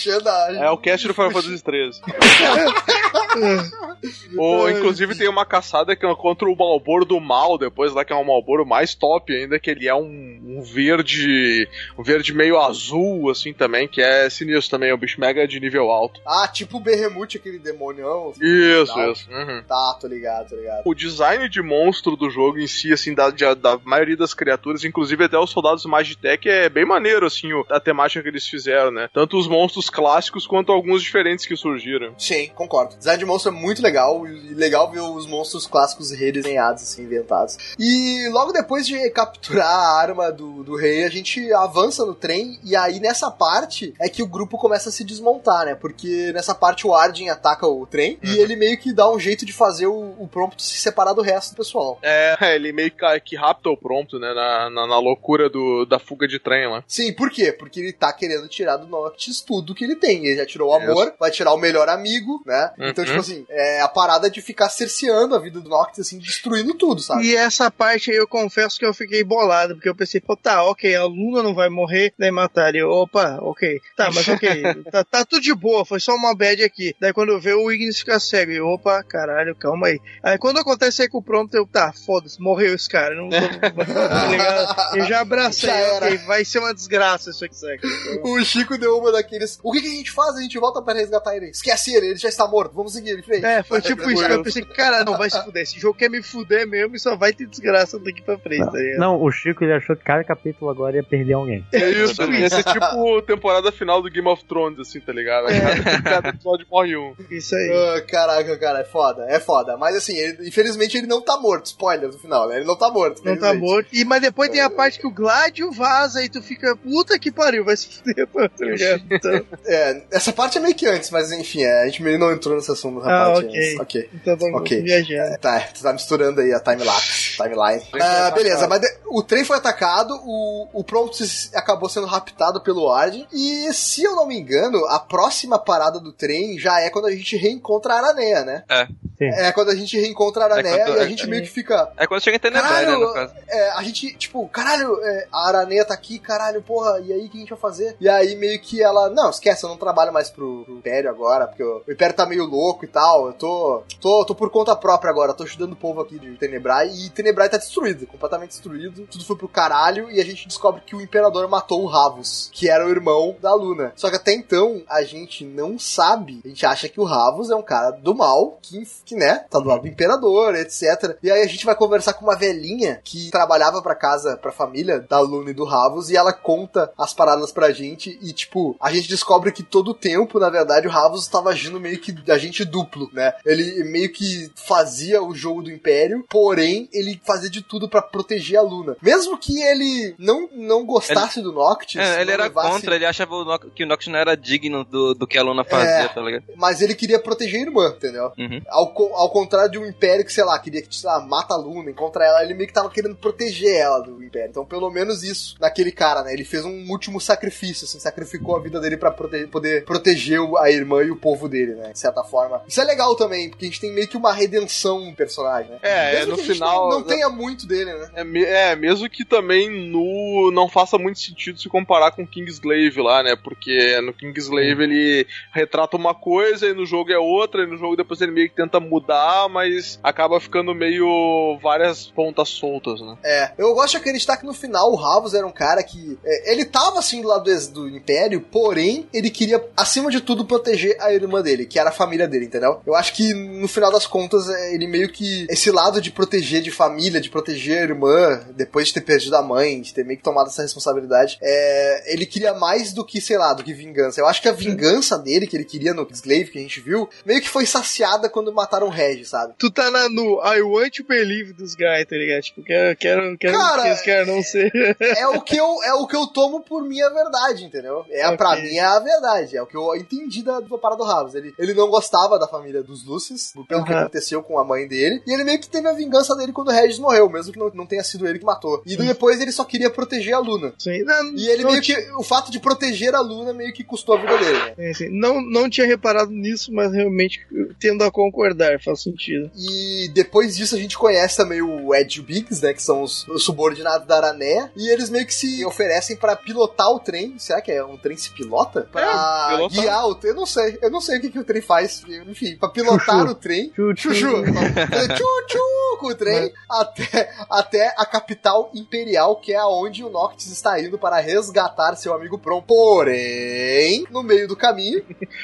S2: É o cast do Final Fantasy 13. Ou, inclusive, tem uma caçada que é contra o Malboro do mal, depois lá que é um Malboro mais top ainda, que ele é um, um verde. Um verde meio azul, assim também, que é sinistro também, é um bicho mega de nível alto.
S3: Ah, tipo o Berremute, aquele demonião. assim,
S2: Isso, isso. Uhum.
S3: Tá, tô ligado, tô ligado.
S2: O design de monstro do jogo em si, assim, da, de- da maioria das criaturas, inclusive até os soldados Magitech, é bem maneiro, assim, o- a temática que eles fizeram, né? Tanto os monstros clássicos quanto alguns diferentes que surgiram.
S3: Sim, concordo. Design de monstro é muito legal e legal ver os monstros clássicos redesenhados, assim, inventados. E logo depois de capturar a arma do, do rei, a gente avança no trem e aí nessa parte é que o grupo começa a se desmontar, né? Porque nessa parte o Arden ataca o trem e ele meio que dá um jeito de fazer o, o Prompto se separar do resto do pessoal.
S2: É, ele meio que, que rapta o prompto, né? Na, na, na loucura do, da fuga de trem lá.
S3: Sim, por quê? Porque ele tá querendo tirar do Noctis tudo que ele tem. Ele já tirou o amor, vai tirar o melhor amigo, né? Então,
S2: Uhum.
S3: tipo assim, é a parada de ficar cerceando a vida do Noctis, assim, destruindo tudo, sabe?
S4: E essa parte aí eu confesso que eu fiquei bolado, porque eu pensei, pô, tá, ok, a Luna não vai morrer, daí mataram. Eu, Opa, ok. Tá, mas ok, tá, tá tudo de boa, foi só uma bad aqui. Daí quando eu ver o Ignis fica cego, eu, opa, caralho, calma aí. Aí quando acontece aí com o Prompto, eu, tá, foda-se, morreu esse cara. Não, tá ligado? Eu já abracei,
S3: Já
S4: vai ser uma desgraça isso aqui, saca?
S3: O Chico deu uma daqueles. O que, que a gente faz? A gente volta pra resgatar ele. Esquece ele, ele já está morto. Vamos seguir ele frente.
S4: É, foi tipo isso. Eu pensei, cara, não vai se fuder. Esse jogo quer me fuder mesmo e só vai ter desgraça daqui pra frente, tá ligado?
S6: Não, o Chico ele achou que cada capítulo agora ia perder alguém.
S2: É isso, ia ser tipo temporada final do Game of Thrones, assim, tá ligado? Cada, cada episódio morre um.
S4: Isso aí.
S3: Ah, caraca, cara, é foda, é foda. Mas assim, ele- infelizmente ele não tá morto. Spoiler no final, né? Ele não tá morto.
S4: Não tá morto. E, mas depois tem a parte que o Gladio vaza e tu fica, puta que pariu, vai se fuder, tá ligado? Então,
S3: É, essa parte é meio que antes, mas enfim, é, a gente meio não entrou nesse assunto nessa
S4: Ah, ok.
S3: antes. Ok.
S4: então tô
S3: Ok.
S4: Viajando.
S3: Tá, tu tá misturando aí a timelapse, timeline. Ah, beleza, mas de- o trem foi atacado, o, o Promptus acabou sendo raptado pelo Arden, e se eu não me engano, a próxima parada do trem já é quando a gente reencontra a Araneia, né?
S5: É.
S6: Sim.
S3: É quando a gente reencontra a Araneia
S5: quando-
S3: e a
S5: é-
S3: gente meio que fica.
S5: É quando chega Tenebrai, né, no caso.
S3: é, a gente, tipo, caralho, é, a Araneia tá aqui, caralho, porra, e aí o que a gente vai fazer? E aí meio que ela, não, esquece, eu não trabalho mais pro, pro Império agora, porque o, o Império tá meio louco e tal, eu tô, tô, tô por conta própria agora, tô ajudando o povo aqui de Tenebrai, e Tenebrai tá destruído, completamente destruído, tudo foi pro caralho, e a gente descobre que o Imperador matou o Ravus, que era o irmão da Luna. Só que até então, a gente não sabe, a gente acha que o Ravus é um cara do mal, que, que, né, tá do lado do imperador, etc. E aí a gente vai conversar com uma velhinha que trabalhava pra casa, pra família da Luna e do Ravos, e ela conta as paradas pra gente, e tipo, a gente descobre que todo o tempo, na verdade, o Ravos estava agindo meio que agente duplo, né? Ele meio que fazia o jogo do Império, porém, ele fazia de tudo pra proteger a Luna. Mesmo que ele não, não gostasse do Noctis.
S5: É, ele era
S3: levasse-
S5: contra, ele achava o Noc- que o Noctis não era digno do, do que a Luna fazia,
S3: É.
S5: tá ligado?
S3: Mas ele queria proteger a irmã, entendeu?
S5: Uhum.
S3: Ao, ao contrário de um império que, sei lá, queria que, sei lá, mata a Luna, encontra ela, ele meio que tava querendo proteger ela do império. Então, pelo menos isso naquele cara, né? Ele fez um último sacrifício, assim, sacrificou a vida dele pra prote- poder proteger a irmã e o povo dele, né? De certa forma. Isso é legal também, porque a gente tem meio que uma redenção no personagem, né?
S2: É,
S3: Mesmo
S2: no
S3: a gente
S2: final-
S3: Não, não tenha muito dele, né?
S2: É, me- é, mesmo que também no não faça muito sentido se comparar com Kingslave lá, né? Porque no Kingslave ele retrata uma coisa e no jogo é outra, e no jogo depois ele meio que tenta mudar, mas acaba ficando meio várias pontas soltas, né?
S3: É, eu gosto de acreditar que no final o Ravos era um cara que. é, ele tava assim do lado do, do Império, porém ele queria, acima de tudo, proteger a irmã dele, que era a família dele, entendeu? Eu acho que no final das contas é, ele meio que. Esse lado de proteger de família, de proteger a irmã, depois de ter perdido a mãe, de ter meio que tomado essa responsabilidade, é, ele queria mais do que, sei lá, do que vingança. Eu acho que a vingança dele, que ele queria no Slave, que a gente viu, meio que foi saciada quando mataram o Regis, sabe?
S4: Tu tá na, no I want to believe dos guys, tá ligado? Tipo, quero, quero, quero
S3: Cara,
S4: que eles querem não ser.
S3: é o que eu é o que eu tomo por minha verdade, entendeu? É
S4: Ok.
S3: pra mim é a verdade, é o que eu entendi da, da parada do Ravos. Ele, ele não gostava da família dos Lucis, pelo que
S4: Aham.
S3: Aconteceu com a mãe dele, e ele meio que teve a vingança dele quando o Regis morreu, mesmo que não, não tenha sido ele que matou. E depois ele só queria proteger a Luna.
S4: Sim, não,
S3: E ele meio que o fato de proteger a Luna meio que custou a vida dele. né?
S4: é, assim, não, não tinha reparado nisso, mas realmente tendo a concordar, faz sentido.
S3: E depois disso a gente conhece também o Ed Biggs, né? Que são os, os subordinados da Arané. E eles meio que se oferecem pra pilotar o trem. Será que é um trem se pilota? Pra
S2: pilotar.
S3: guiar o trem. Eu não sei. Eu não sei o que, que o trem faz. Enfim, pra pilotar
S6: Chuchu.
S3: o trem.
S6: Chuchu.
S3: Chuchu. Tchu-tchu com o trem até, até a capital imperial, que é aonde o Noctis está indo para resgatar seu amigo Prom. Porém, no meio do caminho,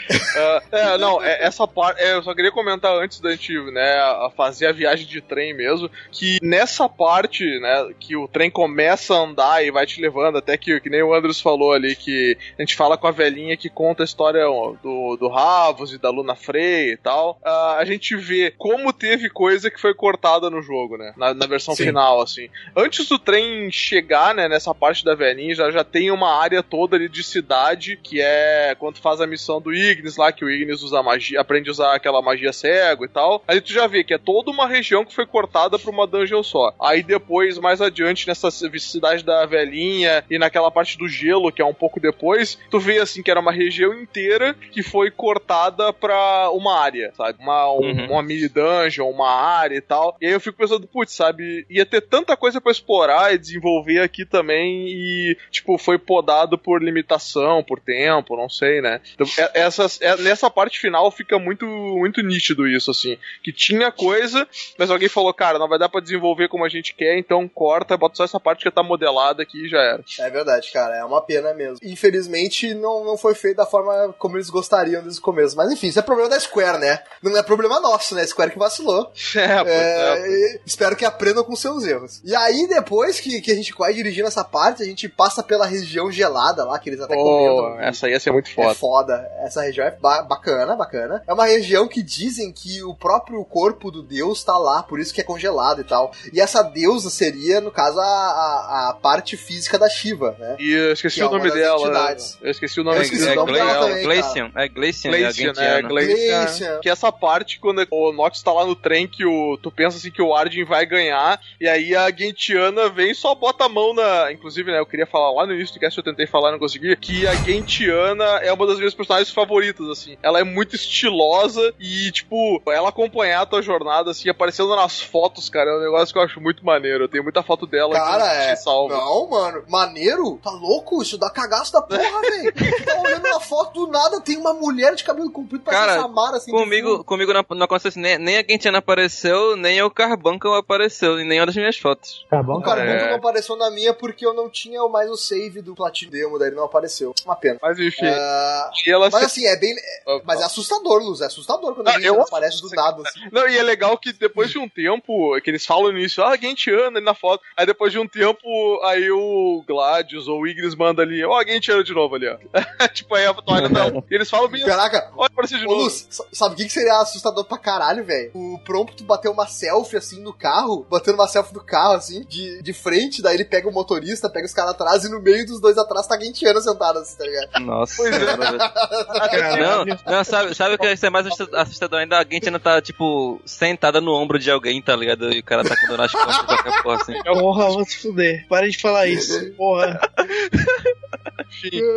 S2: É, é, não, é, essa parte. é, eu só queria comentar antes da gente, né, a fazer a viagem de trem mesmo, que nessa parte, né, que o trem começa a andar e vai te levando, até que, que nem o Andros falou ali, que a gente fala com a velhinha que conta a história do, do Ravos e da Luna Frey e tal, ah, a gente vê como teve coisa que foi cortada no jogo, né, na, na versão
S3: Sim.
S2: final, assim. Antes do trem chegar, né, nessa parte da velhinha, já, já tem uma área toda ali de cidade, que é quando faz a missão do Ignis lá, que o Ignis usa magia, aprende a usar aquela magia cego e tal. Aí tu já vê que é toda uma região que foi cortada pra uma dungeon só. Aí depois, mais adiante, nessa cidade da velhinha e naquela parte do gelo, que é um pouco depois, tu vê assim que era uma região inteira que foi cortada pra uma área, sabe? Uma, um-
S5: Uhum.
S2: uma mini dungeon, uma área e tal. E aí eu fico pensando, putz, sabe, ia ter tanta coisa pra explorar e desenvolver aqui também e, tipo, foi podado por limitação, por tempo, não sei, né? Então, é- essas, é- nessa parte final fica muito, muito nítido isso, assim. Que tinha coisa, mas alguém falou, cara, não vai dar pra desenvolver como a gente quer, então corta, bota só essa parte que tá modelada aqui e já era.
S3: É verdade, cara. É uma pena mesmo. Infelizmente, não, não foi feito da forma como eles gostariam desde o começo. Mas enfim, isso é problema da Square, né? Não é problema nosso, né? Square que vacilou.
S2: É,
S3: É,
S2: é.
S3: e espero que aprendam com seus erros. E aí, depois que, que a gente vai dirigindo essa parte, a gente passa pela região gelada lá, que eles até
S2: Pô,
S3: comentam.
S2: essa ia ser muito
S3: É
S2: foda.
S3: foda. Essa região é ba- bacana, bacana. É uma região que dizem que o próprio corpo do deus tá lá, por isso que é congelado e tal. E essa deusa seria, no caso, a, a, a parte física da Shiva, né?
S2: E eu esqueci
S3: Que é
S2: o nome dela.
S3: entidades.
S2: Eu esqueci o
S5: É,
S2: nome
S3: esqueci
S5: é,
S3: o nome dela
S5: é,
S3: também,
S5: Glacian, é Glacian, é
S2: Glacian, né? Glacian.
S3: Glacian.
S2: Que essa parte, quando o Nox tá lá no trem, que o, tu pensa assim que o Arden vai ganhar, e aí a Gentiana vem e só bota a mão na. Inclusive, né, eu queria falar lá no início do cast, eu tentei falar e não consegui, que a Gentiana é uma das minhas personagens favoritas, assim. Ela é muito estilosa e, tipo, ela acompanhar a tua jornada, assim, aparecendo nas fotos, cara, é um negócio que eu acho muito maneiro. Eu tenho muita foto dela
S3: Cara,
S2: que
S3: é.
S2: te salva.
S3: Não, mano. Maneiro? Tá louco? Isso dá cagaço da porra, velho. Tá olhando uma foto do nada, tem uma mulher de cabelo comprido, parece
S5: Cara,
S3: Samara, assim.
S5: Comigo, comigo não, não aconteceu assim, nem, nem a Gentiana apareceu, nem eu Carbuncle apareceu em nenhuma das minhas fotos.
S6: Carbão,
S3: O Carbuncle
S2: É.
S3: não apareceu na minha porque eu não tinha mais o save do Platino Demo, daí ele não apareceu. Uma pena.
S2: Mas enfim. Ela
S3: mas
S2: se-
S3: assim, é bem. é- mas é assustador, Luz. É assustador quando
S2: Ah,
S3: a gente aparece do nada. Assim.
S2: Não, e é legal que depois de um tempo, que eles falam início, ah, Gentiana ali na foto. Aí depois de um tempo, aí o Gladius ou o Ignis manda ali, ó, Gentiana de novo ali, ó. tipo, aí a toalha dela. E eles falam bem
S3: Caraca,
S2: olha pra você de
S3: Ô,
S2: novo.
S3: Luz, sa- sabe o que, que seria assustador pra caralho, velho? O Prompto bater uma selfie, assim, no carro, batendo uma selfie do carro, assim, de, de frente, daí ele pega o motorista, pega os caras atrás, e no meio dos dois atrás tá Gentiano sentado, assim, tá ligado?
S5: Nossa.
S2: Pois é.
S5: velho. Não, não, sabe, sabe o que é mais assusta- assustador ainda? A Gentiana tá, tipo, sentada no ombro de alguém, tá ligado? E o cara tá com dor nas costas, qualquer porra assim.
S4: Porra, vou se fuder. Para de falar isso. Porra.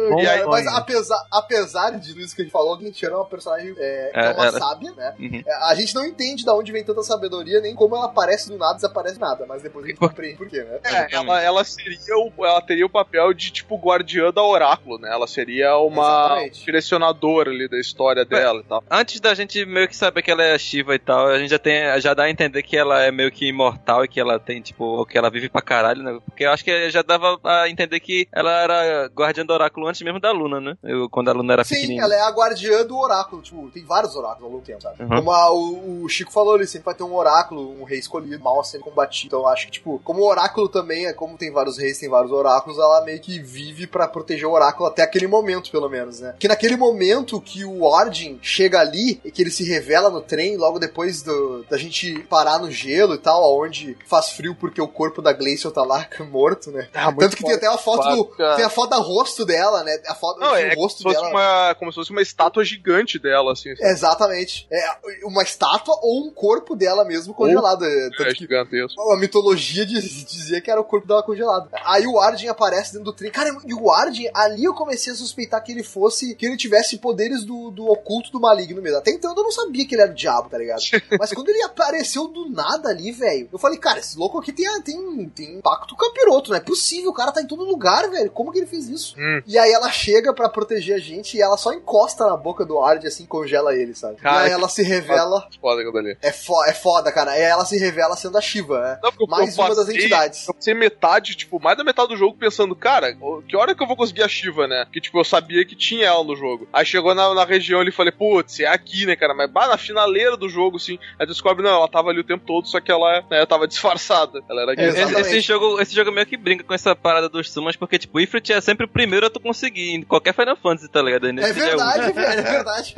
S6: Bom
S2: E aí.
S3: Mas apesar, apesar de tudo isso que a gente falou, a Gentiano é uma personagem é, que é, uma
S5: ela-
S3: sábia, né?
S5: Uhum.
S3: É, A gente não entende de onde vem tanta sabedoria, nem como ela aparece do nada, desaparece do nada, mas depois a gente compreende por quê, né?
S2: É, ela, ela seria o, ela teria o papel de tipo guardiã da oráculo, né? Ela seria uma
S3: Exatamente.
S2: direcionadora ali da história dela e tal.
S5: Antes da gente meio que saber que ela é Shiva e tal, a gente já tem, já dá a entender que ela é meio que imortal e que ela tem, tipo, que ela vive pra caralho, né? Porque eu acho que já dava a entender que ela era guardiã do oráculo antes mesmo da Luna, né? Eu, quando a Luna era
S3: Sim,
S5: pequenininha.
S3: ela é a guardiã do oráculo. Tipo, tem vários oráculos ao longo do tempo, sabe?
S5: Uhum.
S3: Como a- o, o Chico falou ali, sempre vai ter um oráculo, um rei escolhido, mal sendo combatido. Então eu acho que, tipo, como o oráculo também é como tem vários reis, tem vários oráculos, ela meio que vive pra proteger o oráculo até aquele momento, pelo menos, né? Que naquele momento que o Ordem chega ali e que ele se revela no trem, logo depois do- da gente parar no gelo e tal, aonde faz frio porque o corpo da Glacial tá lá morto, né?
S2: Ah,
S3: Tanto que tem até uma foto do. Tem a foto do rosto dela, né? A foto,
S2: Não, é como
S3: rosto
S2: fosse
S3: dela.
S2: uma, como se fosse uma estátua gigante dela, assim.
S3: Exatamente. É uma estátua ou um corpo dela mesmo congelado. É, Tanto
S2: É gigantesco.
S3: a mitologia diz- dizia que era o corpo dela congelado. Aí o Arden aparece dentro do trem. Cara, e o Arden, ali eu comecei a suspeitar que ele fosse. que ele tivesse poderes do, do oculto do maligno mesmo. Até então eu não sabia que ele era o diabo, tá ligado? Mas quando ele apareceu do nada ali, velho, eu falei, cara, esse louco aqui tem, tem, tem pacto capiroto, não é possível. O cara tá em todo lugar, velho. Como que ele fez isso?
S2: Hum.
S3: E aí ela chega pra proteger a gente e ela só encosta na boca do Arden assim, congela ele, sabe?
S2: Cara,
S3: e aí ela se revela.
S2: Foda ali.
S3: É, fo é foda, cara. E aí ela se revela sendo a Shiva, né?
S2: Não, porque eu-
S3: Mais
S2: eu
S3: uma das
S2: passei-
S3: entidades.
S2: Eu passei metade, tipo, mais da metade do jogo pensando, cara, que hora que eu vou conseguir a Shiva, né? Que, tipo, eu sabia que tinha ela no jogo. Aí chegou na, na região e falei, putz, é aqui, né, cara? Mas, bah, na finaleira do jogo, assim. Aí descobre, não, ela tava ali o tempo todo, só que ela, né, tava disfarçada. Ela era aqui.
S3: É,
S5: Esse, jogo, esse jogo meio que brinca com essa parada dos summons, porque, tipo, o Ifrit é sempre o primeiro a tu conseguir em qualquer Final Fantasy, tá ligado?
S3: É
S5: já
S3: verdade, velho, é verdade.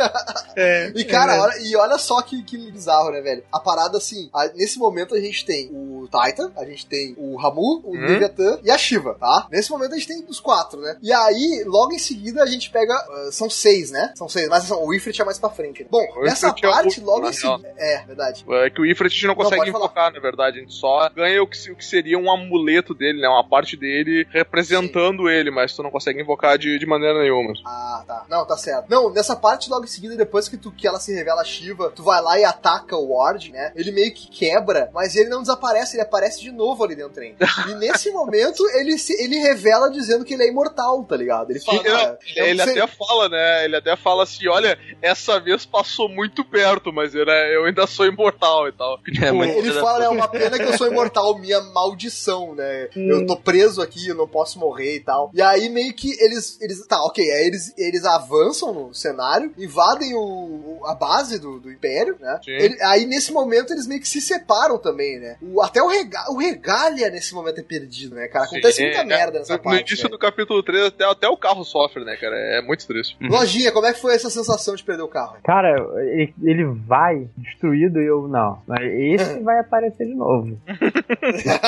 S4: É,
S3: E cara,
S4: é.
S3: olha, e olha só que, que bizarro, né, velho? A parada assim, a- nesse momento a gente tem o Titan, a gente tem o Ramu, o
S2: Hum.
S3: Leviathan e a Shiva, tá? Nesse momento a gente tem os quatro, né? E aí, logo em seguida, a gente pega. ah, são seis, né? São seis, mas são, o Ifrit é mais pra frente. Né? Bom,
S2: O
S3: nessa
S2: Ifrit é o
S3: parte, logo em seguida. É, verdade.
S2: É que o Ifrit a gente não consegue invocar, na verdade. A gente só ganha o que, o que seria um amuleto dele, né? Uma parte dele representando ele, mas tu não consegue invocar de, de maneira nenhuma.
S3: Ah, tá. Não, tá certo. Não, nessa parte, logo em seguida, depois que, tu, que ela se revela Shiva, tu vai lá e ataca o Ward, né? Ele meio que quebra, mas ele não desaparece, ele aparece de novo ali dentro do trem. E nesse momento, ele, se, ele revela dizendo que ele é imortal, tá ligado? Ele fala,
S2: Sim,
S3: cara, eu
S2: Ele
S3: sei-
S2: até fala, né? Ele até fala assim: olha, essa vez passou muito perto, mas eu, né, eu ainda sou imortal e tal. Tipo,
S5: É, mas-
S3: Ele fala, é uma pena que eu sou imortal, minha maldição, né? Eu tô preso aqui, eu não posso morrer e tal. E aí meio que eles. eles tá, ok, aí eles, eles avançam no cenário, invadem o, o- a base do, do Império, né? Ele- aí nesse momento eles meio que se separam também, né? O, até o, rega, o Regalia nesse momento é perdido, né, cara? Acontece
S2: Sim,
S3: muita
S2: é,
S3: merda nessa
S2: no,
S3: parte.
S2: No início
S3: velho.
S2: do capítulo 3, até, até o carro sofre, né, cara? É muito triste.
S3: Lojinha, como é que foi essa sensação de perder o carro?
S6: Cara, ele, ele vai destruído e eu não. Mas esse vai aparecer de novo.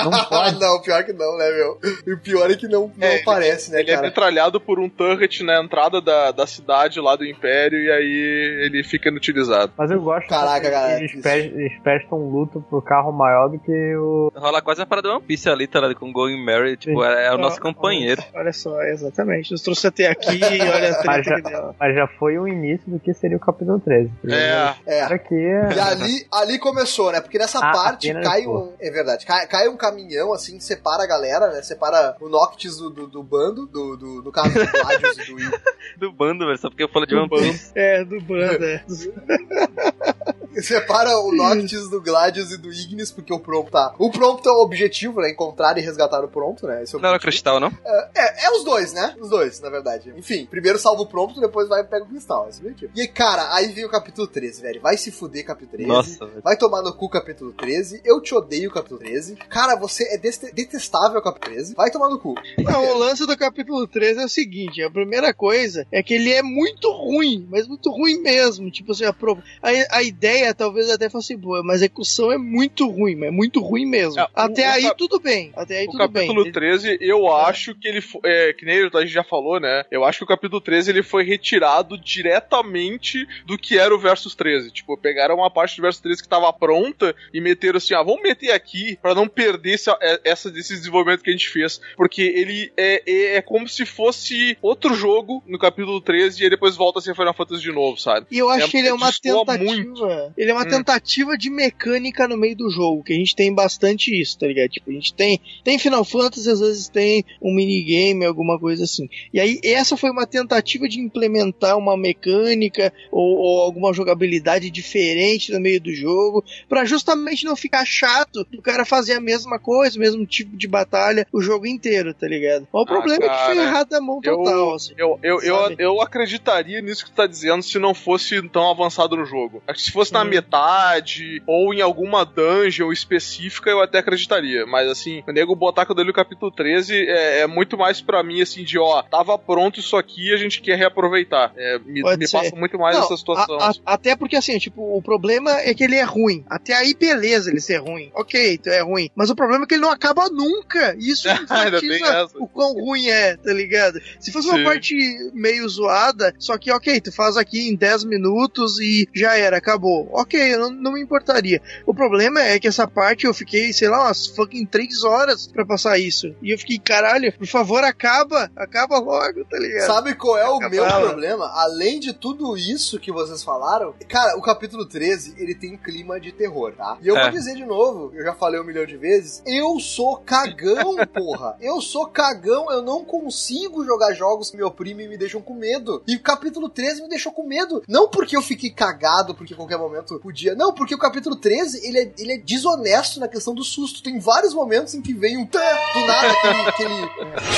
S6: Não pode.
S3: não, pior que não, né, meu? E o pior é que não, não
S2: É,
S3: aparece, né,
S2: ele é
S3: cara?
S2: metralhado por um turret na entrada da, da cidade lá do Império e aí ele fica inutilizado.
S6: Mas eu gosto
S3: Caraca,
S6: que
S3: cara,
S6: eles, eles prestam um luto pro carro maior do que o.
S5: Rola quase uma parada One Piece ali, tá ligado? Com o Going Mary, tipo, é, é o nosso
S4: Ó,
S5: companheiro.
S4: Olha só, exatamente. Nos trouxe até aqui e olha a
S6: Mas
S4: que
S6: já,
S4: deu.
S6: mas já foi o início do que seria o capítulo 13.
S2: É,
S3: É.
S6: Aqui
S3: E ali, ali começou, né? Porque nessa
S6: Ah,
S3: parte cai um. É verdade, cai, cai um caminhão, assim, separa a galera, né? Separa o Noctis do, do, do bando, do, do, do caso do Gladius e do I.
S5: Do bando, velho, só porque eu falo de
S4: Do
S5: One Piece.
S4: É, do bando, é.
S3: Separa o Noctis do Gladius e do Ignis, porque o Prompto tá. O Prompto é o objetivo, né? Encontrar e resgatar o Prompto, né? Esse é o
S5: Não era o cristal, não?
S3: É, é os dois, né? Os dois, na verdade. Enfim, primeiro salva o Prompto, depois vai e pega o cristal. É esse o objetivo. E aí, cara, aí vem o capítulo 13, velho. Vai se fuder, capítulo 13.
S5: Nossa, velho.
S3: Vai tomar no cu capítulo 13. Eu te odeio, capítulo 13. Cara, você é detestável, capítulo 13. Vai tomar no cu.
S4: Não, o lance do capítulo 13 é o seguinte: a primeira coisa é que ele é muito ruim, mas muito ruim mesmo. Tipo assim, a, pro- a, a ideia talvez até fosse boa, mas a execução é muito ruim, mas é muito ruim mesmo.
S2: É, o-
S4: até
S2: o
S4: aí
S2: cap-
S4: tudo bem. Até aí
S2: O
S4: tudo bem.
S2: capítulo 13, eu acho que ele foi. É, que nem a gente já falou, né? Eu acho que o capítulo 13 ele foi retirado diretamente do que era o Versus 13. Tipo, pegaram uma parte do Versus 13 que tava pronta e meteram assim, ah, vamos meter aqui pra não perder esse, é- essa, esse desenvolvimento que a gente fez. Porque ele é, é, é como se fosse outro jogo no capítulo 13 e aí depois volta a ser Final Fantasy de novo, sabe?
S4: E eu acho
S2: É,
S4: que ele é uma
S2: destoa
S4: tentativa.
S2: muito.
S4: Ele é uma
S2: Hum.
S4: tentativa de mecânica no meio do jogo, que a gente tem bastante isso, tá ligado? Tipo, a gente tem. Tem Final Fantasy, às vezes tem um minigame, alguma coisa assim. E aí, essa foi uma tentativa de implementar uma mecânica ou, ou alguma jogabilidade diferente no meio do jogo, pra justamente não ficar chato do cara fazer a mesma coisa, o mesmo tipo de batalha o jogo inteiro, tá ligado? Mas o
S2: Ah,
S4: problema é
S2: cara,
S4: errado a mão
S2: eu-
S4: total, assim.
S2: Eu, eu, eu, eu acreditaria nisso que tu tá dizendo se não fosse tão avançado no jogo. Acho que se fosse na
S4: Hum.
S2: metade ou em alguma dungeon específica, eu até acreditaria. Mas assim, o nego botar li o capítulo 13 é, é muito mais pra mim assim de ó, tava pronto isso aqui a gente quer reaproveitar. É, me me passa muito mais
S4: Não,
S2: essa situação.
S4: a- a- até porque, assim, tipo, o problema é que ele é ruim. Até aí, beleza, ele ser ruim. Ok, então é ruim. Mas o problema é que ele não acaba nunca. Isso enfatiza o quão ruim é, tá ligado? Se fosse uma
S2: Sim.
S4: parte meio zoada, só que, ok, tu faz aqui em 10 minutos e já era, acabou. Ok, eu não, não me importaria. O problema é que essa parte eu fiquei, sei lá, umas fucking 3 horas pra passar isso. E eu fiquei, caralho, por favor, acaba. Acaba logo, tá ligado?
S3: Sabe qual é o
S4: Acabava.
S3: meu problema? Além de tudo isso que vocês falaram, cara, o capítulo 13, ele tem um clima de terror, tá? E eu
S5: É.
S3: vou dizer de novo, eu já falei um milhão de vezes, eu sou cagão, porra. Eu sou cagão, eu não consigo jogar jogos que me oprimem e me deixam com medo. E o capítulo 13 me deixou com medo. Não porque eu fiquei cagado, porque a qualquer momento podia. Não, porque o capítulo 13, ele é, ele é desonesto na questão do susto. Tem vários momentos em que vem um tã, do nada, aquele, aquele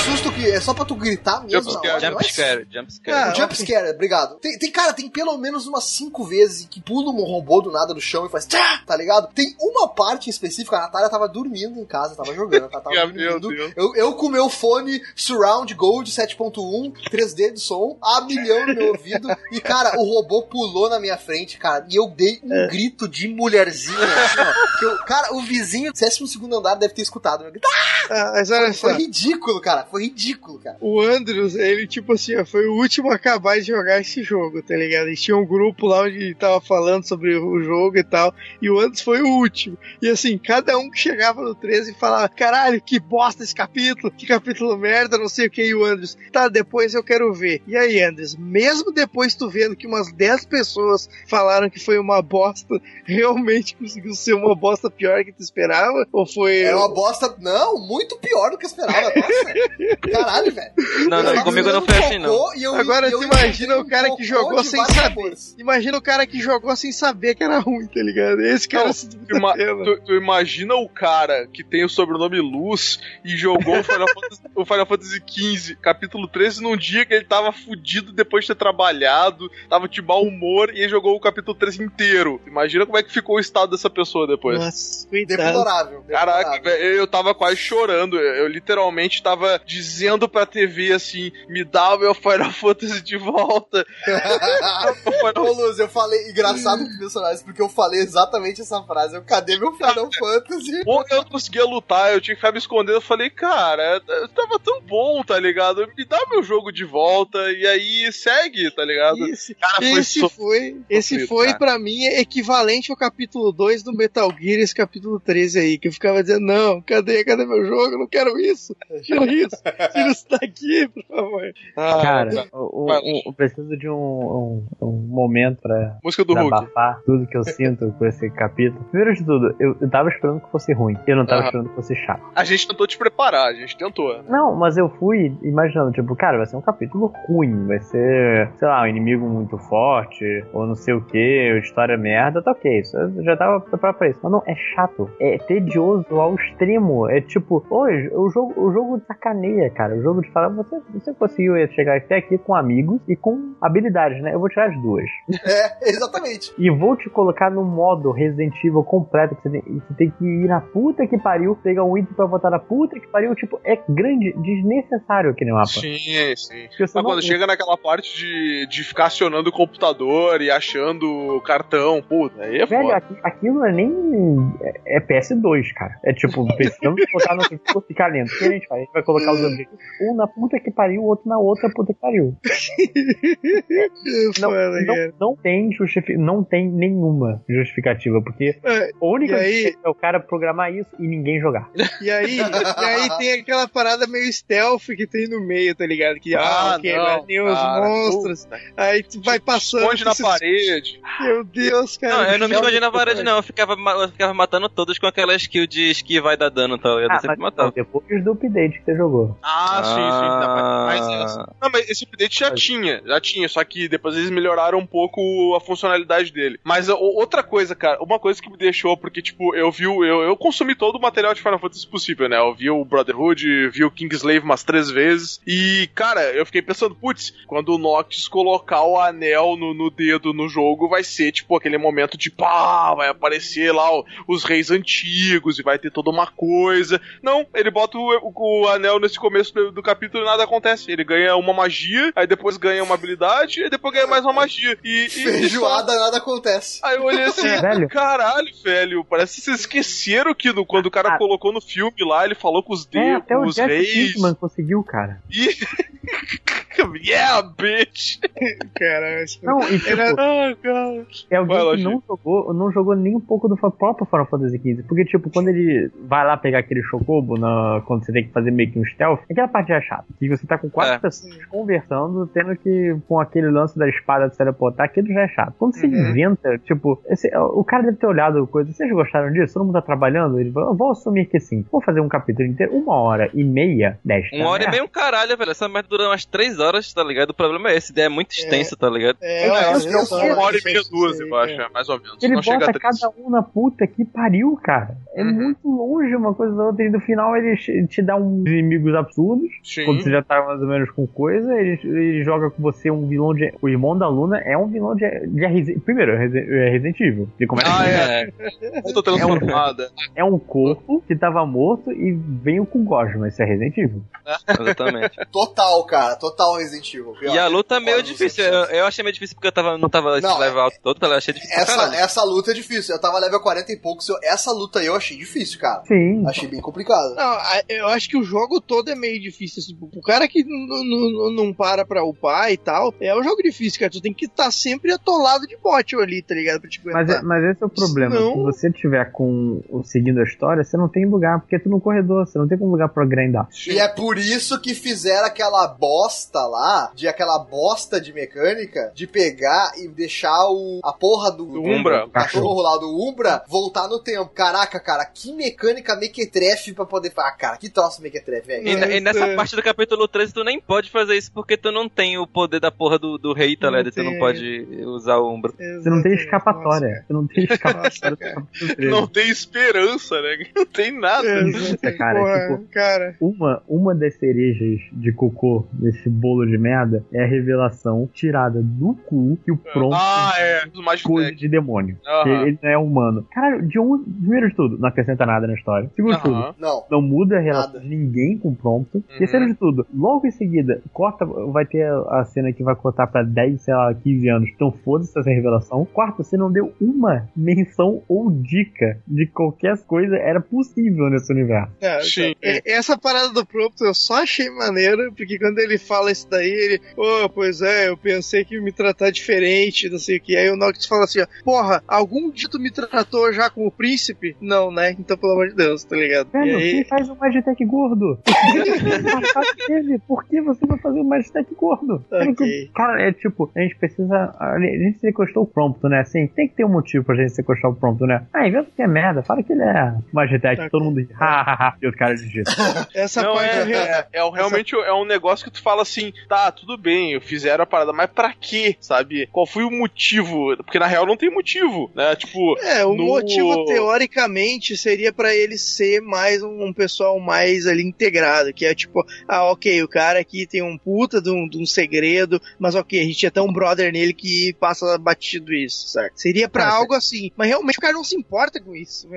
S3: susto que é só pra tu gritar mesmo.
S5: Jump
S3: não é
S5: scare, jump
S4: Ah,
S5: scare.
S3: o jump scare, obrigado. Tem, tem, cara, tem pelo menos umas cinco vezes que pula um robô do nada do chão e faz tchá, tá ligado? Tem uma parte em específica, a Natália tava dormindo em casa, tava jogando, ela tava dormindo. Eu, eu com meu fone Surround Gold 7.1, 3D de som, a milhão no meu ouvido, e cara, o robô pulou na minha frente, cara, e eu dei um grito de mulherzinha, assim, ó. eu- cara, o vizinho do 12 andar deve ter escutado meu grito.
S4: Ah, mas olha só.
S3: Foi ridículo, cara, foi ridículo, cara.
S4: O Andrews, ele, tipo assim, ó, foi o último a acabar de jogar esse jogo, tá ligado? Eles tinham um grupo lá onde tava falando sobre o jogo e tal, e o Andrews foi o último. E assim, cada um que chegava no 13 falava: caralho, que bosta esse capítulo, que capítulo merda, não sei o que, e o Andrews, tá, depois eu quero ver. E aí, Andrews, mesmo depois tu vendo que umas 10 pessoas falaram que foi uma bosta, realmente conseguiu ser uma bosta pior que tu esperava? Ou foi.
S3: É uma bosta, não, muito pior do que eu esperava, nossa. Caralho, velho.
S5: Não, não,
S3: Eu
S5: comigo não foi assim, não.
S3: e eu-
S4: Agora tu imagina o cara que jogou sem saber.
S3: sabores.
S4: Imagina o cara que jogou sem saber que era ruim, tá ligado? Esse cara
S2: Não,
S4: se
S2: Tu, ima- tu- tu imagina o cara que tem o sobrenome Luz e jogou o Final Fantasy, o Final Fantasy XV, capítulo 13, num dia que ele tava fudido depois de ter trabalhado, tava de mau humor e ele jogou o capítulo 13 inteiro. Imagina como é que ficou o estado dessa pessoa depois.
S4: Nossa.
S3: Deplorável.
S2: Caraca, eu tava quase chorando. Eu, eu literalmente tava dizendo pra TV assim: me dá o meu Final Fantasy de volta. Final
S3: Ô, Luz, eu falei, engraçado os personagens, porque eu falei exatamente essa frase. Eu, cadê meu Final Fantasy?
S2: Bom, eu não conseguia lutar, eu tinha que ficar me escondendo. Eu falei, cara, tava tão bom, tá ligado? Me dá meu jogo de volta e aí segue, tá ligado?
S4: Esse,
S2: Cara, foi
S4: esse
S2: so-
S4: foi, esse
S2: sofrido,
S4: foi
S2: cara.
S4: pra mim equivalente ao capítulo 2 do Metal Gear, esse capítulo 13 aí, que eu ficava dizendo, não, cadê, cadê meu jogo? Eu não quero isso. Tira isso. Tira isso daqui, por favor.
S2: Ah,
S6: Cara, o- eu preciso de um, um, um momento pra
S2: música do Hulk.
S6: desabafar tudo que eu sinto com esse capítulo. Primeiro de tudo, eu, eu tava esperando que fosse ruim. Eu não tava
S2: Aham.
S6: esperando que fosse chato.
S2: A gente tentou te preparar, a gente tentou.
S6: Não, mas eu fui imaginando, tipo, cara, vai ser um capítulo ruim, vai ser, sei lá, um inimigo muito forte, ou não sei o que, história merda, tá ok. Isso, eu já tava preparado pra isso. Mas não, é chato. É tedioso ao extremo. É tipo, hoje, o jogo, o jogo sacaneia, cara. O jogo de falar, você, você conseguiu chegar até aqui com amigos e com habilidades, né? Eu vou tirar as duas.
S3: É, exatamente.
S6: E vou te colocar no modo Resident Evil completo, que você tem, você tem que ir na puta que pariu, pegar um item pra botar na puta que pariu, tipo, é grande, desnecessário aquele mapa.
S2: Sim, sim. Mas
S6: não-
S2: quando chega naquela parte de, de ficar acionando o computador e achando o cartão, puta, aí é
S6: Velho,
S2: foda.
S6: aqui- aquilo é nem. É, é PS2, cara. É tipo, precisamos botar no outro ficar lento. O que a gente faz? A gente vai colocar os objetivos. Um na puta que pariu, o outro na outra puta que pariu. Não, não, não tem justifi não tem nenhuma justificativa, porque
S4: É,
S6: a única
S4: aí-
S6: é o cara programar isso e ninguém jogar.
S4: E aí, e aí tem aquela parada meio stealth que tem no meio, tá ligado? Que, ah,
S2: Ah,
S4: ok,
S2: não,
S4: agora tem os monstros. Aí tu vai passando.
S2: Esconde na
S4: você-
S2: parede.
S4: Meu Deus, cara.
S5: Não, eu não me
S4: Stealth-
S5: escondi na parede, não. Eu ficava, eu ficava matando todos com aquela skill de esquiva e dar dano, tá? Eu
S6: Ah,
S5: sempre
S6: mas
S5: matava.
S6: depois do update que você jogou.
S2: Ah, sim, sim. Não, mas,
S5: Ah.
S2: essa- não, mas esse update já tinha, já tinha, só que depois eles melhoraram um pouco a funcionalidade dele. Mas outra coisa, cara, uma coisa que me deixou, porque, tipo, eu vi. Eu, eu consumi todo o material de Final Fantasy possível, né? Eu vi o Brotherhood, vi o Kingslave umas três vezes. E, cara, eu fiquei pensando, putz, quando o Noctis colocar o anel no, no dedo no jogo, vai ser, tipo, aquele momento de pá, vai aparecer lá o- os reis antigos e vai ter toda uma coisa. Não, ele bota o, o- o anel nesse começo do, do capítulo e nada acontece. Ele ganha uma magia, aí depois ganha uma habilidade, e depois ganha mais uma magia. E, e, e.
S3: Feijoada, nada acontece.
S2: Aí eu olhei assim,
S6: Velho.
S2: caralho, velho, parece que vocês esqueceram que no- quando o cara
S6: Ah.
S2: colocou no filme lá, ele falou com os
S6: É,
S2: dedos,
S6: até
S2: com
S6: o
S2: os
S6: Jeff
S2: reis.
S6: Conseguiu, cara.
S2: E... yeah, bitch!
S4: Cara,
S6: Não, e tipo,
S4: Era-
S2: Ah, cara.
S6: é alguém
S2: Vai
S6: que não jogou, não jogou nem um pouco do próprio Final Fantasy XV. Porque, tipo, quando ele vai lá pegar aquele chocobo, na, quando você tem que fazer meio que um stealth, aquela parte já é chata. Que você tá com quatro
S5: É.
S6: pessoas conversando, tendo que, com aquele lance da espada de teleportar, aquilo já é chato. Quando você inventa, tipo, esse- o cara deve ter olhado coisa, vocês gostaram disso? Todo mundo tá trabalhando? Ele falou, eu vou assumir que sim. Vou fazer um capítulo inteiro, uma hora e meia, dez.
S5: Uma hora e é um caralho, velho. Essa merda dura umas três horas, tá ligado? O problema é esse, a ideia é muito extensa, tá ligado?
S4: É,
S3: Eu
S4: eu
S3: acho que é
S4: eu tô-
S2: Uma hora e meia, duas, eu acho, é, mais ou menos.
S6: Ele
S2: não chega
S6: bota
S2: a
S6: cada um na puta que pariu, cara. É
S2: Uhum.
S6: muito longe uma coisa da outra. E no final ele te dá uns inimigos absurdos.
S2: Sim.
S6: Quando você já tá mais ou menos com coisa, ele, ele joga com você um vilão de. O irmão da Luna é um vilão de, de Primeiro, é é Resident Evil. Ele começa
S2: Ah, é. Volta transformada.
S6: é um corpo que tava morto e veio com gosma. Isso é Resident Evil.
S5: Exatamente.
S3: Total, cara. Total Resident Evil.
S5: E a luta é meio difícil.
S3: 100%.
S5: Eu, eu achei meio difícil porque eu tava, não tava
S3: Não,
S5: level alto todo, tá? Eu achei difícil
S3: Essa, essa luta é difícil. Eu tava level 40 e poucos. Essa luta aí eu achei difícil, cara.
S6: Sim.
S3: Achei bem complicado.
S4: Não, eu acho que o jogo todo é meio difícil. Assim, o cara que não para pra upar e tal, é um jogo difícil, cara. Tu tem que estar sempre atolado de bot ali, tá ligado? Pra te
S6: Mas,
S4: aguentar.
S6: mas esse é o problema.
S4: Senão-
S6: Se você tiver com o seguindo a história, você não tem lugar, porque tu no corredor, você não tem como lugar pra grindar.
S3: E é por isso que fizeram aquela bosta lá, de aquela bosta de mecânica, de pegar e deixar o, a porra do,
S2: Do Umbra.
S3: o cachorro lá do Umbra voltar no tempo. Caraca, cara, que mecânica mequetrefe pra poder falar. cara, que troço mequetrefe, velho.
S5: E, e nessa
S4: É.
S5: parte do capítulo 13 tu nem pode fazer isso porque tu não tem o poder da porra do, do rei, tá ligado? Tu não pode usar o Umbra.
S6: Você não tem
S4: Exatamente.
S6: escapatória. Você não tem escapatória.
S2: Não tem esperança, né? Não tem nada.
S4: É,
S6: Nossa, cara,
S4: porra,
S6: tipo-
S4: cara.
S6: Uma, uma das cerejas de cocô desse bolo de merda é a revelação tirada do cu que o Pronto
S2: Ah, é.
S6: É coisa de demônio. Que
S2: Aham.
S6: ele não é humano. Caralho, de um, primeiro de tudo, não acrescenta nada na história. Segundo de tudo.
S3: Não.
S6: não muda a relação de ninguém com o Prompto.
S2: Uhum.
S6: Terceiro de tudo, logo em seguida, corta, vai ter a cena que vai cortar pra 10, sei lá, 15 anos. Então foda-se essa revelação. Quarto, você não deu uma menção ou dica de qualquer coisa era possível nesse universo.
S4: É,
S2: Sim.
S4: é, Essa parada do Prompto eu só achei maneiro, porque quando ele fala isso daí, ele, ô, pois é, eu pensei que me tratar diferente, não sei o que. Aí o Noctis fala assim, ó, porra, algum dia tu me tratou já como príncipe? Não, né? Então, pelo amor de Deus, tá ligado?
S6: Velho,
S4: e aí,
S6: quem faz um Magitech gordo? Por que você vai fazer um Magitech gordo? Cara,
S4: Ok.
S6: que- Cara, é tipo, a gente precisa. A gente sequestrou o Prompto, né? Assim, tem que ter um motivo pra gente sequestrar o Prompto, né? Ah, inventa que é merda. Fala que ele é Magitech,
S4: Ok.
S6: todo mundo diz, hahaha, e os caras digam.
S4: essa
S2: Não,
S4: parte
S2: é, é, é o- realmente é um negócio que tu fala assim, tá, tudo bem, fizeram a parada, mas pra quê, sabe? Qual foi o motivo? Porque na real não tem motivo, né? Tipo.
S4: É, o
S2: no-
S4: motivo teoricamente seria pra ele ser mais um, um pessoal mais ali integrado, que é tipo, ah, ok, o cara aqui tem um puta de um, de um segredo, mas ok, a gente é tão brother nele que passa batido isso, certo? Seria pra
S6: Cara,
S4: algo assim, mas realmente o cara não se importa com isso.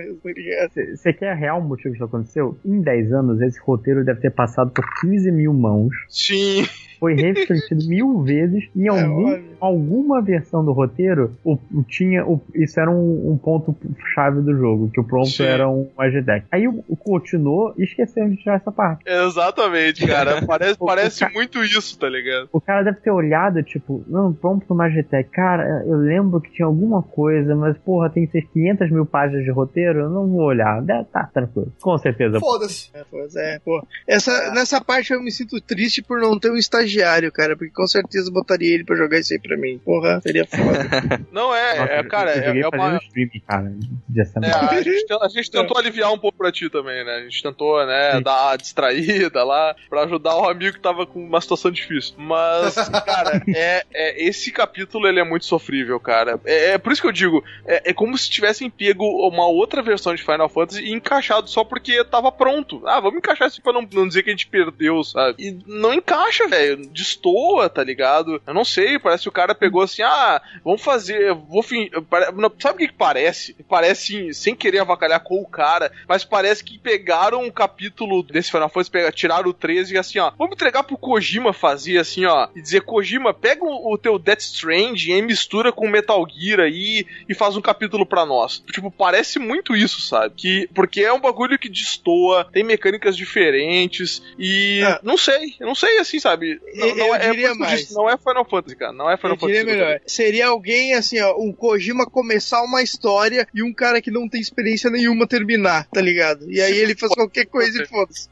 S6: Você quer real motivo que isso aconteceu? Em 10 anos, esse roteiro deve ter passado por 15 mil mãos.
S2: Sim.
S6: Foi refletido mil vezes. Em algum,
S4: óbvio.
S6: alguma versão do roteiro, o, o- tinha o- isso era um, um ponto chave do jogo, que o prompt
S2: Sim.
S6: era um Magitech. Aí o, o continuou e esqueceu de tirar essa parte.
S2: Exatamente, cara. Parece,
S6: O- o
S2: parece
S6: ca-
S2: muito isso, tá ligado?
S6: O cara deve ter olhado, tipo, não, prompt do Magitech. Cara, eu lembro que tinha alguma coisa, mas porra, tem que ser 500 mil páginas de roteiro, eu não vou olhar. Deve- Tá, tranquilo. Com certeza.
S3: Foda-se.
S4: É, é, pô. Essa, nessa parte eu me sinto triste por não ter um estagiário, cara, porque com certeza botaria ele pra jogar isso aí pra mim. Porra, seria foda.
S2: Não é,
S6: Nossa,
S2: é cara,
S6: eu
S2: é, é uma.
S6: streaming, cara, dessa
S2: É, a, gente, te- a gente tentou aliviar um pouco pra ti também, né? A gente tentou, né,
S6: Sim.
S2: dar uma distraída lá pra ajudar o amigo que tava com uma situação difícil. Mas, cara, é, é- esse capítulo ele é muito sofrível, cara. É, é por isso que eu digo, é, é como se tivessem pego uma outra versão de Final Fantasy e encaixado só porque tava pronto. Ah, vamos encaixar isso pra não, não dizer que a gente perdeu, sabe? E não encaixa, velho. Destoa, tá ligado? Eu não sei, parece que o cara pegou assim, ah, vamos fazer, vou fin... pare- não, Sabe o que, que parece? Parece, sem querer avacalhar com o cara, mas parece que pegaram um capítulo desse Final Fantasy, pega- tiraram o 13 e assim, ó, vamos entregar pro Kojima fazer assim, ó, e dizer, Kojima, pega o, o teu Death Stranding e mistura com Metal Gear aí e faz um capítulo pra nós. Tipo, parece muito isso, sabe? Que, porque é um bagulho que destoa, tem mecânicas diferentes e
S4: Ah.
S2: não sei, não sei assim, sabe? Não,
S4: Eu-
S2: não
S4: eu
S2: é, é
S4: diria mais.
S2: disse, não é Final Fantasy, cara, não é Final
S4: Eu diria
S2: Fantasy.
S4: melhor. Seria alguém assim, ó, um Kojima começar uma história e um cara que não tem experiência nenhuma terminar, tá ligado? E aí ele faz qualquer coisa e foda-se.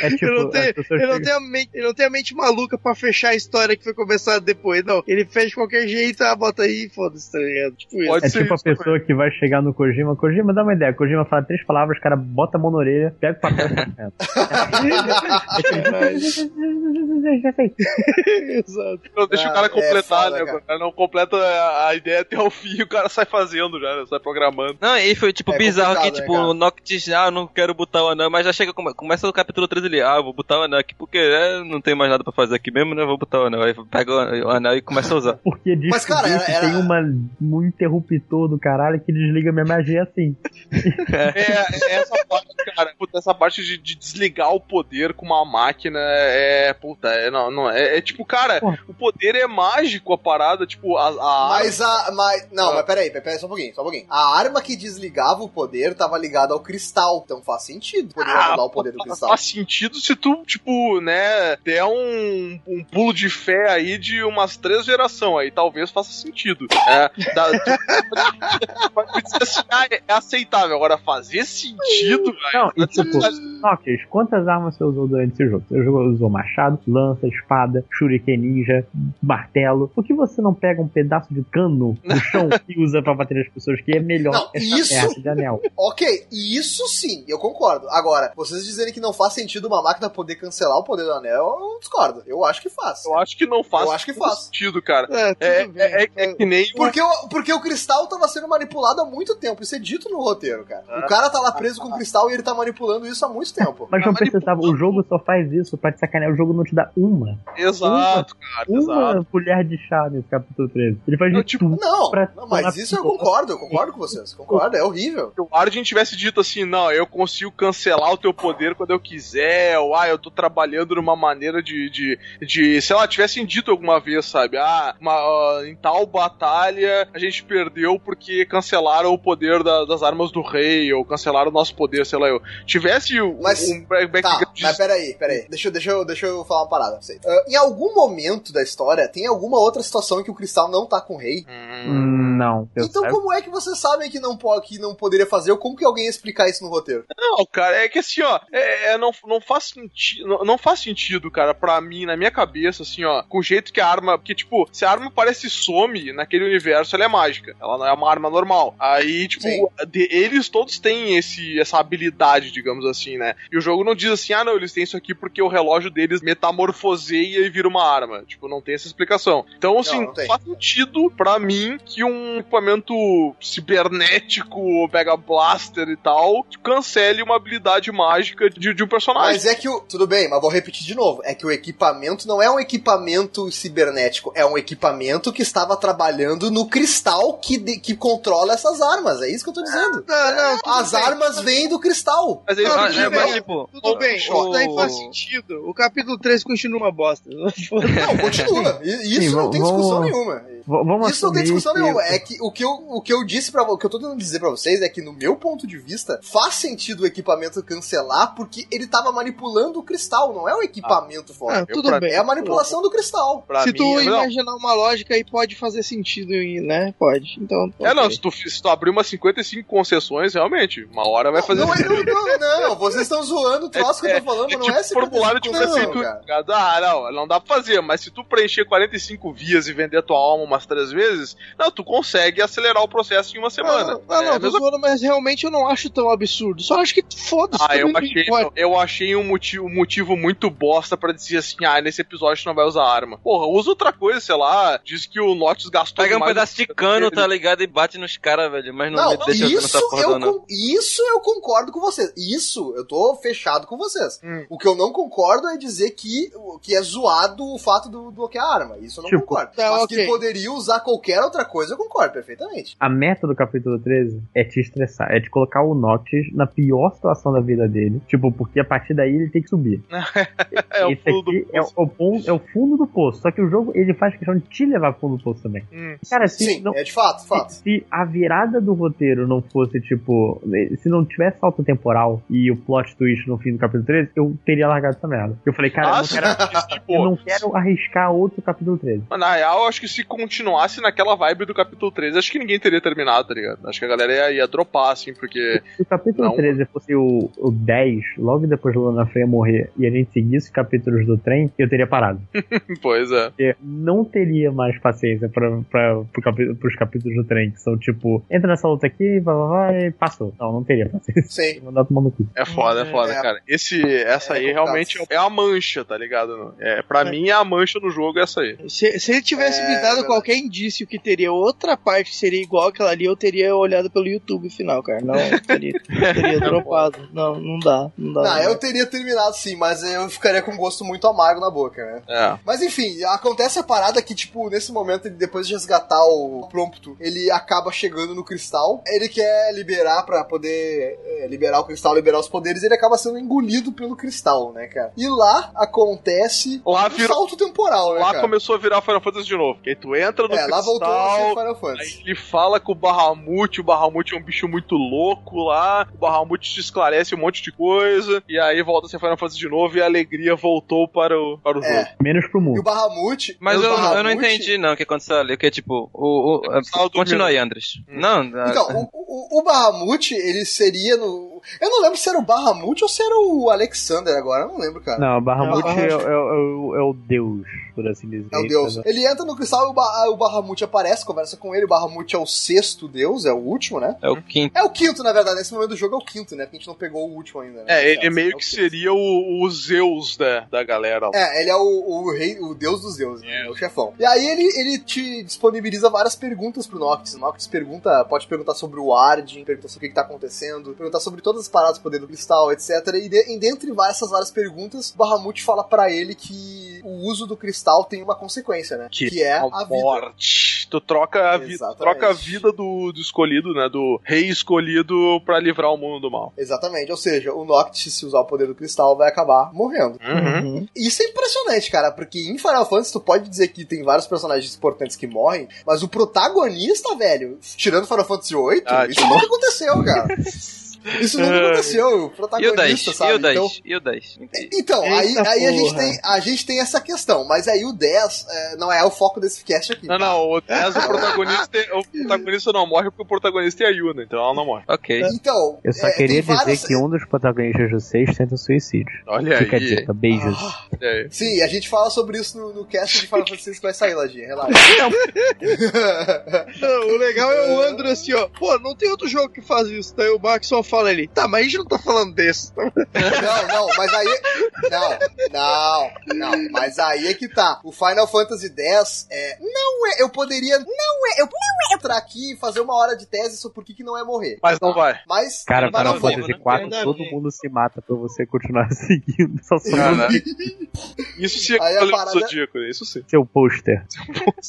S6: É tipo,
S4: Ele não tem-
S6: as pessoas
S4: Ele não, tem a mente, ele não tem a mente maluca pra fechar a história que foi começada depois, não. Ele fecha de qualquer jeito, ah, bota aí e foda-se, tá ligado? Tipo isso.
S2: Pode
S6: É
S2: ser
S6: tipo a
S2: isso
S6: pessoa que vai chegar no Kojima. Kojima, dá uma ideia. Kojima fala três palavras, o cara bota a mão na orelha, pega o papel e tá Já sei.
S4: Exato.
S2: Não deixa
S3: Ah,
S2: o cara
S3: é
S2: completar,
S3: foda,
S2: né?
S3: cara.
S2: O cara não completa a, a ideia até o fim, o cara sai fazendo já, né? sai programando.
S5: Não, e foi tipo
S3: É
S5: bizarro que,
S3: né,
S5: tipo,
S3: cara?
S5: o Noctis, ah, eu não quero botar o anel, mas já chega, come- começa no capítulo 13 ali, ah, eu vou botar o anel aqui porque é, não tem mais nada pra fazer aqui mesmo, né? Vou botar o anel. Aí pega o, o anel e começa a usar.
S6: Porque diz
S3: Mas, cara, era-
S6: que
S3: era-
S6: tem uma, um interruptor do caralho que desliga minha magia assim.
S2: É, é essa parte, cara, puta, essa parte de, de desligar o poder com uma máquina é, puta, é, não, não, é, é tipo, cara,
S6: Porra.
S2: o poder é mágico a parada, tipo, a, a
S3: Mas a. Mas, não,
S2: Ah.
S3: mas peraí, peraí, só um pouquinho, só um pouquinho. A arma que desligava o poder tava ligada ao cristal. Então faz sentido poder
S2: Ah,
S3: anular o poder do cristal.
S2: Faz sentido se tu, tipo, né, der um, um pulo de fé aí de umas três gerações aí, talvez faça sentido. É, da, assim, ah, é aceitável. Agora, fazer sentido, velho.
S6: Não, e
S2: é
S6: tipo. Noctis, quantas armas você usou durante esse jogo? Você usou machado, lança, espada, shuriken ninja, martelo. Por que você não pega um pedaço de cano no chão e usa pra bater as pessoas? Que é melhor
S3: Não,
S6: essa
S3: isso-
S6: de anel.
S3: Ok, isso sim, eu concordo. Agora, vocês dizerem que não faz sentido uma máquina poder cancelar o poder do anel, eu discordo. Eu acho que faz.
S2: Eu acho que não faz,
S3: Eu acho que faz.
S2: sentido, cara.
S4: É, tudo
S2: É,
S4: bem.
S2: é, é, é que nem o
S3: Porque o, porque o cristal tava sendo manipulado há muito tempo. Isso é dito no roteiro, cara. O cara tá lá preso com o cristal e ele tá manipulando isso há muito tempo.
S6: Mas não
S2: Tá
S6: precisava, o jogo só faz isso pra te sacanear. O jogo não te dá uma,
S2: Exato, cara,
S6: uma
S2: exato.
S6: colher de chá nesse capítulo 13. Ele faz
S2: Eu,
S6: de
S2: tipo,
S6: tudo.
S3: Não,
S6: pra-
S3: não, mas isso eu concordo, eu concordo com vocês. Concordo, é horrível.
S2: Se o Arjun tivesse dito assim, não, eu consigo cancelar o teu poder quando eu quiser, ou ah, eu tô trabalhando numa maneira de, de, de sei lá, tivessem dito alguma vez, sabe? Ah, uma, ah, em tal batalha a gente perdeu porque cancelaram o poder da- das armas do rei, ou cancelaram o nosso poder, sei lá, eu. Tivesse um,
S3: Mas-
S2: um back-
S3: Tá,
S2: background
S3: mas peraí, peraí. Deixa, deixa, eu, deixa eu falar uma parada pra vocês. Ah, em algum momento da história, tem alguma outra situação em que o cristal não tá com o rei?
S2: Hum,
S6: não.
S3: Então como é que vocês sabem que não, que não poderia fazer? Ou como que alguém ia explicar isso no roteiro?
S2: Não, cara, é que assim, ó, é, é, não, não faz sentido, não, não faz sentido, cara, pra mim, na minha cabeça, assim, ó, com o jeito que a arma, porque, tipo, se a arma parece some naquele universo, ela é mágica, ela não é uma arma normal. Aí, tipo, de- eles todos têm esse, essa habilidade, digamos assim, né? E o jogo não diz assim, ah, não, eles têm isso aqui porque o relógio deles metamorfoseia e vira uma arma. Tipo, não tem essa explicação. Então, assim,
S3: não tem.
S2: faz sentido pra mim que um equipamento cibernético, Mega Blaster e tal, cancele uma habilidade mágica de, de um personagem.
S3: Mas é que o. Tudo bem, mas vou repetir de novo. É que o equipamento não é um equipamento cibernético, é um equipamento que estava trabalhando no cristal que, de- que controla essas armas. É isso que eu tô dizendo.
S4: Não, não, tudo
S3: As
S4: bem.
S3: armas vêm do cristal.
S2: Mas aí,
S4: Não,
S5: Ah,
S4: tudo
S5: é,
S4: bem.
S5: mas tipo,
S4: Tudo bem,
S5: o-
S4: isso daí faz sentido. O capítulo 3 continua uma bosta.
S3: Não, continua. Isso
S6: Sim,
S3: não tem
S6: vamos-
S3: discussão nenhuma.
S6: Vamos
S3: Isso não tem discussão
S6: que-
S3: nenhuma. É que o que eu, o que eu disse para o que eu tô tentando dizer pra vocês é que, no meu ponto de vista, faz sentido o equipamento cancelar porque ele tava manipulando o cristal, não é o equipamento fora.
S4: Ah, tudo
S2: pra-
S4: bem.
S3: É a manipulação do cristal.
S2: pra
S4: Se
S2: mim,
S4: tu
S2: não.
S4: imaginar uma lógica aí, pode fazer sentido, e, né? Pode. Então.
S2: É, não,
S4: ok.
S2: se tu, se tu abrir umas 55 concessões, realmente, uma hora vai fazer
S3: Não, é-
S2: sentido.
S3: não, não, não, vocês estão zoando o troço que eu tô falando, mas não é
S2: tipo formulário de
S3: não,
S2: prefeitura.
S3: cara.
S2: ligado? Ah, não, não dá pra fazer, mas se tu preencher 45 vias e vender tua alma umas três vezes, não, tu consegue acelerar o processo em uma semana.
S4: Não, não,
S2: É
S4: não, zoando, mas realmente eu não acho tão absurdo. Só acho que foda-se.
S2: Ah, eu achei, eu achei um motivo, um motivo muito bosta pra dizer assim, ah, nesse episódio tu não vai usar arma. Porra, usa outra coisa, sei lá, diz que o Notch gastou
S5: Pega um pedaço de
S2: no-
S5: cano, tá ligado? E bate nos caras, velho. Mas não,
S3: Não,
S5: deixa
S3: isso
S5: essa porra
S3: eu,
S5: não.
S3: isso eu concordo com vocês. Isso eu tô fechado com vocês.
S2: Hum.
S3: O que eu não concordo é dizer que, que é zoado o fato do bloquear a arma. Isso eu não
S6: Tipo,
S3: concordo.
S4: tá,
S3: Mas
S4: ok.
S3: que poderia usar qualquer outra coisa, eu concordo perfeitamente.
S6: A meta do capítulo 13 é te estressar, é te colocar o Noctis na pior situação da vida dele. Tipo, porque a partir daí ele tem que subir.
S2: É o
S6: Esse
S2: pulo do
S6: aqui é o, o pon- é o fundo do poço. Só que o jogo ele faz questão de te levar pro fundo do poço também.
S2: Hum.
S6: Cara, se,
S3: Sim,
S6: não,
S3: é de fato,
S6: se,
S3: fato.
S6: se a virada do roteiro não fosse tipo. Se não tivesse salto temporal e o plot twist no fim do capítulo 13, eu teria largado essa merda. Eu falei, cara, eu não quero,
S2: tipo,
S6: eu não quero arriscar outro capítulo 13.
S2: Mas na real, eu acho que se continuasse naquela vibe do capítulo 13, acho que ninguém teria terminado, tá ligado? Acho que a galera ia, ia dropar, assim, porque.
S6: Se o capítulo
S2: Não.
S6: 13 fosse o, o 10, logo depois do Lana Freya morrer, e a gente seguisse os capítulos do trem, eu teria parado.
S2: pois é.
S6: Porque não teria mais paciência pra, pra, pro capi- pros capítulos do trem, que são tipo, entra nessa luta aqui, vai, vai, vai, e passou. Não, não teria paciência.
S3: Sim.
S6: Mandar tomar.
S2: É foda, é foda,
S3: É.
S2: cara. Esse, essa
S3: É
S2: aí realmente é a mancha, tá ligado? É, pra
S4: É.
S2: mim, é a mancha no jogo essa aí.
S4: Se, se ele tivesse
S3: É,
S4: me dado
S3: verdade.
S4: Qualquer indício que teria outra parte que seria igual aquela ali, eu teria olhado pelo YouTube final, cara. Não, teria, teria dropado. Não, não dá. Não dá.
S3: Não, eu teria terminado sim, mas eu ficaria com um gosto muito amargo na boca, né?
S2: É.
S3: Mas enfim, acontece a parada que, tipo, nesse momento, ele, depois de resgatar o Prompto, ele acaba chegando no cristal. Ele quer liberar pra poder é, liberar o cristal, liberar os poderes, ele acaba sendo engolido pelo cristal, né, cara? E lá acontece
S2: Lá
S3: um
S2: virou-
S3: salto temporal, né,
S2: Lá
S3: cara?
S2: começou a virar Final Fantasy de novo. Porque tu entra no
S3: É, lá voltou a ser
S2: cristal,
S3: Final
S2: Aí
S3: Fantasy.
S2: ele fala com o Bahamut, o Bahamut é um bicho muito louco lá, o Bahamut te esclarece um monte de coisa, e aí volta a ser Final Fantasy de novo e a alegria voltou para o, para o
S3: É.
S2: jogo.
S6: Menos pro
S3: E
S6: mundo.
S3: o Bahamut.
S5: Mas
S3: o
S5: eu, eu não
S3: Bahamut-
S5: entendi, não, o que aconteceu ali. Que é tipo, o. o
S2: tava
S5: continua aí, Andres.
S2: Hum.
S5: Não,
S3: Então, o, o, o Bahamut, ele seria no. Eu não lembro se era o Bahamut ou se era o Alexander agora, eu não lembro, cara.
S6: Não, Bahamut
S4: Não,
S6: é, é, o- é o deus, por assim dizer.
S3: É o deus. Ele entra no cristal e o, ba o Bahamut aparece, conversa com ele. O Bahamut é o sexto deus, é o último, né?
S5: é o quinto.
S3: É o quinto, na verdade. Nesse momento do jogo é o quinto, né? Porque a gente não pegou o último ainda. Né?
S2: É, ele meio
S3: o
S2: que
S3: quinto.
S2: seria o, o Zeus da, da galera. lá.
S3: É, ele é o, o rei, o deus dos deuses, né?
S2: É.
S3: o chefão. E aí ele, ele te disponibiliza várias perguntas pro Noctis. O Noctis pergunta, pode perguntar sobre o Arden, perguntar sobre o que, que tá acontecendo, perguntar sobre todas as paradas do poder do cristal, etc. E, de, e dentre várias, essas várias perguntas, o Bahamut fala pra ele que o uso do cristal tem uma consequência, né? Que, é a vida.
S2: morte. Tu troca a vida, troca a vida do, do escolhido, né? Do rei escolhido pra livrar o mundo do mal.
S3: Exatamente, ou seja, o Noctis, se usar o poder do cristal, vai acabar morrendo.
S4: Uhum.
S3: Isso é impressionante, cara, porque em Final Fantasy tu pode dizer que tem vários personagens importantes que morrem, mas o protagonista, velho, tirando Final Fantasy VIII,
S2: Ah,
S3: isso nunca aconteceu, cara. Isso nunca aconteceu, o
S5: E o 10?
S3: protagonista, sabe?
S5: E o 10?
S3: Então,
S5: E o 10?
S3: então aí,
S4: Eita
S3: aí a, gente tem, a gente tem essa questão, mas aí o 10 é, não é o foco desse cast aqui.
S2: Não,
S3: tá?
S2: não, o 10 o protagonista, o protagonista não morre porque o protagonista é a Yuna, então ela não morre.
S5: Ok.
S3: Então,
S6: Eu só
S3: é,
S6: queria dizer
S3: várias-
S6: que um dos protagonistas do 6 tenta suicídio.
S2: Olha
S6: Fica a
S2: aí.
S6: dica, beijos.
S2: aí.
S3: Sim, a gente fala sobre isso no, no cast de Final Fantasy que vai sair, Ladinha, relaxa.
S4: o legal é o Andro assim, ó. Pô, não tem outro jogo que faz isso. Daí o Max só fala fala ali, tá, mas a gente não tá falando desse.
S3: Não, não, mas aí. Não, não, não. Mas aí é que tá. O Final Fantasy X é. Não é. Eu poderia. Não é. Eu não é entrar aqui e fazer uma hora de tese sobre por que, que não é morrer.
S2: Mas não vai.
S3: Mas.
S6: Cara,
S3: mas
S6: Final. Fantasy
S5: né?
S6: IV,
S4: Ainda
S6: todo mundo se mata pra você continuar seguindo. Só
S2: Cara, Isso sim é
S3: Aí parada-
S2: Zodíaco, isso sim.
S6: seu pôster.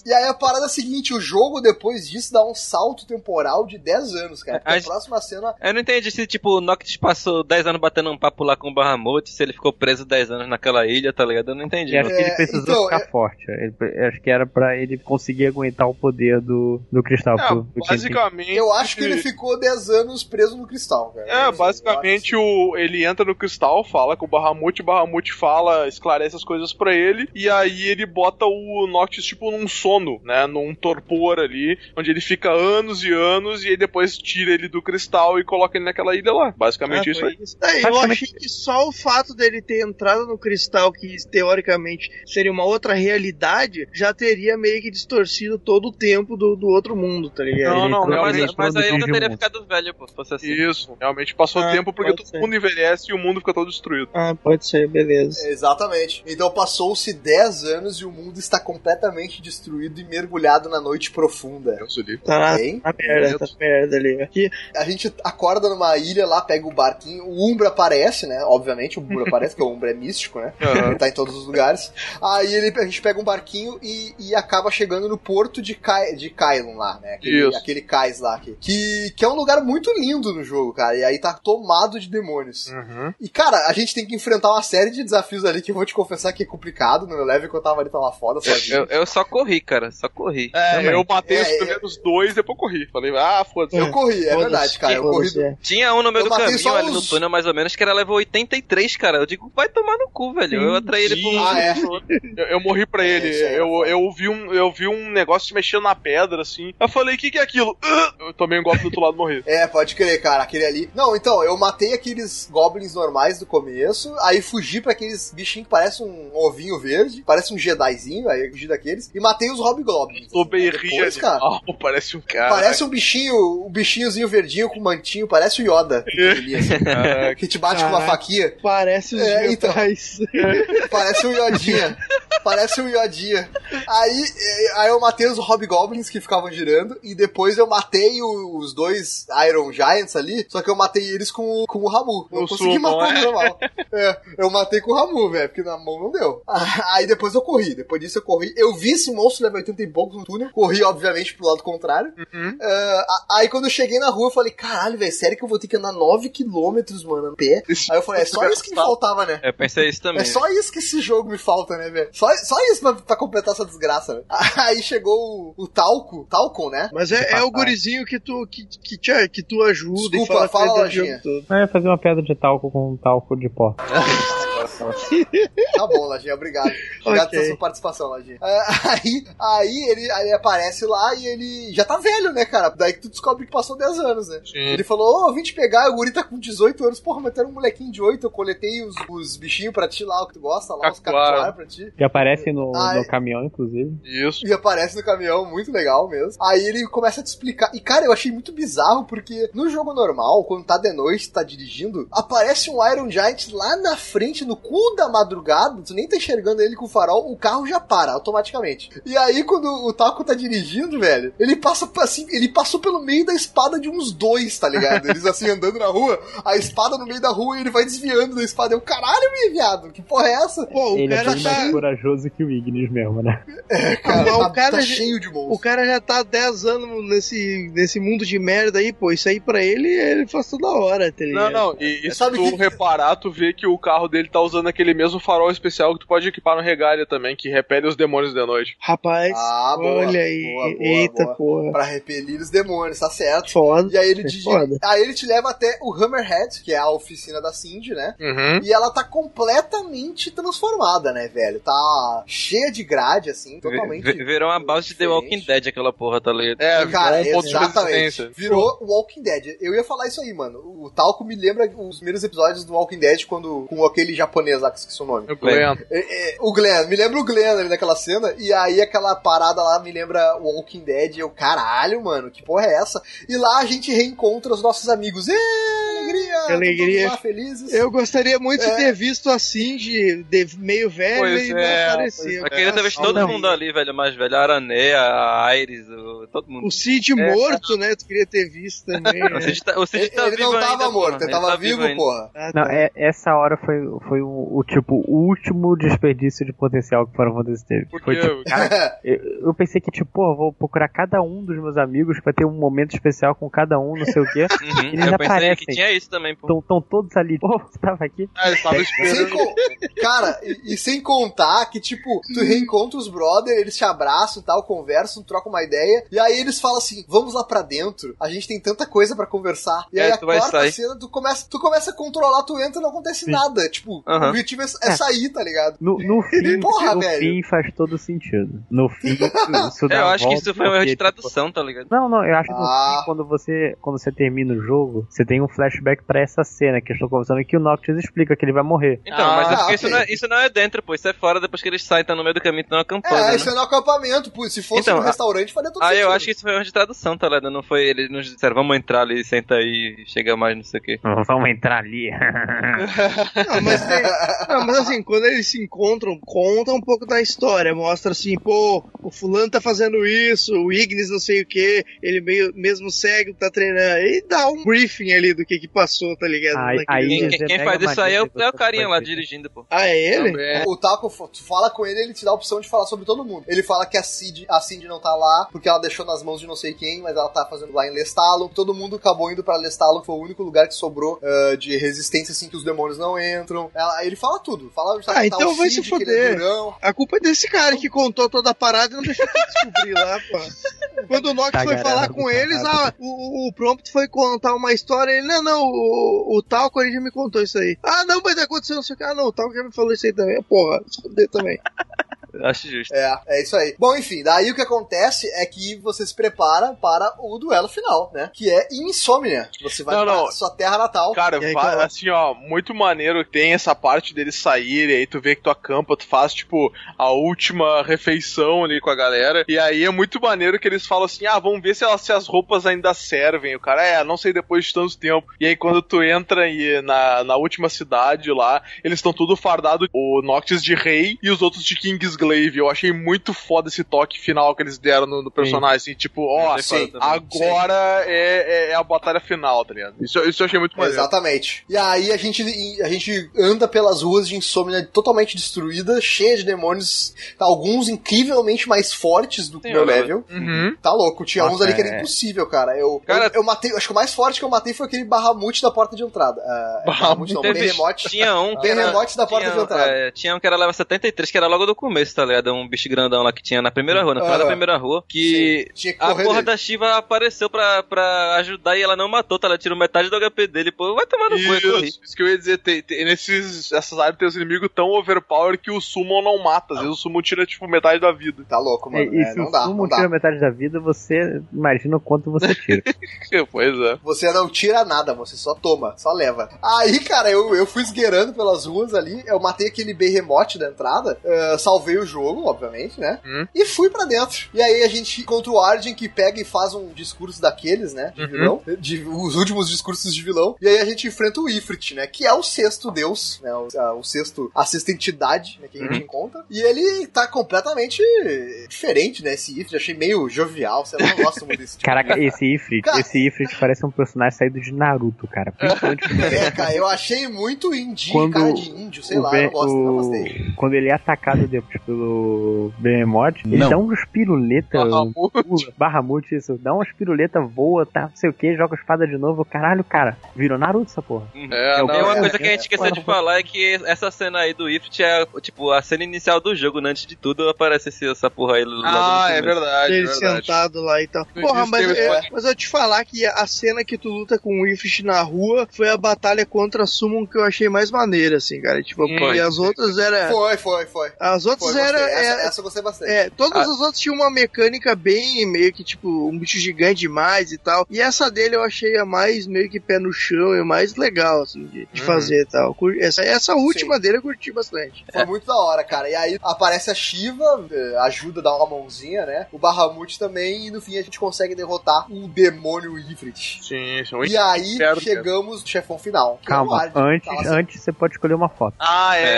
S3: E aí a parada é a seguinte: o jogo depois disso dá um salto temporal de 10 anos, cara.
S5: A
S3: a próxima cena.
S5: Eu não entendi se, tipo, o Noctis passou 10 anos batendo um papo lá com o Bahamut, se ele ficou preso 10 anos naquela ilha, tá ligado? Eu não entendi.
S6: E acho que ele
S3: É,
S6: precisou
S3: então,
S6: ficar
S3: é-
S6: forte. Ele- acho que era pra ele conseguir aguentar o poder do, do cristal.
S2: É,
S6: pro-
S2: basicamente.
S3: Eu acho que ele ficou 10 anos preso no cristal, cara.
S2: É, basicamente o, ele entra no cristal, fala com o Bahamut, o Bahamut fala, esclarece as coisas pra ele, e aí ele bota o Noctis tipo num sono, né, num torpor ali, onde ele fica anos e anos, e aí depois tira ele do cristal e coloca ele naquela ilha lá. Basicamente
S4: Ah,
S2: isso aí.
S4: isso. É, eu achei que só o fato dele ter entrado no cristal, que teoricamente seria uma outra realidade, já teria meio que distorcido todo o tempo do, do outro mundo, tá ligado?
S2: Não, não,
S5: mas,
S2: mas-
S5: aí ele teria ficado velho, pô, se fosse assim.
S2: Isso, realmente passou
S4: Ah,
S2: tempo porque todo
S4: ser.
S2: mundo envelhece e o mundo fica todo destruído.
S4: Ah, pode ser, beleza.
S3: Exatamente. Então passou-se 10 anos e o mundo está completamente destruído e mergulhado na noite profunda.
S2: Deus o livre.
S4: Tá na,
S3: Hein?
S4: na merda, tá merda ali. Aqui,
S3: A gente acorda numa ilha lá, pega o barquinho, o Umbra aparece, né? Obviamente, o Umbra aparece, porque o Umbra é místico, né?
S2: Aham.
S3: Ele tá em todos os lugares. Aí ele, a gente pega um barquinho e, e acaba chegando no porto de, Kai, de Kylon lá, né? Aquele,
S2: Isso.
S3: aquele cais lá. Que, que, que é um lugar muito lindo no jogo, cara. E aí tá tomado de demônios.
S2: Uhum.
S3: E, cara, a gente tem que enfrentar uma série de desafios ali que eu vou te confessar que é complicado. No meu level que eu tava ali tava foda sozinho.
S5: Eu, eu só corri, cara, só corri.
S2: É, eu matei
S3: É,
S2: os
S3: é.
S2: primeiros dois, depois corri. Falei, ah, foda-se.
S3: Eu corri, é verdade, cara. Eu corri.
S4: é.
S5: Tinha um no meio
S3: Eu
S5: do caminho ali no túnel, mais ou menos, que era level 83, cara. Eu digo, vai tomar no cu, velho. eu atraí ele pro.
S3: Ah, é.
S2: Eu, eu morri pra ele.
S3: isso aí é
S2: eu, eu, vi um, eu vi um negócio se mexendo na pedra, assim. Eu falei, o que, que é aquilo? Ah! Eu tomei um golpe do outro lado e morri.
S3: É, pode crer, cara, aquele ali. Não, então, eu matei aqueles goblins normais do começo, aí fugi pra aqueles bichinhos que parecem um ovinho verde, parece um Jedizinho, aí eu fugi daqueles, e matei os hobgoblins.
S2: Tô
S3: Aí
S2: bem
S3: depois,
S2: ria.
S3: cara.
S2: Oh, parece um cara.
S3: Parece um bichinho, um bichinhozinho verdinho com mantinho, parece o Yoda. assim,
S2: Caraca.
S3: que te bate com uma
S4: Caraca.
S3: faquinha.
S4: Parece os
S3: É, então. Parece um Yodinha. Parece um Yodinha. Aí, eh, aí eu matei os Hobgoblins que ficavam girando. E depois eu matei os dois Iron Giants ali. Só que eu matei eles com, o- com o Ramu. Não
S2: O
S3: consegui matar
S2: é.
S3: no normal. É, eu matei com o Ramu, velho. Porque na mão não deu. Aí depois eu corri. Depois disso eu corri. Eu vi esse monstro level 80 e poucos no túnel. Corri, obviamente, pro lado contrário.
S2: Uhum.
S3: A- aí quando eu cheguei na rua, eu falei, caralho, velho, sério que eu vou ter que andar 9km, mano, a pé? Aí eu falei, é só isso que me faltava, né?
S5: Eu pensei isso também.
S3: É só isso que esse jogo me falta, né, velho? Só, só isso pra, pra completar essa desgraça, né? Aí chegou o, o Talco, Talcon, né?
S4: Mas é, é o gurizinho que tu, que, que, te, que tu ajuda
S3: Desculpa,
S4: e fala,
S3: fala, Lojinha.
S6: ia fazer uma pedra de talco com um talco de pó.
S3: Tá bom, Lajinha, obrigado. Obrigado
S4: Ok.
S3: pela sua participação, Lajinha. Ah, Aí, aí, ele, aí ele aparece lá e ele já tá velho, né, cara? Daí que tu descobre que passou 10 anos, né?
S2: Sim.
S3: Ele falou, ô, eu vim te pegar, o guri tá com 18 anos, porra, mas tu era um molequinho de 8, eu coletei os, os bichinhos pra ti lá, o que tu gosta lá, os
S2: Cacuara.
S3: cacuar pra ti.
S6: Que aparece no,
S3: Ai.
S6: no caminhão, inclusive.
S2: Isso.
S3: E aparece no caminhão, muito legal mesmo. Aí ele começa a te explicar. E cara, eu achei muito bizarro, porque no jogo normal, quando tá de noite, tá dirigindo, aparece um Iron Giant lá na frente, no cu da madrugada, tu nem tá enxergando ele com o farol, o carro já para automaticamente. E aí, quando o Taco tá dirigindo, velho, ele passa assim, ele passou pelo meio da espada de uns dois, tá ligado? Eles assim andando na rua, a espada no meio da rua e ele vai desviando da espada. Eu, caralho, meu viado, que porra é essa?
S4: Pô, o
S6: Ele é
S4: cara
S6: bem
S4: já.
S6: mais corajoso que o Ignis mesmo, né?
S3: Cara,
S4: Mas o
S3: tá,
S4: cara
S3: tá
S4: já-
S3: cheio de
S4: O
S3: monstros.
S4: cara já tá há 10 anos nesse, nesse mundo de merda aí, pô. Isso aí pra ele, ele faz toda hora, tá
S2: Não,
S4: ligado?
S2: não, e, e se
S3: Sabe
S2: tu
S3: que-
S2: reparar, tu vê que o carro dele tá usando aquele mesmo farol especial que tu pode equipar no regalia também, que repele os demônios de noite.
S4: Rapaz,
S3: Ah, boa,
S4: olha aí.
S3: boa, boa,
S4: Eita
S3: boa.
S4: porra.
S3: Pra repelir os demônios, tá certo.
S4: Foda.
S3: E aí ele,
S4: É
S3: dirige-
S4: foda.
S3: aí ele te leva até o Hammerhead, que é a oficina da Cindy, né?
S2: Uhum.
S3: E ela tá completamente transformada, né, velho? Tá cheia de grade, assim, totalmente.
S5: Vi- Virou uma base de The. Walking Dead aquela porra, tá ligado?
S2: É,
S3: Cara,
S2: virou um
S3: exatamente. Virou Walking Dead. Eu ia falar isso aí, mano. O Talco me lembra os primeiros episódios do Walking Dead quando com aquele japonês lá que esqueci o nome.
S2: O Glenn.
S3: É, é, o Glenn, me lembra o Glenn ali naquela cena, e aí aquela parada lá me lembra o Walking Dead, e eu, caralho, mano, que porra é essa? E lá a gente reencontra os nossos amigos. Ê, alegria!
S4: Que alegria.
S3: Lá felizes.
S4: Eu gostaria muito
S3: É.
S4: de ter visto a Cindy de meio velha
S2: Pois
S4: e
S2: é,
S4: não apareceu.
S5: Eu queria ter visto todo
S6: Não.
S5: mundo ali, velho, mais velho. A Araneia, a Iris, o- todo mundo.
S4: O Cid morto, né? Tu queria ter visto também.
S5: O
S4: né?
S5: Cid tá, o Cid
S3: Ele,
S5: tá
S3: ele
S5: vivo
S3: não tava
S5: ainda,
S3: morto, ele tava
S5: tá
S3: vivo,
S5: ainda.
S3: porra.
S4: Ah,
S6: Não,
S4: tá.
S6: é, essa hora foi, foi o, o, tipo, o último desperdício de potencial que Final Fantasy teve.
S2: Por
S6: Foi, tipo, cara, eu, eu pensei que, tipo, pô, vou procurar cada um dos meus amigos pra ter um momento especial com cada um, não sei o quê.
S5: Uhum,
S6: Eles
S5: eu pensei
S6: aparecem.
S5: que tinha isso também, pô.
S6: Estão tão todos ali. Pô, você tava aqui?
S2: Ah, eles estavam
S3: Sem
S2: esperando.
S3: con- Cara, e, e sem contar que, tipo, tu reencontra os brother, eles te abraçam e tal, conversam, trocam uma ideia, e aí eles falam assim: vamos lá pra dentro, a gente tem tanta coisa pra conversar. E
S5: É,
S3: aí a
S5: tu vai
S3: quarta
S5: sair.
S3: cena, tu começa, tu começa a controlar, tu entra e não acontece nada. Tipo, o objetivo é, é sair, tá ligado?
S6: No, no fim,
S3: Porra,
S6: no
S3: velho.
S6: fim faz todo sentido. No fim, isso dá
S5: É, eu acho que
S6: volta,
S5: isso foi um erro de
S6: tipo,
S5: tradução, tá ligado?
S6: Não, não, eu acho que no
S3: Ah.
S6: fim, quando você, quando você termina o jogo, você tem um flashback pra essa cena que eu estou conversando que o Noctis explica que ele vai morrer.
S5: Então, mas é
S3: Ah,
S5: porque
S3: ok.
S5: isso, não é, isso não é dentro, pô. Isso é fora depois que eles saem, tá no meio do caminho, estão acampando.
S3: É,
S5: né?
S3: isso é no acampamento, pô. Se fosse
S5: Então,
S3: no restaurante, faria todo
S5: Aí
S3: sentido.
S5: eu acho que isso foi um erro de tradução, tá ligado? Não foi. Eles nos disseram, vamos entrar ali, senta aí, chega mais, não sei o quê.
S6: Vamos entrar ali.
S4: Não, mas, tem- não, mas assim, quando eles se encontram, conta um pouco da história. Mostra assim, pô, o fulano tá fazendo isso, o Ignis não sei o que, ele meio, mesmo cego tá treinando. E dá um briefing ali do que que passou, tá ligado?
S6: Aí-
S5: Quem, quem-
S6: é
S5: faz isso aí é o, é o carinha lá dirigindo, pô.
S4: Ah, é ele?
S2: Também.
S3: O Taco, tu fala com ele, ele te dá a opção de falar sobre todo mundo. Ele fala que a Cindy, a Cindy não tá lá, porque ela deixou nas mãos de não sei quem, mas ela tá fazendo lá em Lestalon. Todo mundo acabou indo pra Lestalon, que foi o único lugar que sobrou ah, de resistência, assim, que os demônios não entram. Ela, ele fala tudo. Fala
S4: Ah,
S3: que
S4: então
S3: o
S4: vai se
S3: Cid, que é
S4: foder.
S3: durão.
S4: A culpa é desse cara que contou toda a parada e não deixou eu descobrir lá, pô. Quando o Nox foi
S6: Tagarela
S4: falar com eles,
S6: caralho.
S4: ah, o, o prompt foi contar uma história. Ele, não, não, o, o Talco ele já me contou isso aí. Ah, não, mas aconteceu não sei o que. Ah, não, o Talco já me falou isso aí também. Porra, se também.
S5: Acho justo.
S3: É, é isso aí. Bom, enfim, daí o que acontece é que você se prepara para o duelo final, né? Que é Insomnia. Você vai
S2: Não,
S3: pra
S2: não.
S3: sua terra natal.
S2: Cara,
S4: aí,
S2: assim, ó, muito maneiro. Tem essa parte deles saírem, aí tu vê que tu acampa, tu faz, tipo, a última refeição ali com a galera. E aí é muito maneiro que eles falam assim: ah, vamos ver se, elas, se as roupas ainda servem. O cara, é, não sei depois de tanto tempo. E aí quando tu entra e, na, na última cidade lá, eles estão tudo fardado, o Noctis de rei e os outros de Kingsglaive. Eu achei muito foda esse toque final que eles deram no, no personagem, assim, tipo, ó,
S5: achei
S2: assim, agora é, é, é a batalha final, tá ligado? Isso, isso eu achei muito maneiro.
S3: Exatamente. E aí a gente, a gente anda pelas ruas de Insomnia totalmente destruída, cheia de demônios, tá, alguns incrivelmente mais fortes do que o meu
S5: Senhora.
S3: level.
S2: Uhum.
S3: Tá louco, tinha
S6: Nossa,
S3: uns ali que era
S6: é.
S3: impossível, cara. Eu,
S5: Cara-
S3: eu, eu matei, acho que o mais forte que eu matei foi aquele Bahamut da porta de entrada. Uh, Bahamut não,
S5: Teve-
S3: Behemoth.
S5: Tinha um que era,
S3: da porta
S5: tinha,
S3: de entrada.
S5: é, tinha um que era level 73, que era logo do começo, tá ligado? Um bicho grandão lá que tinha na primeira rua, na final da primeira rua, que
S3: que
S5: a porra
S3: dele.
S5: da Shiva apareceu pra, pra ajudar e ela não matou, tá? Ela tirou metade do HP dele, pô, vai tomar no cu, eu corri.
S2: Isso, isso que eu ia dizer, tem, tem- nesses, essas áreas tem os inimigos tão overpower que o Summon não mata. Às vezes o Summon tira, tipo, metade da vida.
S3: Tá louco,
S6: É,
S3: mano.
S6: e
S3: É,
S6: se
S3: não
S6: o
S3: dá,
S6: sumo
S3: não dá.
S6: tira metade da vida, você imagina o quanto você tira.
S2: pois é.
S3: Você não tira nada, você só toma, só leva. Aí, cara, eu, eu fui esgueirando pelas ruas ali, eu matei aquele Behemoth da entrada, eh, salvei o jogo, obviamente, né?
S2: Hum.
S3: E fui pra dentro. E aí a gente encontra o Arden que pega e faz um discurso daqueles, né? De
S2: Uhum.
S3: vilão. De, os últimos discursos de vilão. E aí a gente enfrenta o Ifrit, né? Que é o sexto deus, né? O, a- o sexto, a sexta entidade né, que a gente encontra. E ele tá completamente diferente, né? Esse Ifrit, achei meio jovial, sei lá, eu não gosto muito desse tipo.
S6: Caraca, esse Ifrit,
S3: Cara-
S6: esse Ifrit parece um personagem saído de Naruto, cara. Principalmente
S3: É, cara, eu achei muito índio,
S6: Quando
S3: cara de índio, sei
S6: o
S3: lá,
S6: Ben-
S3: eu gosto, não
S6: o-
S3: gostei.
S6: Quando ele é atacado depois pelo Behemoth, ele
S7: Não.
S6: dá uns piruleta,
S2: Bahamut.
S6: pula, Bahamut, isso, dá umas piruleta, voa, tá, não sei o que, joga a espada de novo, caralho, cara, virou Naruto essa porra.
S2: É,
S6: É o
S2: não,
S5: uma
S3: é,
S5: coisa que a gente
S3: é,
S5: esqueceu de falar é que essa cena aí do Ifrit é, tipo, a cena inicial do jogo, né? Antes de tudo aparece essa porra aí
S2: Ah, é verdade, é
S4: Ele
S2: verdade.
S4: sentado lá e tal. Porra, mas, é, mas eu te falar que a cena que tu luta com o Ifrit na rua foi a batalha contra a Summon que eu achei mais maneira, assim, cara. Tipo,
S2: Hum,
S4: e as outras era.
S3: Foi, foi, foi.
S4: As outras Era.
S3: gostei. Essa,
S4: é-
S3: essa eu gostei bastante.
S4: É, todas
S5: Ah.
S4: as outras tinham uma mecânica bem, meio que tipo, um bicho gigante demais e tal. E essa dele eu achei a mais meio que pé no chão e a mais legal, assim, de, de
S2: Uhum.
S4: fazer e tal. Essa, essa última dele eu curti bastante.
S3: Foi muito da hora, cara. E aí aparece a Shiva, eh, ajuda, dá uma mãozinha, né? O Bahamut também, e no fim a gente consegue derrotar o demônio Ifrit.
S2: Sim, sim.
S3: E aí
S2: cara.
S3: chegamos no chefão final. que é
S6: Calma, antes,
S3: assim.
S6: antes você pode escolher uma foto.
S2: Ah, é.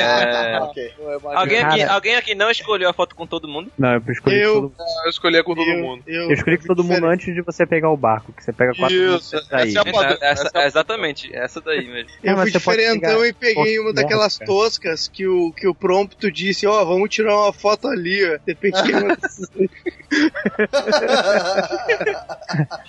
S5: É.
S3: Ok.
S5: Alguém aqui, alguém aqui não escolheu a foto com todo mundo?
S6: Não, eu escolhi
S4: Eu-
S6: todo,
S2: Eu escolhi com todo
S4: eu,
S2: mundo.
S4: Eu,
S6: eu escolhi com todo mundo antes de você pegar o barco, que você pega quatro
S2: Isso, essa é a padrão.
S5: Essa,
S2: essa é a-
S5: exatamente, essa daí mesmo.
S4: Eu
S6: Ah,
S4: fui diferentão e peguei uma daquelas toscas que o, que o prompto disse, ó, vamos tirar uma foto ali, ó. De repente.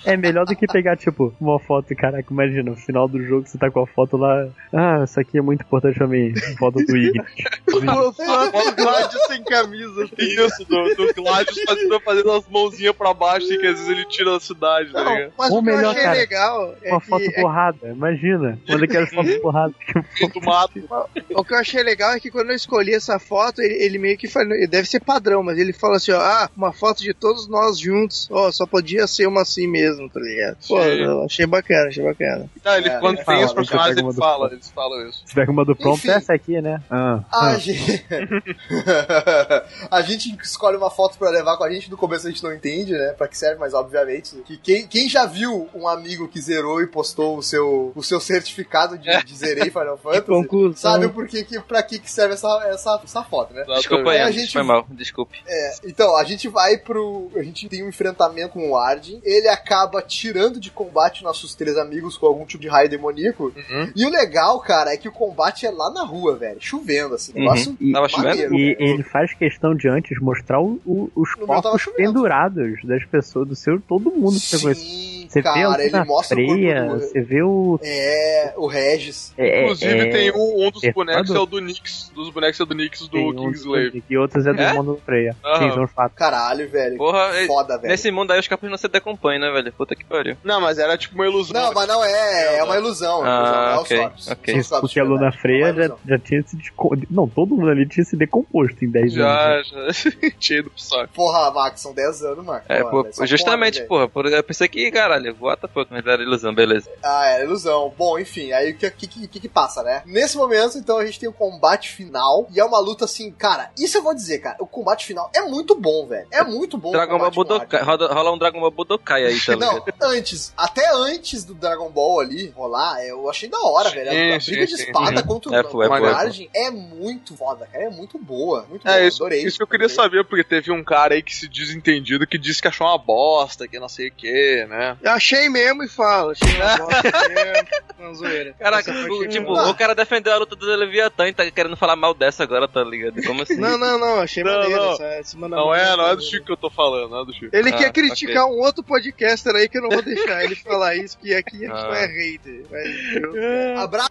S6: É melhor do que pegar, tipo, uma foto, caraca, imagina, no final do jogo você tá com a foto lá. Ah, isso aqui é muito importante pra mim. Foto do Ignis.
S4: uma foto do sem camisa.
S2: Isso, do, do Gladius fazendo, fazendo as mãozinhas pra baixo, assim, que às vezes ele tira da cidade, tá
S4: Não,
S2: ligado?
S4: mas
S6: Ou
S4: o que eu
S6: melhor,
S4: achei
S6: cara,
S4: legal é
S6: Uma
S4: que,
S6: foto
S4: é
S6: borrada, imagina. Uma daquelas fotos borradas. que-
S2: Do mato.
S4: O que eu achei legal é que quando eu escolhi essa foto, ele, ele meio que falou, deve ser padrão, mas ele fala assim, ó, ah, uma foto de todos nós juntos, ó, só podia ser uma assim mesmo, tá ligado? Pô, eu achei bacana, achei bacana.
S2: Não, ele,
S3: É,
S2: quando
S3: ele
S2: tem
S6: fala,
S2: os personagens,
S6: ele
S2: fala, eles falam isso.
S6: Você pega uma do prompt, essa aqui, né? Ah,
S3: A
S6: ah.
S3: a gente escolhe uma foto pra levar com a gente. No começo a gente não entende, né? Pra que serve, mas obviamente. Que quem, quem já viu um amigo que zerou e postou o seu, o seu certificado de, de zerei Final Fantasy,
S4: Conclusão.
S3: sabe o porquê que, pra que, que serve essa, essa, essa foto, né?
S5: Desculpa aí,
S3: a gente-
S5: foi mal, desculpe.
S3: É, então, a gente vai pro. A gente tem um enfrentamento com o Arden. Ele acaba tirando de combate nossos três amigos com algum tipo de raio demoníaco.
S2: Uhum.
S3: E o legal, cara, é que o combate é lá na rua, velho. Chovendo, assim.
S5: Uhum.
S3: Negócio
S6: E-
S5: Tava chovendo?
S6: E
S3: velho.
S6: Ele faz questão de antes mostrar o- o- os
S3: No
S6: corpos pendurados das pessoas, do seu, todo mundo que você conhece. Você vê
S3: cara,
S6: ali
S3: ele mostra
S6: freia,
S3: o corpo do...
S6: você vê o.
S3: É, o Regis.
S6: é-
S2: Inclusive,
S6: é-
S2: tem um, um dos
S6: é
S2: bonecos é o do Nix. Dos bonecos é do Nix do
S6: tem um
S2: Kingslave.
S6: E outros é do
S5: É?
S6: mundo freia. Os fatos.
S3: Caralho, velho.
S5: Porra,
S3: Foda, velho.
S5: nesse mundo aí os capos não se decompõem, né, velho? Puta que pariu.
S2: Não, mas era tipo uma ilusão.
S3: Não, mas não é, é uma ilusão. É uma ilusão,
S5: Ah,
S3: é os
S5: ok,
S3: corpos.
S5: ok.
S3: Os corpos
S6: Porque a Luna
S3: é
S6: Freia já,
S3: ilusão.
S6: já tinha se descomposto. Não, todo mundo ali tinha se decomposto em 10 anos.
S2: Já, já. Tinha ido pro saco.
S3: Porra, Max, são 10 anos, Marco.
S5: É, pô, justamente,
S3: porra,
S5: porra, por- eu pensei que, caralho, what the fuck, mas era ilusão, beleza.
S3: Ah, era ilusão. Bom, enfim, aí o que, que, que, que passa, né? Nesse momento, então, a gente tem o combate final. E é uma luta assim, cara, isso eu vou dizer, cara. O combate final é muito bom, velho. É muito bom. o
S5: Dragon Ball Budokai, rola, rola um Dragon Ball Budokai aí, tá
S3: Não, antes, até antes do Dragon Ball ali rolar, eu achei da hora,
S2: Sim,
S3: velho. A
S2: sim,
S3: briga de
S2: sim.
S3: espada
S5: Uhum.
S3: contra
S5: É,
S3: o o
S2: foi.
S3: Arden é muito foda, cara. É muito boa. Muito boa.
S2: É, isso,
S3: Adorei.
S2: isso que eu queria saber, porque teve um cara aí que se diz entendido que disse que achou uma bosta, que não sei o que, né?
S4: Achei mesmo e falo, achei uma bosta mesmo, uma zoeira.
S5: Caraca, o- tipo, o cara defendeu a luta do Leviatã e tá querendo falar mal dessa agora, tá ligado? Como assim?
S4: Não, não, não, achei
S2: Não,
S4: maneiro
S2: não.
S4: essa, essa
S2: Não é, não é do. Chico que eu tô falando, não é do Chico.
S4: Ele
S5: Ah,
S4: quer criticar um outro podcaster aí que eu não vou deixar ele falar isso, que aqui a gente
S5: Ah.
S4: não é hater. Mas eu
S3: Abra...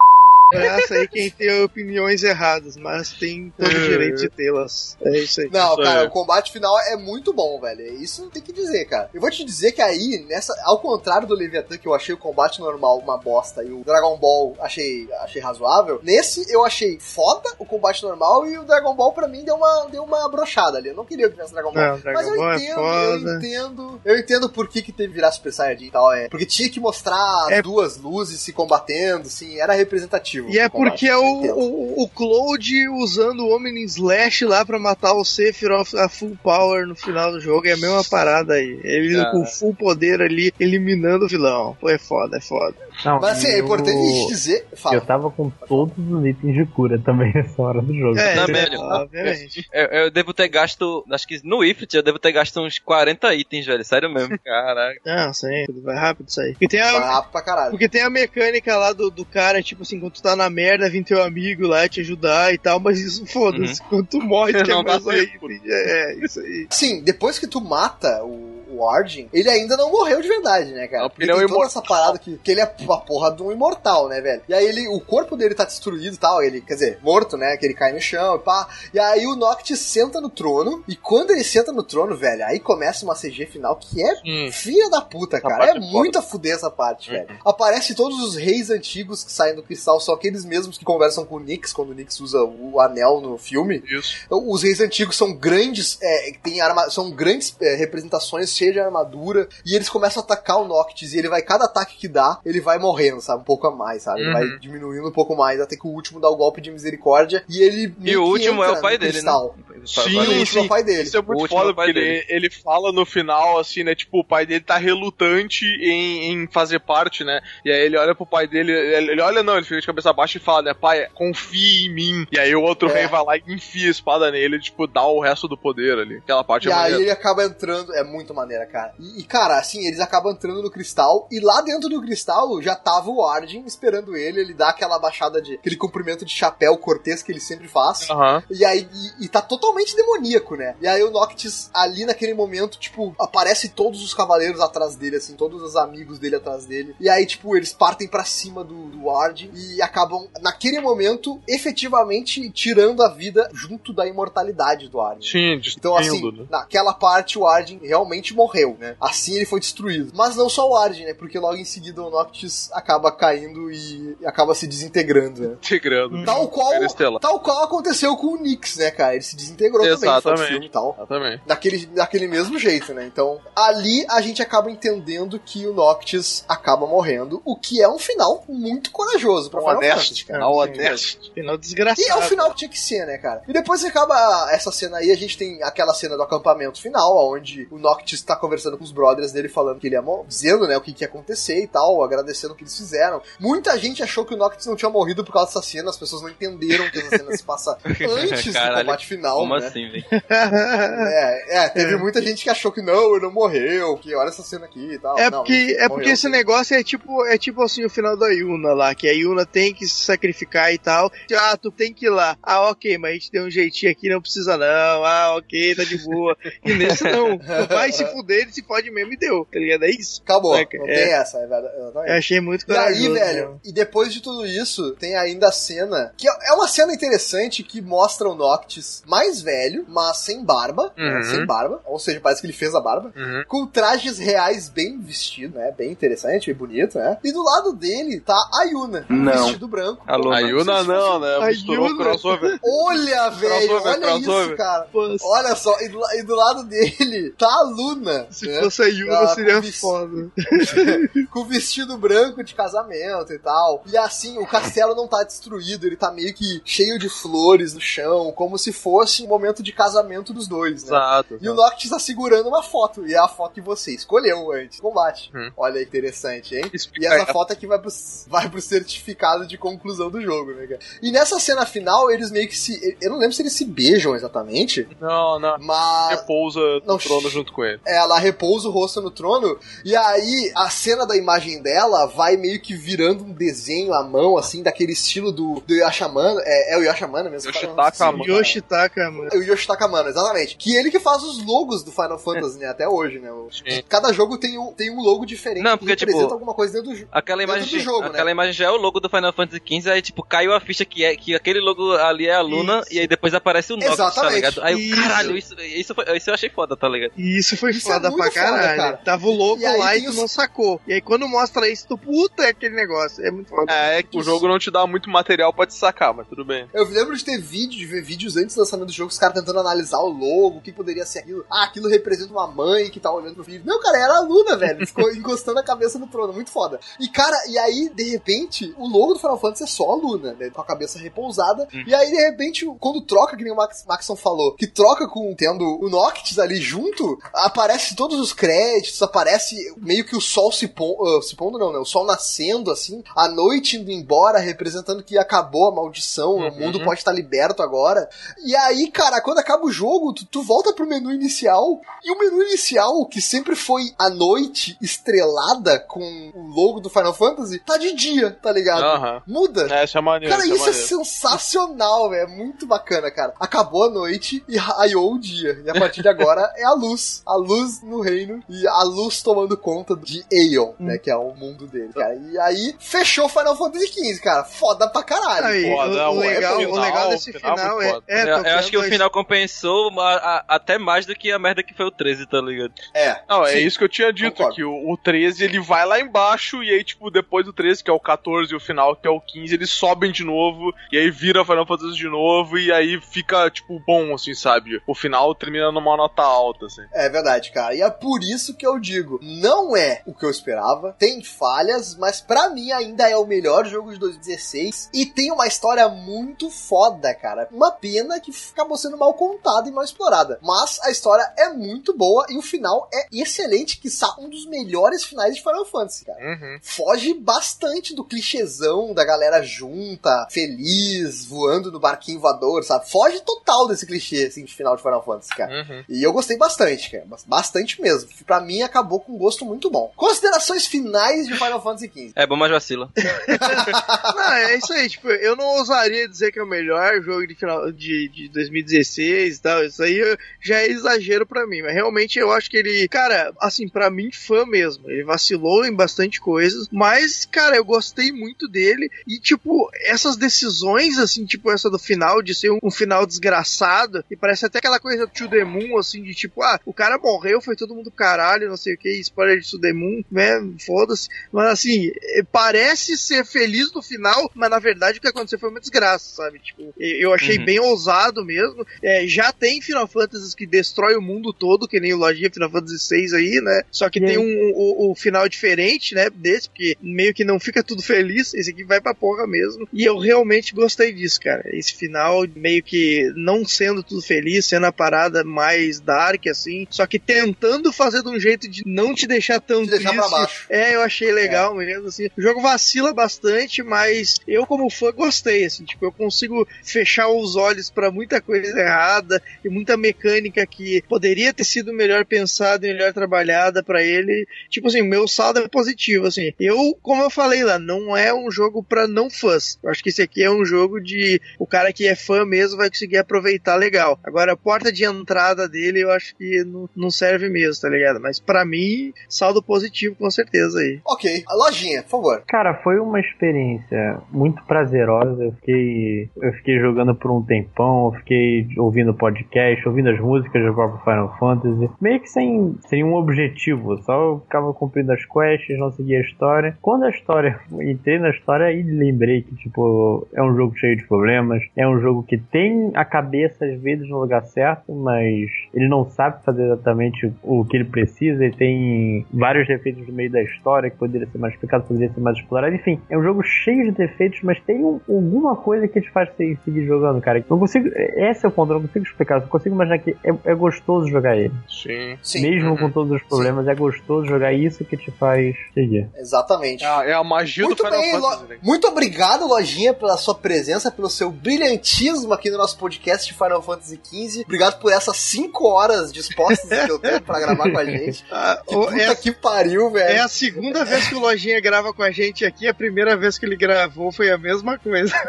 S4: abraço aí quem tem opiniões erradas, mas tem todo o direito de tê-las. É isso aí.
S3: Não,
S2: Isso
S3: cara,
S2: aí.
S3: o combate final é muito bom, velho. Isso tem que dizer, cara. Eu vou te dizer que aí, nessa, ao contrário do Leviathan, que eu achei o combate normal uma bosta e o Dragon Ball achei, achei razoável, nesse eu achei foda o combate normal e o Dragon Ball pra mim deu uma, deu uma brochada ali. Eu não queria que tivesse Dragon Ball.
S4: Não, Dragon
S3: Mas eu
S4: Ball é
S3: entendo, eu
S4: foda.
S3: entendo. Eu entendo por que, que teve que virar Super Saiyajin e tal. É, porque tinha que mostrar
S4: É-
S3: duas luzes se combatendo, assim, era representativo.
S4: E é porque é o, o, o Cloud usando o Omni Slash lá pra matar o Sephiroth a full power no final do jogo. É a mesma parada aí. Ele
S2: Ah.
S4: com full poder ali, eliminando o vilão. Pô, é foda, é foda.
S6: Não,
S3: Mas assim, é
S6: eu-
S3: importante dizer. Fala.
S6: Eu tava com todos os itens de cura também nessa hora do jogo.
S4: É,
S5: Também,
S4: é, obviamente.
S5: Eu, eu devo ter gasto, acho que no Ifrit eu devo ter gasto uns 40 itens, velho, sério mesmo. Caraca.
S4: Não, sim, tudo vai rápido isso aí. E tem
S3: Vai
S4: a,
S3: rápido pra caralho.
S4: Porque tem a mecânica lá do, do cara, tipo assim, quando tu tá na merda, vem teu amigo lá te ajudar e tal, mas isso foda-se. Quando tu morre, tu quer mais aí.
S2: tempo.
S4: É, isso aí.
S3: Sim, depois que tu mata o, Arjun, ele ainda não morreu de verdade, né, cara? Ele
S2: ele é
S3: tem
S2: um
S3: toda
S2: imortal.
S3: essa parada que, que ele é a porra de um imortal, né, velho? E aí ele, o corpo dele tá destruído e tal, ele, quer dizer, morto, né, que ele cai no chão e pá. E aí o Noctis senta no trono, e quando ele senta no trono, velho, aí começa uma CG final que é
S2: Hum.
S3: filha da puta, cara. É
S2: é
S3: muito a fuder essa parte, velho. Aparece todos os reis antigos que saem do cristal, são aqueles mesmos que conversam com o Nix quando o Nix usa o anel no filme.
S2: Isso.
S3: Os reis antigos são grandes, é, tem arma, são grandes é, representações cheias de armadura, e eles começam a atacar o Noctis, e ele vai, cada ataque que dá, ele vai morrendo, sabe? Um pouco a mais, sabe? Ele
S2: Uhum.
S3: vai diminuindo um pouco mais, até que o último dá o golpe de misericórdia, e ele.
S5: E
S3: meio
S5: o
S3: que
S5: último é o pai dele,
S3: cristal.
S5: né?
S2: Sim,
S3: E o último é o pai dele.
S2: Isso é
S5: O
S2: muito
S5: último
S2: foda,
S5: é o
S2: porque ele, ele fala no final, assim, né? Tipo, o pai dele tá relutante em, em fazer parte, né? E aí ele olha pro pai dele, ele, ele olha não, ele fica de cabeça baixa e fala, né? Pai, confia em mim. E aí o outro
S3: É.
S2: rei vai lá e enfia a espada nele, tipo, dá o resto do poder ali. Aquela parte
S3: E
S2: é
S3: aí
S2: maneira.
S3: ele acaba entrando, é muito maneira, cara. E, e, cara, assim, eles acabam entrando no cristal, e lá dentro do cristal já tava o Arjun esperando ele, ele dá aquela baixada de, aquele cumprimento de chapéu cortês que ele sempre faz.
S2: Aham.
S3: E aí, e, e tá totalmente demoníaco, né? E aí o Noctis, ali naquele momento, tipo, aparece todos os cavaleiros atrás dele, assim, todos os amigos dele atrás dele. E aí, tipo, eles partem pra cima do, do Arjun e acabam, naquele momento, efetivamente tirando a vida junto da imortalidade do Arjun.
S2: Sim,
S3: Então, assim,
S2: né?
S3: naquela parte o Arjun realmente morreu, né? Assim ele foi destruído. Mas não só o Arjun, né? Porque logo em seguida o Noctis acaba caindo e acaba se desintegrando, né?
S2: Integrando.
S3: Tal qual,
S2: Interestelar.
S3: tal qual aconteceu com o Nix, né, cara? Ele se desintegrou também
S2: Exatamente.
S3: filme e tal.
S2: Exatamente.
S3: Daquele, daquele mesmo jeito, né? Então, ali a gente acaba entendendo que o Noctis acaba morrendo, o que é um final muito corajoso pra
S2: Um
S3: Final Fantasy,
S2: honesto.
S3: cara.
S2: Final honesto.
S4: Final
S3: E é o
S4: desgraçado.
S3: final que tinha que ser, né, cara? E depois que acaba essa cena aí, a gente tem aquela cena do acampamento final, onde o Noctis tá conversando com os brothers dele, falando que ele ia morrer, dizendo, né, o que, que ia acontecer e tal, agradecendo o que eles fizeram. Muita gente achou que o Noctis não tinha morrido por causa dessa cena, as pessoas não entenderam que essa cena se passa antes do
S5: Caralho,
S3: combate final,
S5: Como
S3: né?
S5: assim, velho?
S3: É, é, teve muita gente que achou que não, ele não morreu, que olha essa cena aqui e tal.
S4: É
S3: Não,
S4: porque, é porque esse negócio é tipo, é tipo assim o final da Yuna lá, que a Yuna tem que se sacrificar e tal. Ah, tu tem que ir lá. Ah, ok, mas a gente tem um jeitinho aqui, não precisa não. Ah, ok, tá de boa. E nesse não. Tu vai se fuder, ele se pode mesmo e deu. Tá ligado? É isso.
S3: Acabou,
S4: Saca?
S3: não
S4: É.
S3: tem essa, é verdade.
S4: Eu achei muito
S3: E aí, velho,
S4: né?
S3: e depois de tudo isso, tem ainda a cena, que é uma cena interessante que mostra o Noctis mais velho, mas sem barba, né,
S2: Uhum.
S3: sem barba, ou seja, parece que ele fez a barba,
S2: Uhum.
S3: com trajes reais bem vestido, né, bem interessante, bem bonito, né, e do lado dele tá a Yuna,
S7: Não.
S3: vestido branco.
S5: A Luna.
S2: A Yuna não, né? Misturou
S4: Yuna.
S2: crossover.
S3: Olha, velho,
S2: Crossover,
S3: olha isso,
S2: crossover.
S3: cara.
S4: Pô,
S3: Olha só, e do, e do lado dele tá a Luna,
S4: se
S3: né,
S4: fosse a Yuna,
S3: Ah,
S4: seria
S3: com
S4: foda.
S3: com vestido branco de casamento e tal. E assim, o castelo não tá destruído, ele tá meio que cheio de flores no chão, como se fosse um momento de casamento dos dois, né?
S2: Exato.
S3: E o Noctis tá segurando uma foto, e é a foto que você escolheu antes do combate.
S2: Hum.
S3: Olha interessante, hein? E
S2: Explica
S3: essa foto aqui vai pro, vai pro certificado de conclusão do jogo, né, cara? E nessa cena final, eles meio que se. Eu não lembro se eles se beijam exatamente,
S2: Não, não.
S3: mas
S2: Repousa
S3: Não,
S2: no trono junto com ele.
S3: Ela repousa o rosto no trono, e aí a cena da imagem dela vai meio que virando um desenho à mão, assim, daquele estilo do, do Yashamana. É, é o Yashamana mesmo?
S2: Yoshitaka
S3: Sim,
S2: Amano.
S4: Yoshitaka, mano.
S3: É o Yoshitaka Amano, exatamente. Que ele que faz os logos do Final Fantasy, né? Até hoje, né? O-. Cada jogo tem um, tem um logo diferente
S5: Não,
S3: que
S5: porque,
S3: representa
S5: tipo,
S3: alguma coisa dentro do jogo.
S5: Aquela
S3: Dentro
S5: imagem,
S3: do jogo,
S5: aquela
S3: né?
S5: imagem já é o logo do Final Fantasy XV, aí tipo, caiu a ficha que, é, que aquele logo ali é a Luna,
S4: Isso.
S5: e aí depois aparece o Noctis, tá
S3: Exatamente.
S5: ligado? Aí
S4: Isso.
S5: caralho, isso, isso, foi- isso eu achei foda, tá ligado?
S4: E isso foi
S3: Isso
S4: foda
S3: muito
S4: pra
S3: foda,
S4: caralho.
S3: cara.
S4: Tava o logo
S3: E aí
S4: lá e tu
S3: os-
S4: não sacou. E aí quando mostra isso, tu puta é aquele negócio. É muito foda.
S2: É, é que o jogo não te dá muito material pra te sacar, mas tudo bem.
S3: Eu lembro de ter vídeo, de ver vídeos antes do lançamento do jogo, os caras tentando analisar o logo, o que poderia ser aquilo. Ah, aquilo representa uma mãe que tá olhando pro filho. Não, cara, era a Luna, velho. Ficou encostando a cabeça no trono, muito foda. E, cara, e aí, de repente, o logo do Final Fantasy é só a Luna, né? Com a cabeça repousada. E aí, de repente, quando troca, que nem o Max, Maxon falou, que troca com tendo o Noctis ali junto, aparece todos os créditos, aparece meio que o sol se, pon, ah, se pondo, não, né? O sol nascendo, assim, a noite indo embora, representando que acabou a maldição, o mundo pode estar liberto agora. E aí, cara, quando acaba o jogo, tu, tu volta pro menu inicial, e o menu inicial, que sempre foi a noite estrelada com o logo do Final Fantasy, tá de dia, tá ligado?
S2: Aham.
S3: Muda.
S2: É, isso é maneiro.
S3: Cara,
S2: isso é
S3: isso é sensacional, velho. É muito bacana, cara. Acabou a noite e raiou o dia. E a partir de agora é a luz. A luz luz no reino e a luz tomando conta de Aeon, né? Que é o mundo dele, cara. E aí fechou Final Fantasy XV, cara. Foda pra caralho.
S4: Aí,
S2: foda,
S4: o, o legal,
S2: final,
S4: o legal desse
S2: o final
S4: final, é.
S2: foda.
S4: é
S5: Eu, acho que o final compensou a- a- até mais do que a merda que foi o 13, tá ligado?
S3: É.
S2: Não, é
S3: Sim.
S2: isso que eu tinha dito,
S3: Concordo.
S2: que o, o 13 ele vai lá embaixo e aí, tipo, depois do 13, que é o 14 e o final, que é o 15, eles sobem de novo e aí vira Final Fantasy de novo e aí fica, tipo, bom, assim, sabe? O final termina numa nota alta, assim.
S3: É verdade, cara. E é por isso que eu digo, não é o que eu esperava, tem falhas, mas pra mim ainda é o melhor jogo de 2016 e tem uma história muito foda, cara. Uma pena que acabou sendo mal contada e mal explorada, mas a história é muito boa e o final é excelente, que um dos melhores finais de Final Fantasy, cara.
S2: Uhum.
S3: Foge bastante do clichêzão da galera junta, feliz, voando no barquinho voador, sabe? Foge total desse clichê, assim, de final de Final Fantasy, cara.
S2: Uhum.
S3: E eu gostei bastante, cara. Bastante mesmo. Pra mim, acabou com um gosto muito bom. Considerações finais de Final Fantasy XV.
S5: É bom, mas vacila.
S4: Não, é isso aí, tipo, eu não ousaria dizer que é o melhor jogo de final de, de 2016 e tal. Isso aí já é exagero pra mim, mas realmente eu acho que ele, cara, assim, pra mim, fã mesmo. Ele vacilou em bastante coisas, mas, cara, eu gostei muito dele. E, tipo, essas decisões, assim, tipo, essa do final, de ser um, um final desgraçado, e parece até aquela coisa to the moon, assim, de tipo, ah, o cara morreu, foi todo mundo caralho, não sei o que, spoiler de moon, né? Foda-se. Mas assim, eh, parece ser feliz no final, mas na verdade o que aconteceu foi uma desgraça, sabe? Tipo, eu achei
S5: Uhum.
S4: bem ousado mesmo. É, já tem Final Fantasy que destrói o mundo todo, que nem o Lojinha Final Fantasy VI aí, né? Só que
S6: E
S4: tem
S6: aí?
S4: um, o, o final diferente, né? Desse, porque meio que não fica tudo feliz. Esse aqui vai pra porra mesmo. E eu realmente gostei disso, cara. Esse final, meio que não sendo tudo feliz, sendo a parada mais dark, assim. Só que tentando fazer de um jeito de não te deixar tão
S3: Te deixar pra
S4: triste.
S3: baixo.
S4: É, eu achei legal mesmo, assim. O jogo vacila bastante, mas eu, como fã, gostei, assim. Tipo, eu consigo fechar os olhos pra muita coisa errada e muita mecânica que poderia ter sido melhor pensada e melhor trabalhada pra ele. Tipo assim, o meu saldo é positivo, assim. Eu, como eu falei lá, não é um jogo pra não fãs. Eu acho que esse aqui é um jogo de o cara que é fã mesmo vai conseguir aproveitar legal. Agora, a porta de entrada dele eu acho que não, não serve mesmo, tá ligado? Mas pra mim, saldo positivo com certeza aí.
S3: Ok. A lojinha, por favor.
S6: Cara, foi uma experiência muito prazerosa. Eu fiquei, eu fiquei jogando por um tempão, eu fiquei ouvindo podcast, ouvindo as músicas do próprio Final Fantasy, meio que sem, sem um objetivo, só eu ficava cumprindo as quests, não seguia a história. Quando a história, entrei na história e lembrei que, tipo, é um jogo cheio de problemas, é um jogo que tem a cabeça às vezes no lugar certo, mas ele não sabe fazer exatamente o que ele precisa, ele tem vários defeitos no meio da história que poderia ser mais explicado, poderia ser mais explorado. Enfim, é um jogo cheio de defeitos, mas tem um- alguma coisa que te faz se- seguir jogando, cara. Não consigo. Esse é o ponto, eu não consigo explicar. Eu só consigo imaginar que é, é gostoso jogar ele.
S2: Sim.
S3: Sim.
S6: Mesmo
S2: Uhum.
S6: com todos os problemas, é gostoso jogar isso que te faz seguir.
S3: Exatamente.
S2: É a, é a magia
S3: Muito
S2: do Final
S3: bem,
S2: Fantasy,
S3: Lo-
S2: né?
S3: muito obrigado, Lojinha, pela sua presença, pelo seu brilhantismo aqui no nosso podcast de Final Fantasy XV. Obrigado por essas 5 horas dispostas que eu tenho pra gravar com a gente.
S4: Ah,
S3: Que puta
S4: é,
S3: que pariu,
S4: é
S3: velho.
S4: a segunda vez que o Lojinha grava com a gente aqui, a primeira vez que ele gravou foi a mesma coisa.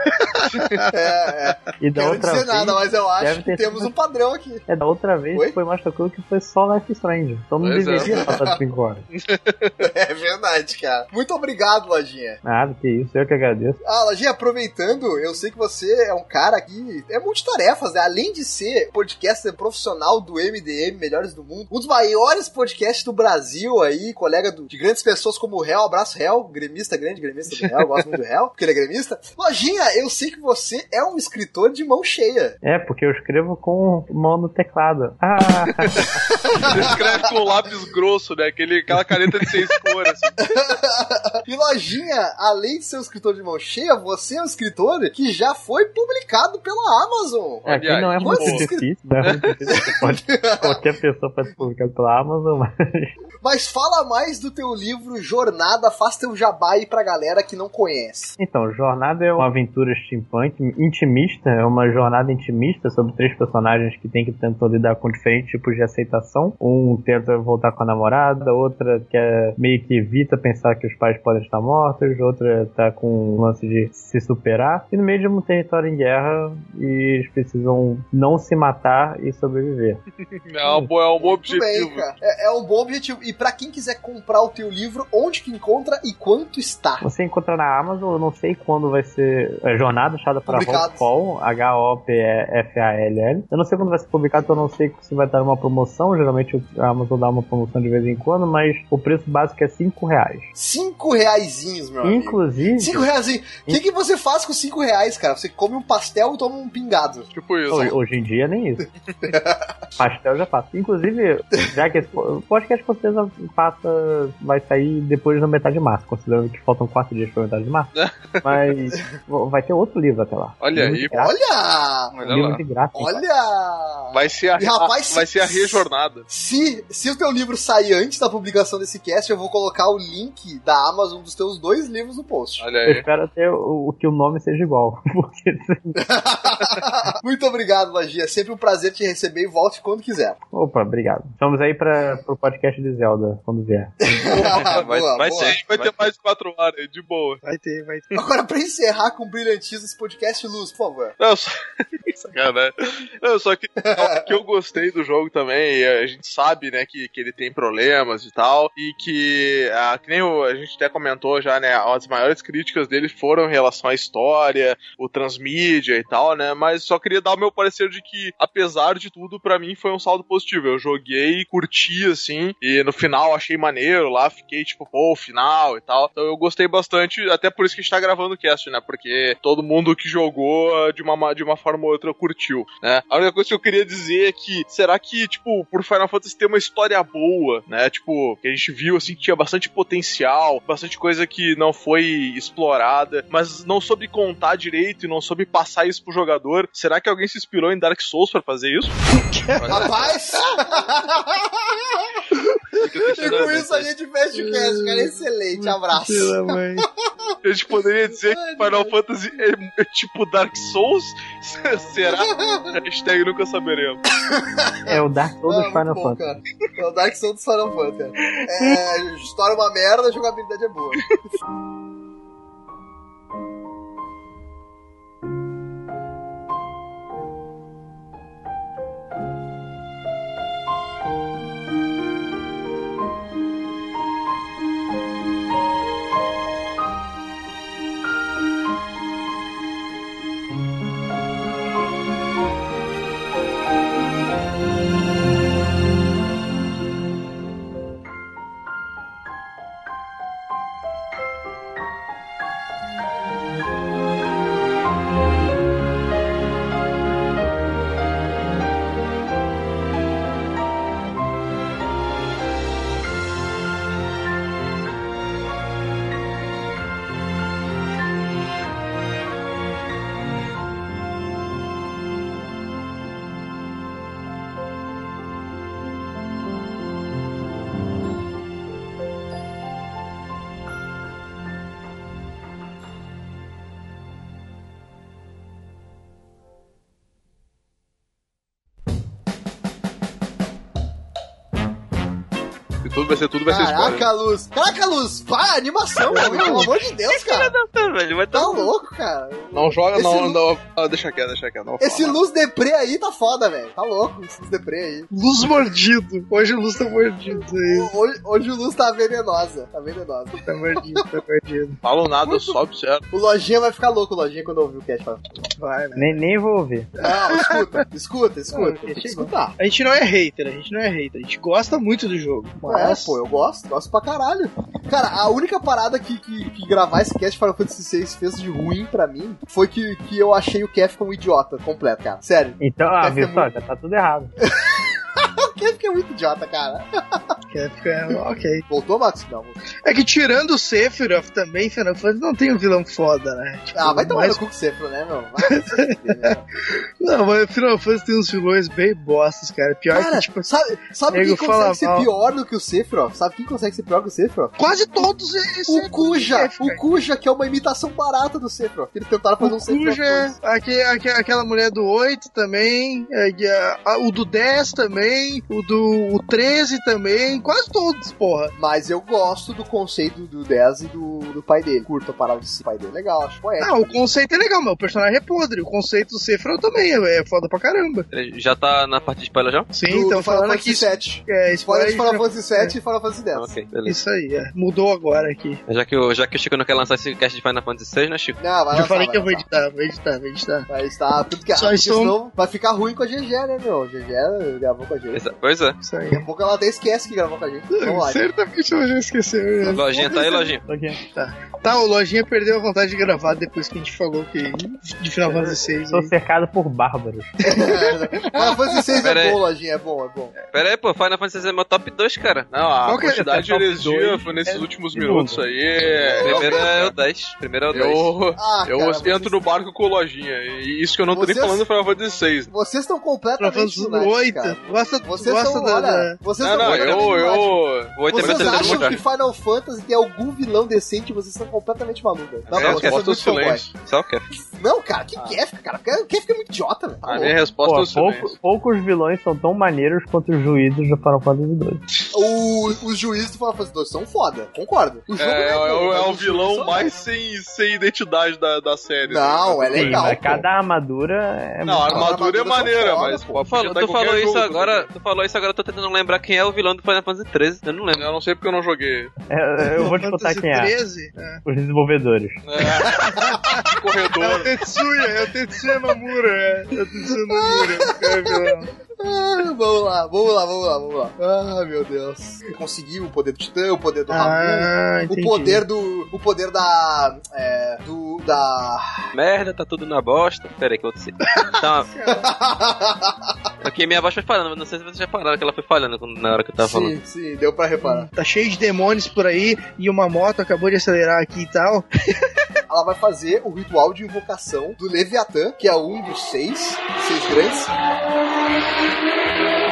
S3: É, é.
S6: E da
S3: Quero
S6: outra
S3: dizer
S6: vez.
S3: nada, mas eu acho
S6: deve
S3: que
S6: ter
S3: temos
S6: sido-
S3: um padrão aqui.
S6: É, da outra vez
S3: Oi?
S6: foi mais tranquilo que foi só Life Strange. Então não
S2: Pois é.
S6: deveria passar de 5 horas.
S3: É verdade, cara. Muito obrigado, Lojinha.
S6: Nada, que isso, eu que agradeço.
S3: Ah, Lojinha, aproveitando, eu sei que você é um cara que é multitarefas, né? Além de ser podcaster profissional do MDM Melhores do Mundo, um dos maiores podcasts do Brasil aí, colega do- de grandes pessoas como o Réu, abraço Réu, gremista grande, gremista do Réu, gosto muito do Réu, porque ele é gremista. Lojinha, eu sei que você é um escritor de mão cheia.
S6: É, porque eu escrevo com mão no teclado. Ah,
S2: Ele escreve com lápis grosso, né? Aquele, aquela caneta de seis cores. Assim.
S3: E Lojinha, além de ser um escritor de mão cheia, você é um escritor que já foi publicado pela Amazon.
S6: é, aqui não é muito difícil, não é muito difícil. Você Pode, qualquer pessoa pode ser publicado pela Amazon, mas
S3: Mas fala mais do teu livro Jornada, faz teu jabá aí pra galera que não conhece.
S6: Então, Jornada é uma aventura steampunk intimista, é uma jornada intimista sobre três personagens que tem que tentar lidar com diferentes tipos de aceitação. Um tenta voltar com a namorada, outra quer meio que evita pensar que os pais podem estar mortos, outra tá com um lance de se superar, e no meio de um território em guerra e eles precisam não se matar e sobreviver.
S2: É um bom, é um bom
S3: Muito
S2: objetivo.
S3: bem, cara. É, é um bom objetivo. E pra quem quiser comprar o teu livro, onde que encontra e quanto está?
S6: Você encontra na Amazon, eu não sei quando vai ser. É Jornada Chada para
S3: Publicado.
S6: Hopfall, H-O-P-E-F-A-L-L. Eu não sei quando vai ser publicado, então eu não sei se vai estar numa promoção. Geralmente a Amazon dá uma promoção de vez em quando, mas o preço básico é 5 reais.
S3: Cinco reaisinhos, meu amigo.
S6: Inclusive,
S3: Cinco reais. O que, que você faz com cinco reais, cara? Você come um pastel e toma um pingado.
S2: Tipo isso.
S6: hoje, hoje em dia nem isso. Pastel já passa. Inclusive, já que esse po- podcast com certeza passa, vai sair depois da metade de março, considerando que faltam quatro dias pra metade de março. Mas vai ter outro livro até lá.
S2: Olha aí.
S3: Olha!
S2: Olha
S6: livro
S2: lá.
S6: de graça.
S3: Olha!
S2: Vai ser a,
S3: E, rapaz,
S2: a- vai ser a
S3: se-
S2: rejornada.
S3: Se, se o teu livro sair antes da publicação desse cast, eu vou colocar o link da Amazon dos teus dois livros no post.
S2: Olha
S6: Eu
S2: aí.
S6: espero até o, o que o nome seja igual. Porque,
S3: Muito obrigado, Magia. Sempre um prazer te receber e volte quando quiser.
S6: opa, obrigado. Estamos aí para pro podcast de Zelda, quando vier.
S5: Vai-
S3: Boa,
S5: vai
S3: boa.
S5: ser.
S2: Vai ter mais quatro horas, aí, de boa.
S4: Vai ter, vai ter.
S3: Agora, pra encerrar com brilhantismo esse podcast, Luz, por favor.
S2: Não, só... Sacanagem. Não, só que, que eu gostei do jogo também, e a gente sabe, né, que, que ele tem problemas e tal, e que, ah, que nem o- a gente até comentou já, né, as maiores críticas dele foram em relação à história, o transmídia e tal, né, mas só queria dar o meu parecer de que, apesar de tudo, pra mim foi um saldo positivo. Eu joguei, curti, assim, e no final achei maneiro lá, fiquei tipo, pô, o final e tal. Então eu gostei bastante, até por isso que a gente tá gravando o cast, né, porque todo mundo que jogou de uma, de uma forma ou outra curtiu, né. A única coisa que eu queria dizer é que, será que, tipo, por Final Fantasy ter uma história boa, né, tipo, que a gente viu, assim, que tinha bastante potencial, bastante coisa que não foi explorada, mas não soube contar direito e não soube passar isso pro jogador, será que alguém se inspirou em Dark Souls pra fazer isso?
S3: Rapaz! e com isso a gente fecha o cast, cara. Excelente, abraço.
S4: Pela mãe.
S2: A gente poderia dizer que Final Fantasy é, é tipo Dark Souls? Será? Hashtag nunca saberemos.
S6: É o Dark Souls dos
S3: Ah,
S6: Final
S3: muito bom,
S6: Fantasy.
S3: cara. É o Dark Souls dos Final Fantasy. É, história é uma merda, a jogabilidade é boa.
S2: Tudo vai ser tudo, vai ser spoiler.
S3: Caraca, Luz. Caraca, Luz. Pá, animação, meu. Pelo amor de Deus, cara.
S5: velho, vai
S3: Tá
S5: tá
S3: louco, cara.
S2: Não joga,
S3: Esse
S2: não,
S3: lu-
S2: não. ah, deixa quieto, deixa quieto. Não
S3: Esse
S2: fala.
S3: Luz Deprê aí tá foda, velho. Tá louco, esse Luz Deprê aí.
S4: Luz mordido. Hoje o Luz tá mordido. Aí.
S3: Hoje, hoje o Luz tá venenosa. Tá venenosa.
S4: Tá mordido, tá mordido.
S2: Falam nada, só observa.
S3: O Lojinha vai ficar louco, o Lojinha, quando ouvir o cast. Fala,
S4: Vai, né?
S6: Nem, nem vou ouvir.
S3: Não, escuta, escuta, escuta.
S4: Não,
S3: Tem que
S4: chega.
S3: escutar.
S4: A gente não é hater, a gente não é hater. A gente gosta muito do jogo.
S3: É, pô, eu gosto, gosto pra caralho. Cara, a única parada que, que, que gravar esse cast Final Fantasy VI fez de ruim pra mim foi que, que eu achei o Kef um idiota completo, cara. Sério.
S6: Então, ah, viu
S3: muito-
S6: já tá tudo errado.
S3: O Kef é muito idiota, cara.
S4: Ficar- ok.
S3: Voltou, Max? Não.
S4: É que tirando o Sephiroth também, Final Fantasy não tem um vilão foda, né? Tipo,
S3: Ah, vai tomar
S4: mais-
S3: no cu com você, né, meu? Vai né?
S4: Não, mas Final Fantasy tem uns vilões bem bostas, cara. Pior
S3: Cara,
S4: que, tipo,
S3: sabe, sabe quem consegue ser
S4: mal.
S3: pior do que o Sephiroth? Sabe quem consegue ser pior que o Sephiroth?
S4: quase todos eles.
S3: O Kuja!
S4: Sephiroth,
S3: O Kuja, que é uma imitação barata do Sephiroth. Eles tentaram fazer um
S4: O
S3: Sephiroth.
S4: Kuja, aque- aque- aquela mulher do 8 também, é, o do 10 também, o do o 13 também, quase todos, porra.
S3: Mas eu gosto do conceito do 10 e do, do pai dele. Curto a parada desse pai dele. Legal, acho poético.
S4: Ah, o conceito é legal, mas o personagem é podre. O conceito do Sephiroth também é, é foda pra caramba.
S5: Ele Já tá na parte de spoiler já?
S4: Sim,
S3: do,
S4: então falando aqui. É,
S3: Spoiler de Final Fantasy VII e Final Fantasy X.
S5: Ok, beleza.
S4: Isso aí, é. Mudou agora aqui.
S5: Já que, o, já que o Chico não quer lançar esse cast de Final Fantasy VI, né, Chico?
S3: Não, vai
S4: Já falei
S3: vai
S4: que eu vou editar, vou editar, vou editar.
S3: Vai estar tudo que
S4: Só estou-
S3: senão vai ficar ruim com a GG, né, meu? GG gravou com a gente.
S5: Pois é.
S4: Isso aí.
S3: Daqui a pouco ela até esquece que gravou com a gente. Vamos lá.
S4: Certamente ela já esqueceu. né?
S5: Lojinha tá aí, Lojinha.
S6: Tô aqui.
S4: Tá, o Lojinha perdeu a vontade de gravar depois que a gente falou que de Final Fantasy VI.
S6: Tô
S4: aí.
S6: cercado por bárbaros.
S3: Final Fantasy VI
S5: Pera
S3: é
S5: aí.
S3: bom, Lojinha, é bom, é bom.
S5: Pera aí, pô, Final Fantasy VI é meu top 2, cara.
S2: Não, a
S4: Qual que é?
S2: quantidade de
S6: Top
S2: heresia
S6: dois
S2: foi nesses
S6: é
S2: últimos minutos aí. é-
S5: Primeiro é o 10. Primeiro é o 10.
S2: Eu,
S3: Ah,
S2: eu
S3: cara,
S2: entro
S3: vocês-
S2: no barco com lojinha. E isso que eu não tô nem
S3: Vocês-
S2: falando do Final Fantasy VI.
S3: Vocês estão
S4: Final
S3: completamente
S4: Fantasy
S3: lunáticos,
S4: 8.
S3: cara.
S4: Gosta,
S3: Vocês
S4: gosta
S3: são,
S4: da.
S3: olha, vocês
S2: Não,
S3: são
S2: não, eu, eu.
S5: O 8 é
S3: Vocês acham que Final Fantasy tem algum vilão decente vocês são completamente malucos. Não,
S2: É,
S3: não, vocês
S2: resposta
S3: fanboy.
S2: silêncio.
S5: Só o Kef.
S3: Não, cara, que Kefka, cara? O Kefka é muito idiota, velho. Tá
S2: A
S3: louco.
S2: minha resposta é o silêncio.
S6: pouco- poucos vilões são tão maneiros quanto os juízes do Final Fantasy 2.
S3: O- os juízes do Final Fantasy 2 são foda, concordo. O jogo
S2: É, é, o- é o
S3: juízes
S2: vilão mais sem, sem identidade da, da série.
S3: Não, é legal.
S6: cada armadura é
S2: Não, a
S6: muito-
S2: armadura é maneira, mas
S3: pô,
S5: Tu falou, isso agora, tu falou isso agora, eu tô tentando lembrar quem é o vilão do Final Fantasy 13. Eu não lembro.
S2: Eu não sei porque eu não joguei.
S6: É, eu vou te contar quem é.
S4: 13? É.
S6: Os desenvolvedores.
S2: É.
S4: É o
S2: Corredor.
S4: Tetsuya, é o Tetsuya Mamura, é. É o Tetsuya Mamura. É, vilão.
S3: Ah, vamos lá, vamos lá, vamos lá, vamos lá. Ah, meu Deus. Conseguiu o poder do Titã, o poder do.
S4: Ah,
S3: O
S4: entendi.
S3: poder do. O poder da. É. Do. Da.
S5: Merda, tá tudo na bosta. Pera aí que eu vou tossir. Tá, aqui minha voz foi falhando, não sei se vocês já pararam que ela foi falhando na hora que eu tava falando.
S3: sim, sim, deu pra reparar.
S4: Tá cheio de demônios por aí e uma moto acabou de acelerar aqui e tal.
S3: Ela vai fazer o ritual de invocação do Leviatã, que é um dos seis, seis grandes. Thank you.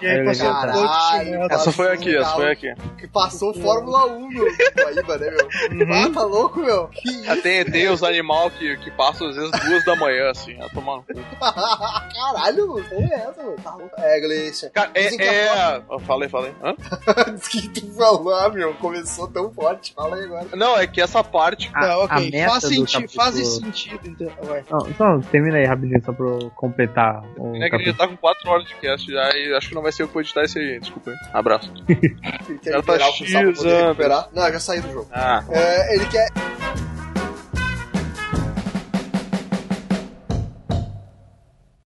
S4: E aí
S6: É
S4: passou um
S3: Caralho.
S2: Essa foi aqui, essa foi aqui.
S3: Que passou Fórmula 1 no Guaíba, né, meu? Ah, tá louco, meu? Que
S2: Ah,
S3: isso?
S2: Tem, tem os animais que, que passam às vezes duas da manhã, assim, a tomar no cu.
S3: Caralho, mano. É essa, mano? Tá louco. É, Gleice.
S2: Cara, é.
S3: a
S2: é... Eu falei, falei. Hã?
S3: Diz que tu falou, ah, meu. Começou tão forte. Fala aí agora.
S2: Não, é que essa parte.
S6: A-
S4: Tá,
S6: a
S4: ok.
S6: meta
S4: Faz,
S6: do
S4: senti
S6: capítulo-
S4: faz sentido, então. Vai.
S6: Não, então, termina aí rapidinho só pra eu completar o
S2: É que a gente
S6: capítulo.
S2: já tá com 4 horas de cast já e acho que não vai ser eu que vou editar esse aí. Desculpa aí. Abraço.
S3: Ele quer
S2: Ela tá
S3: o poder recuperar. Não, eu já saí do jogo.
S2: Ah.
S3: É, ele quer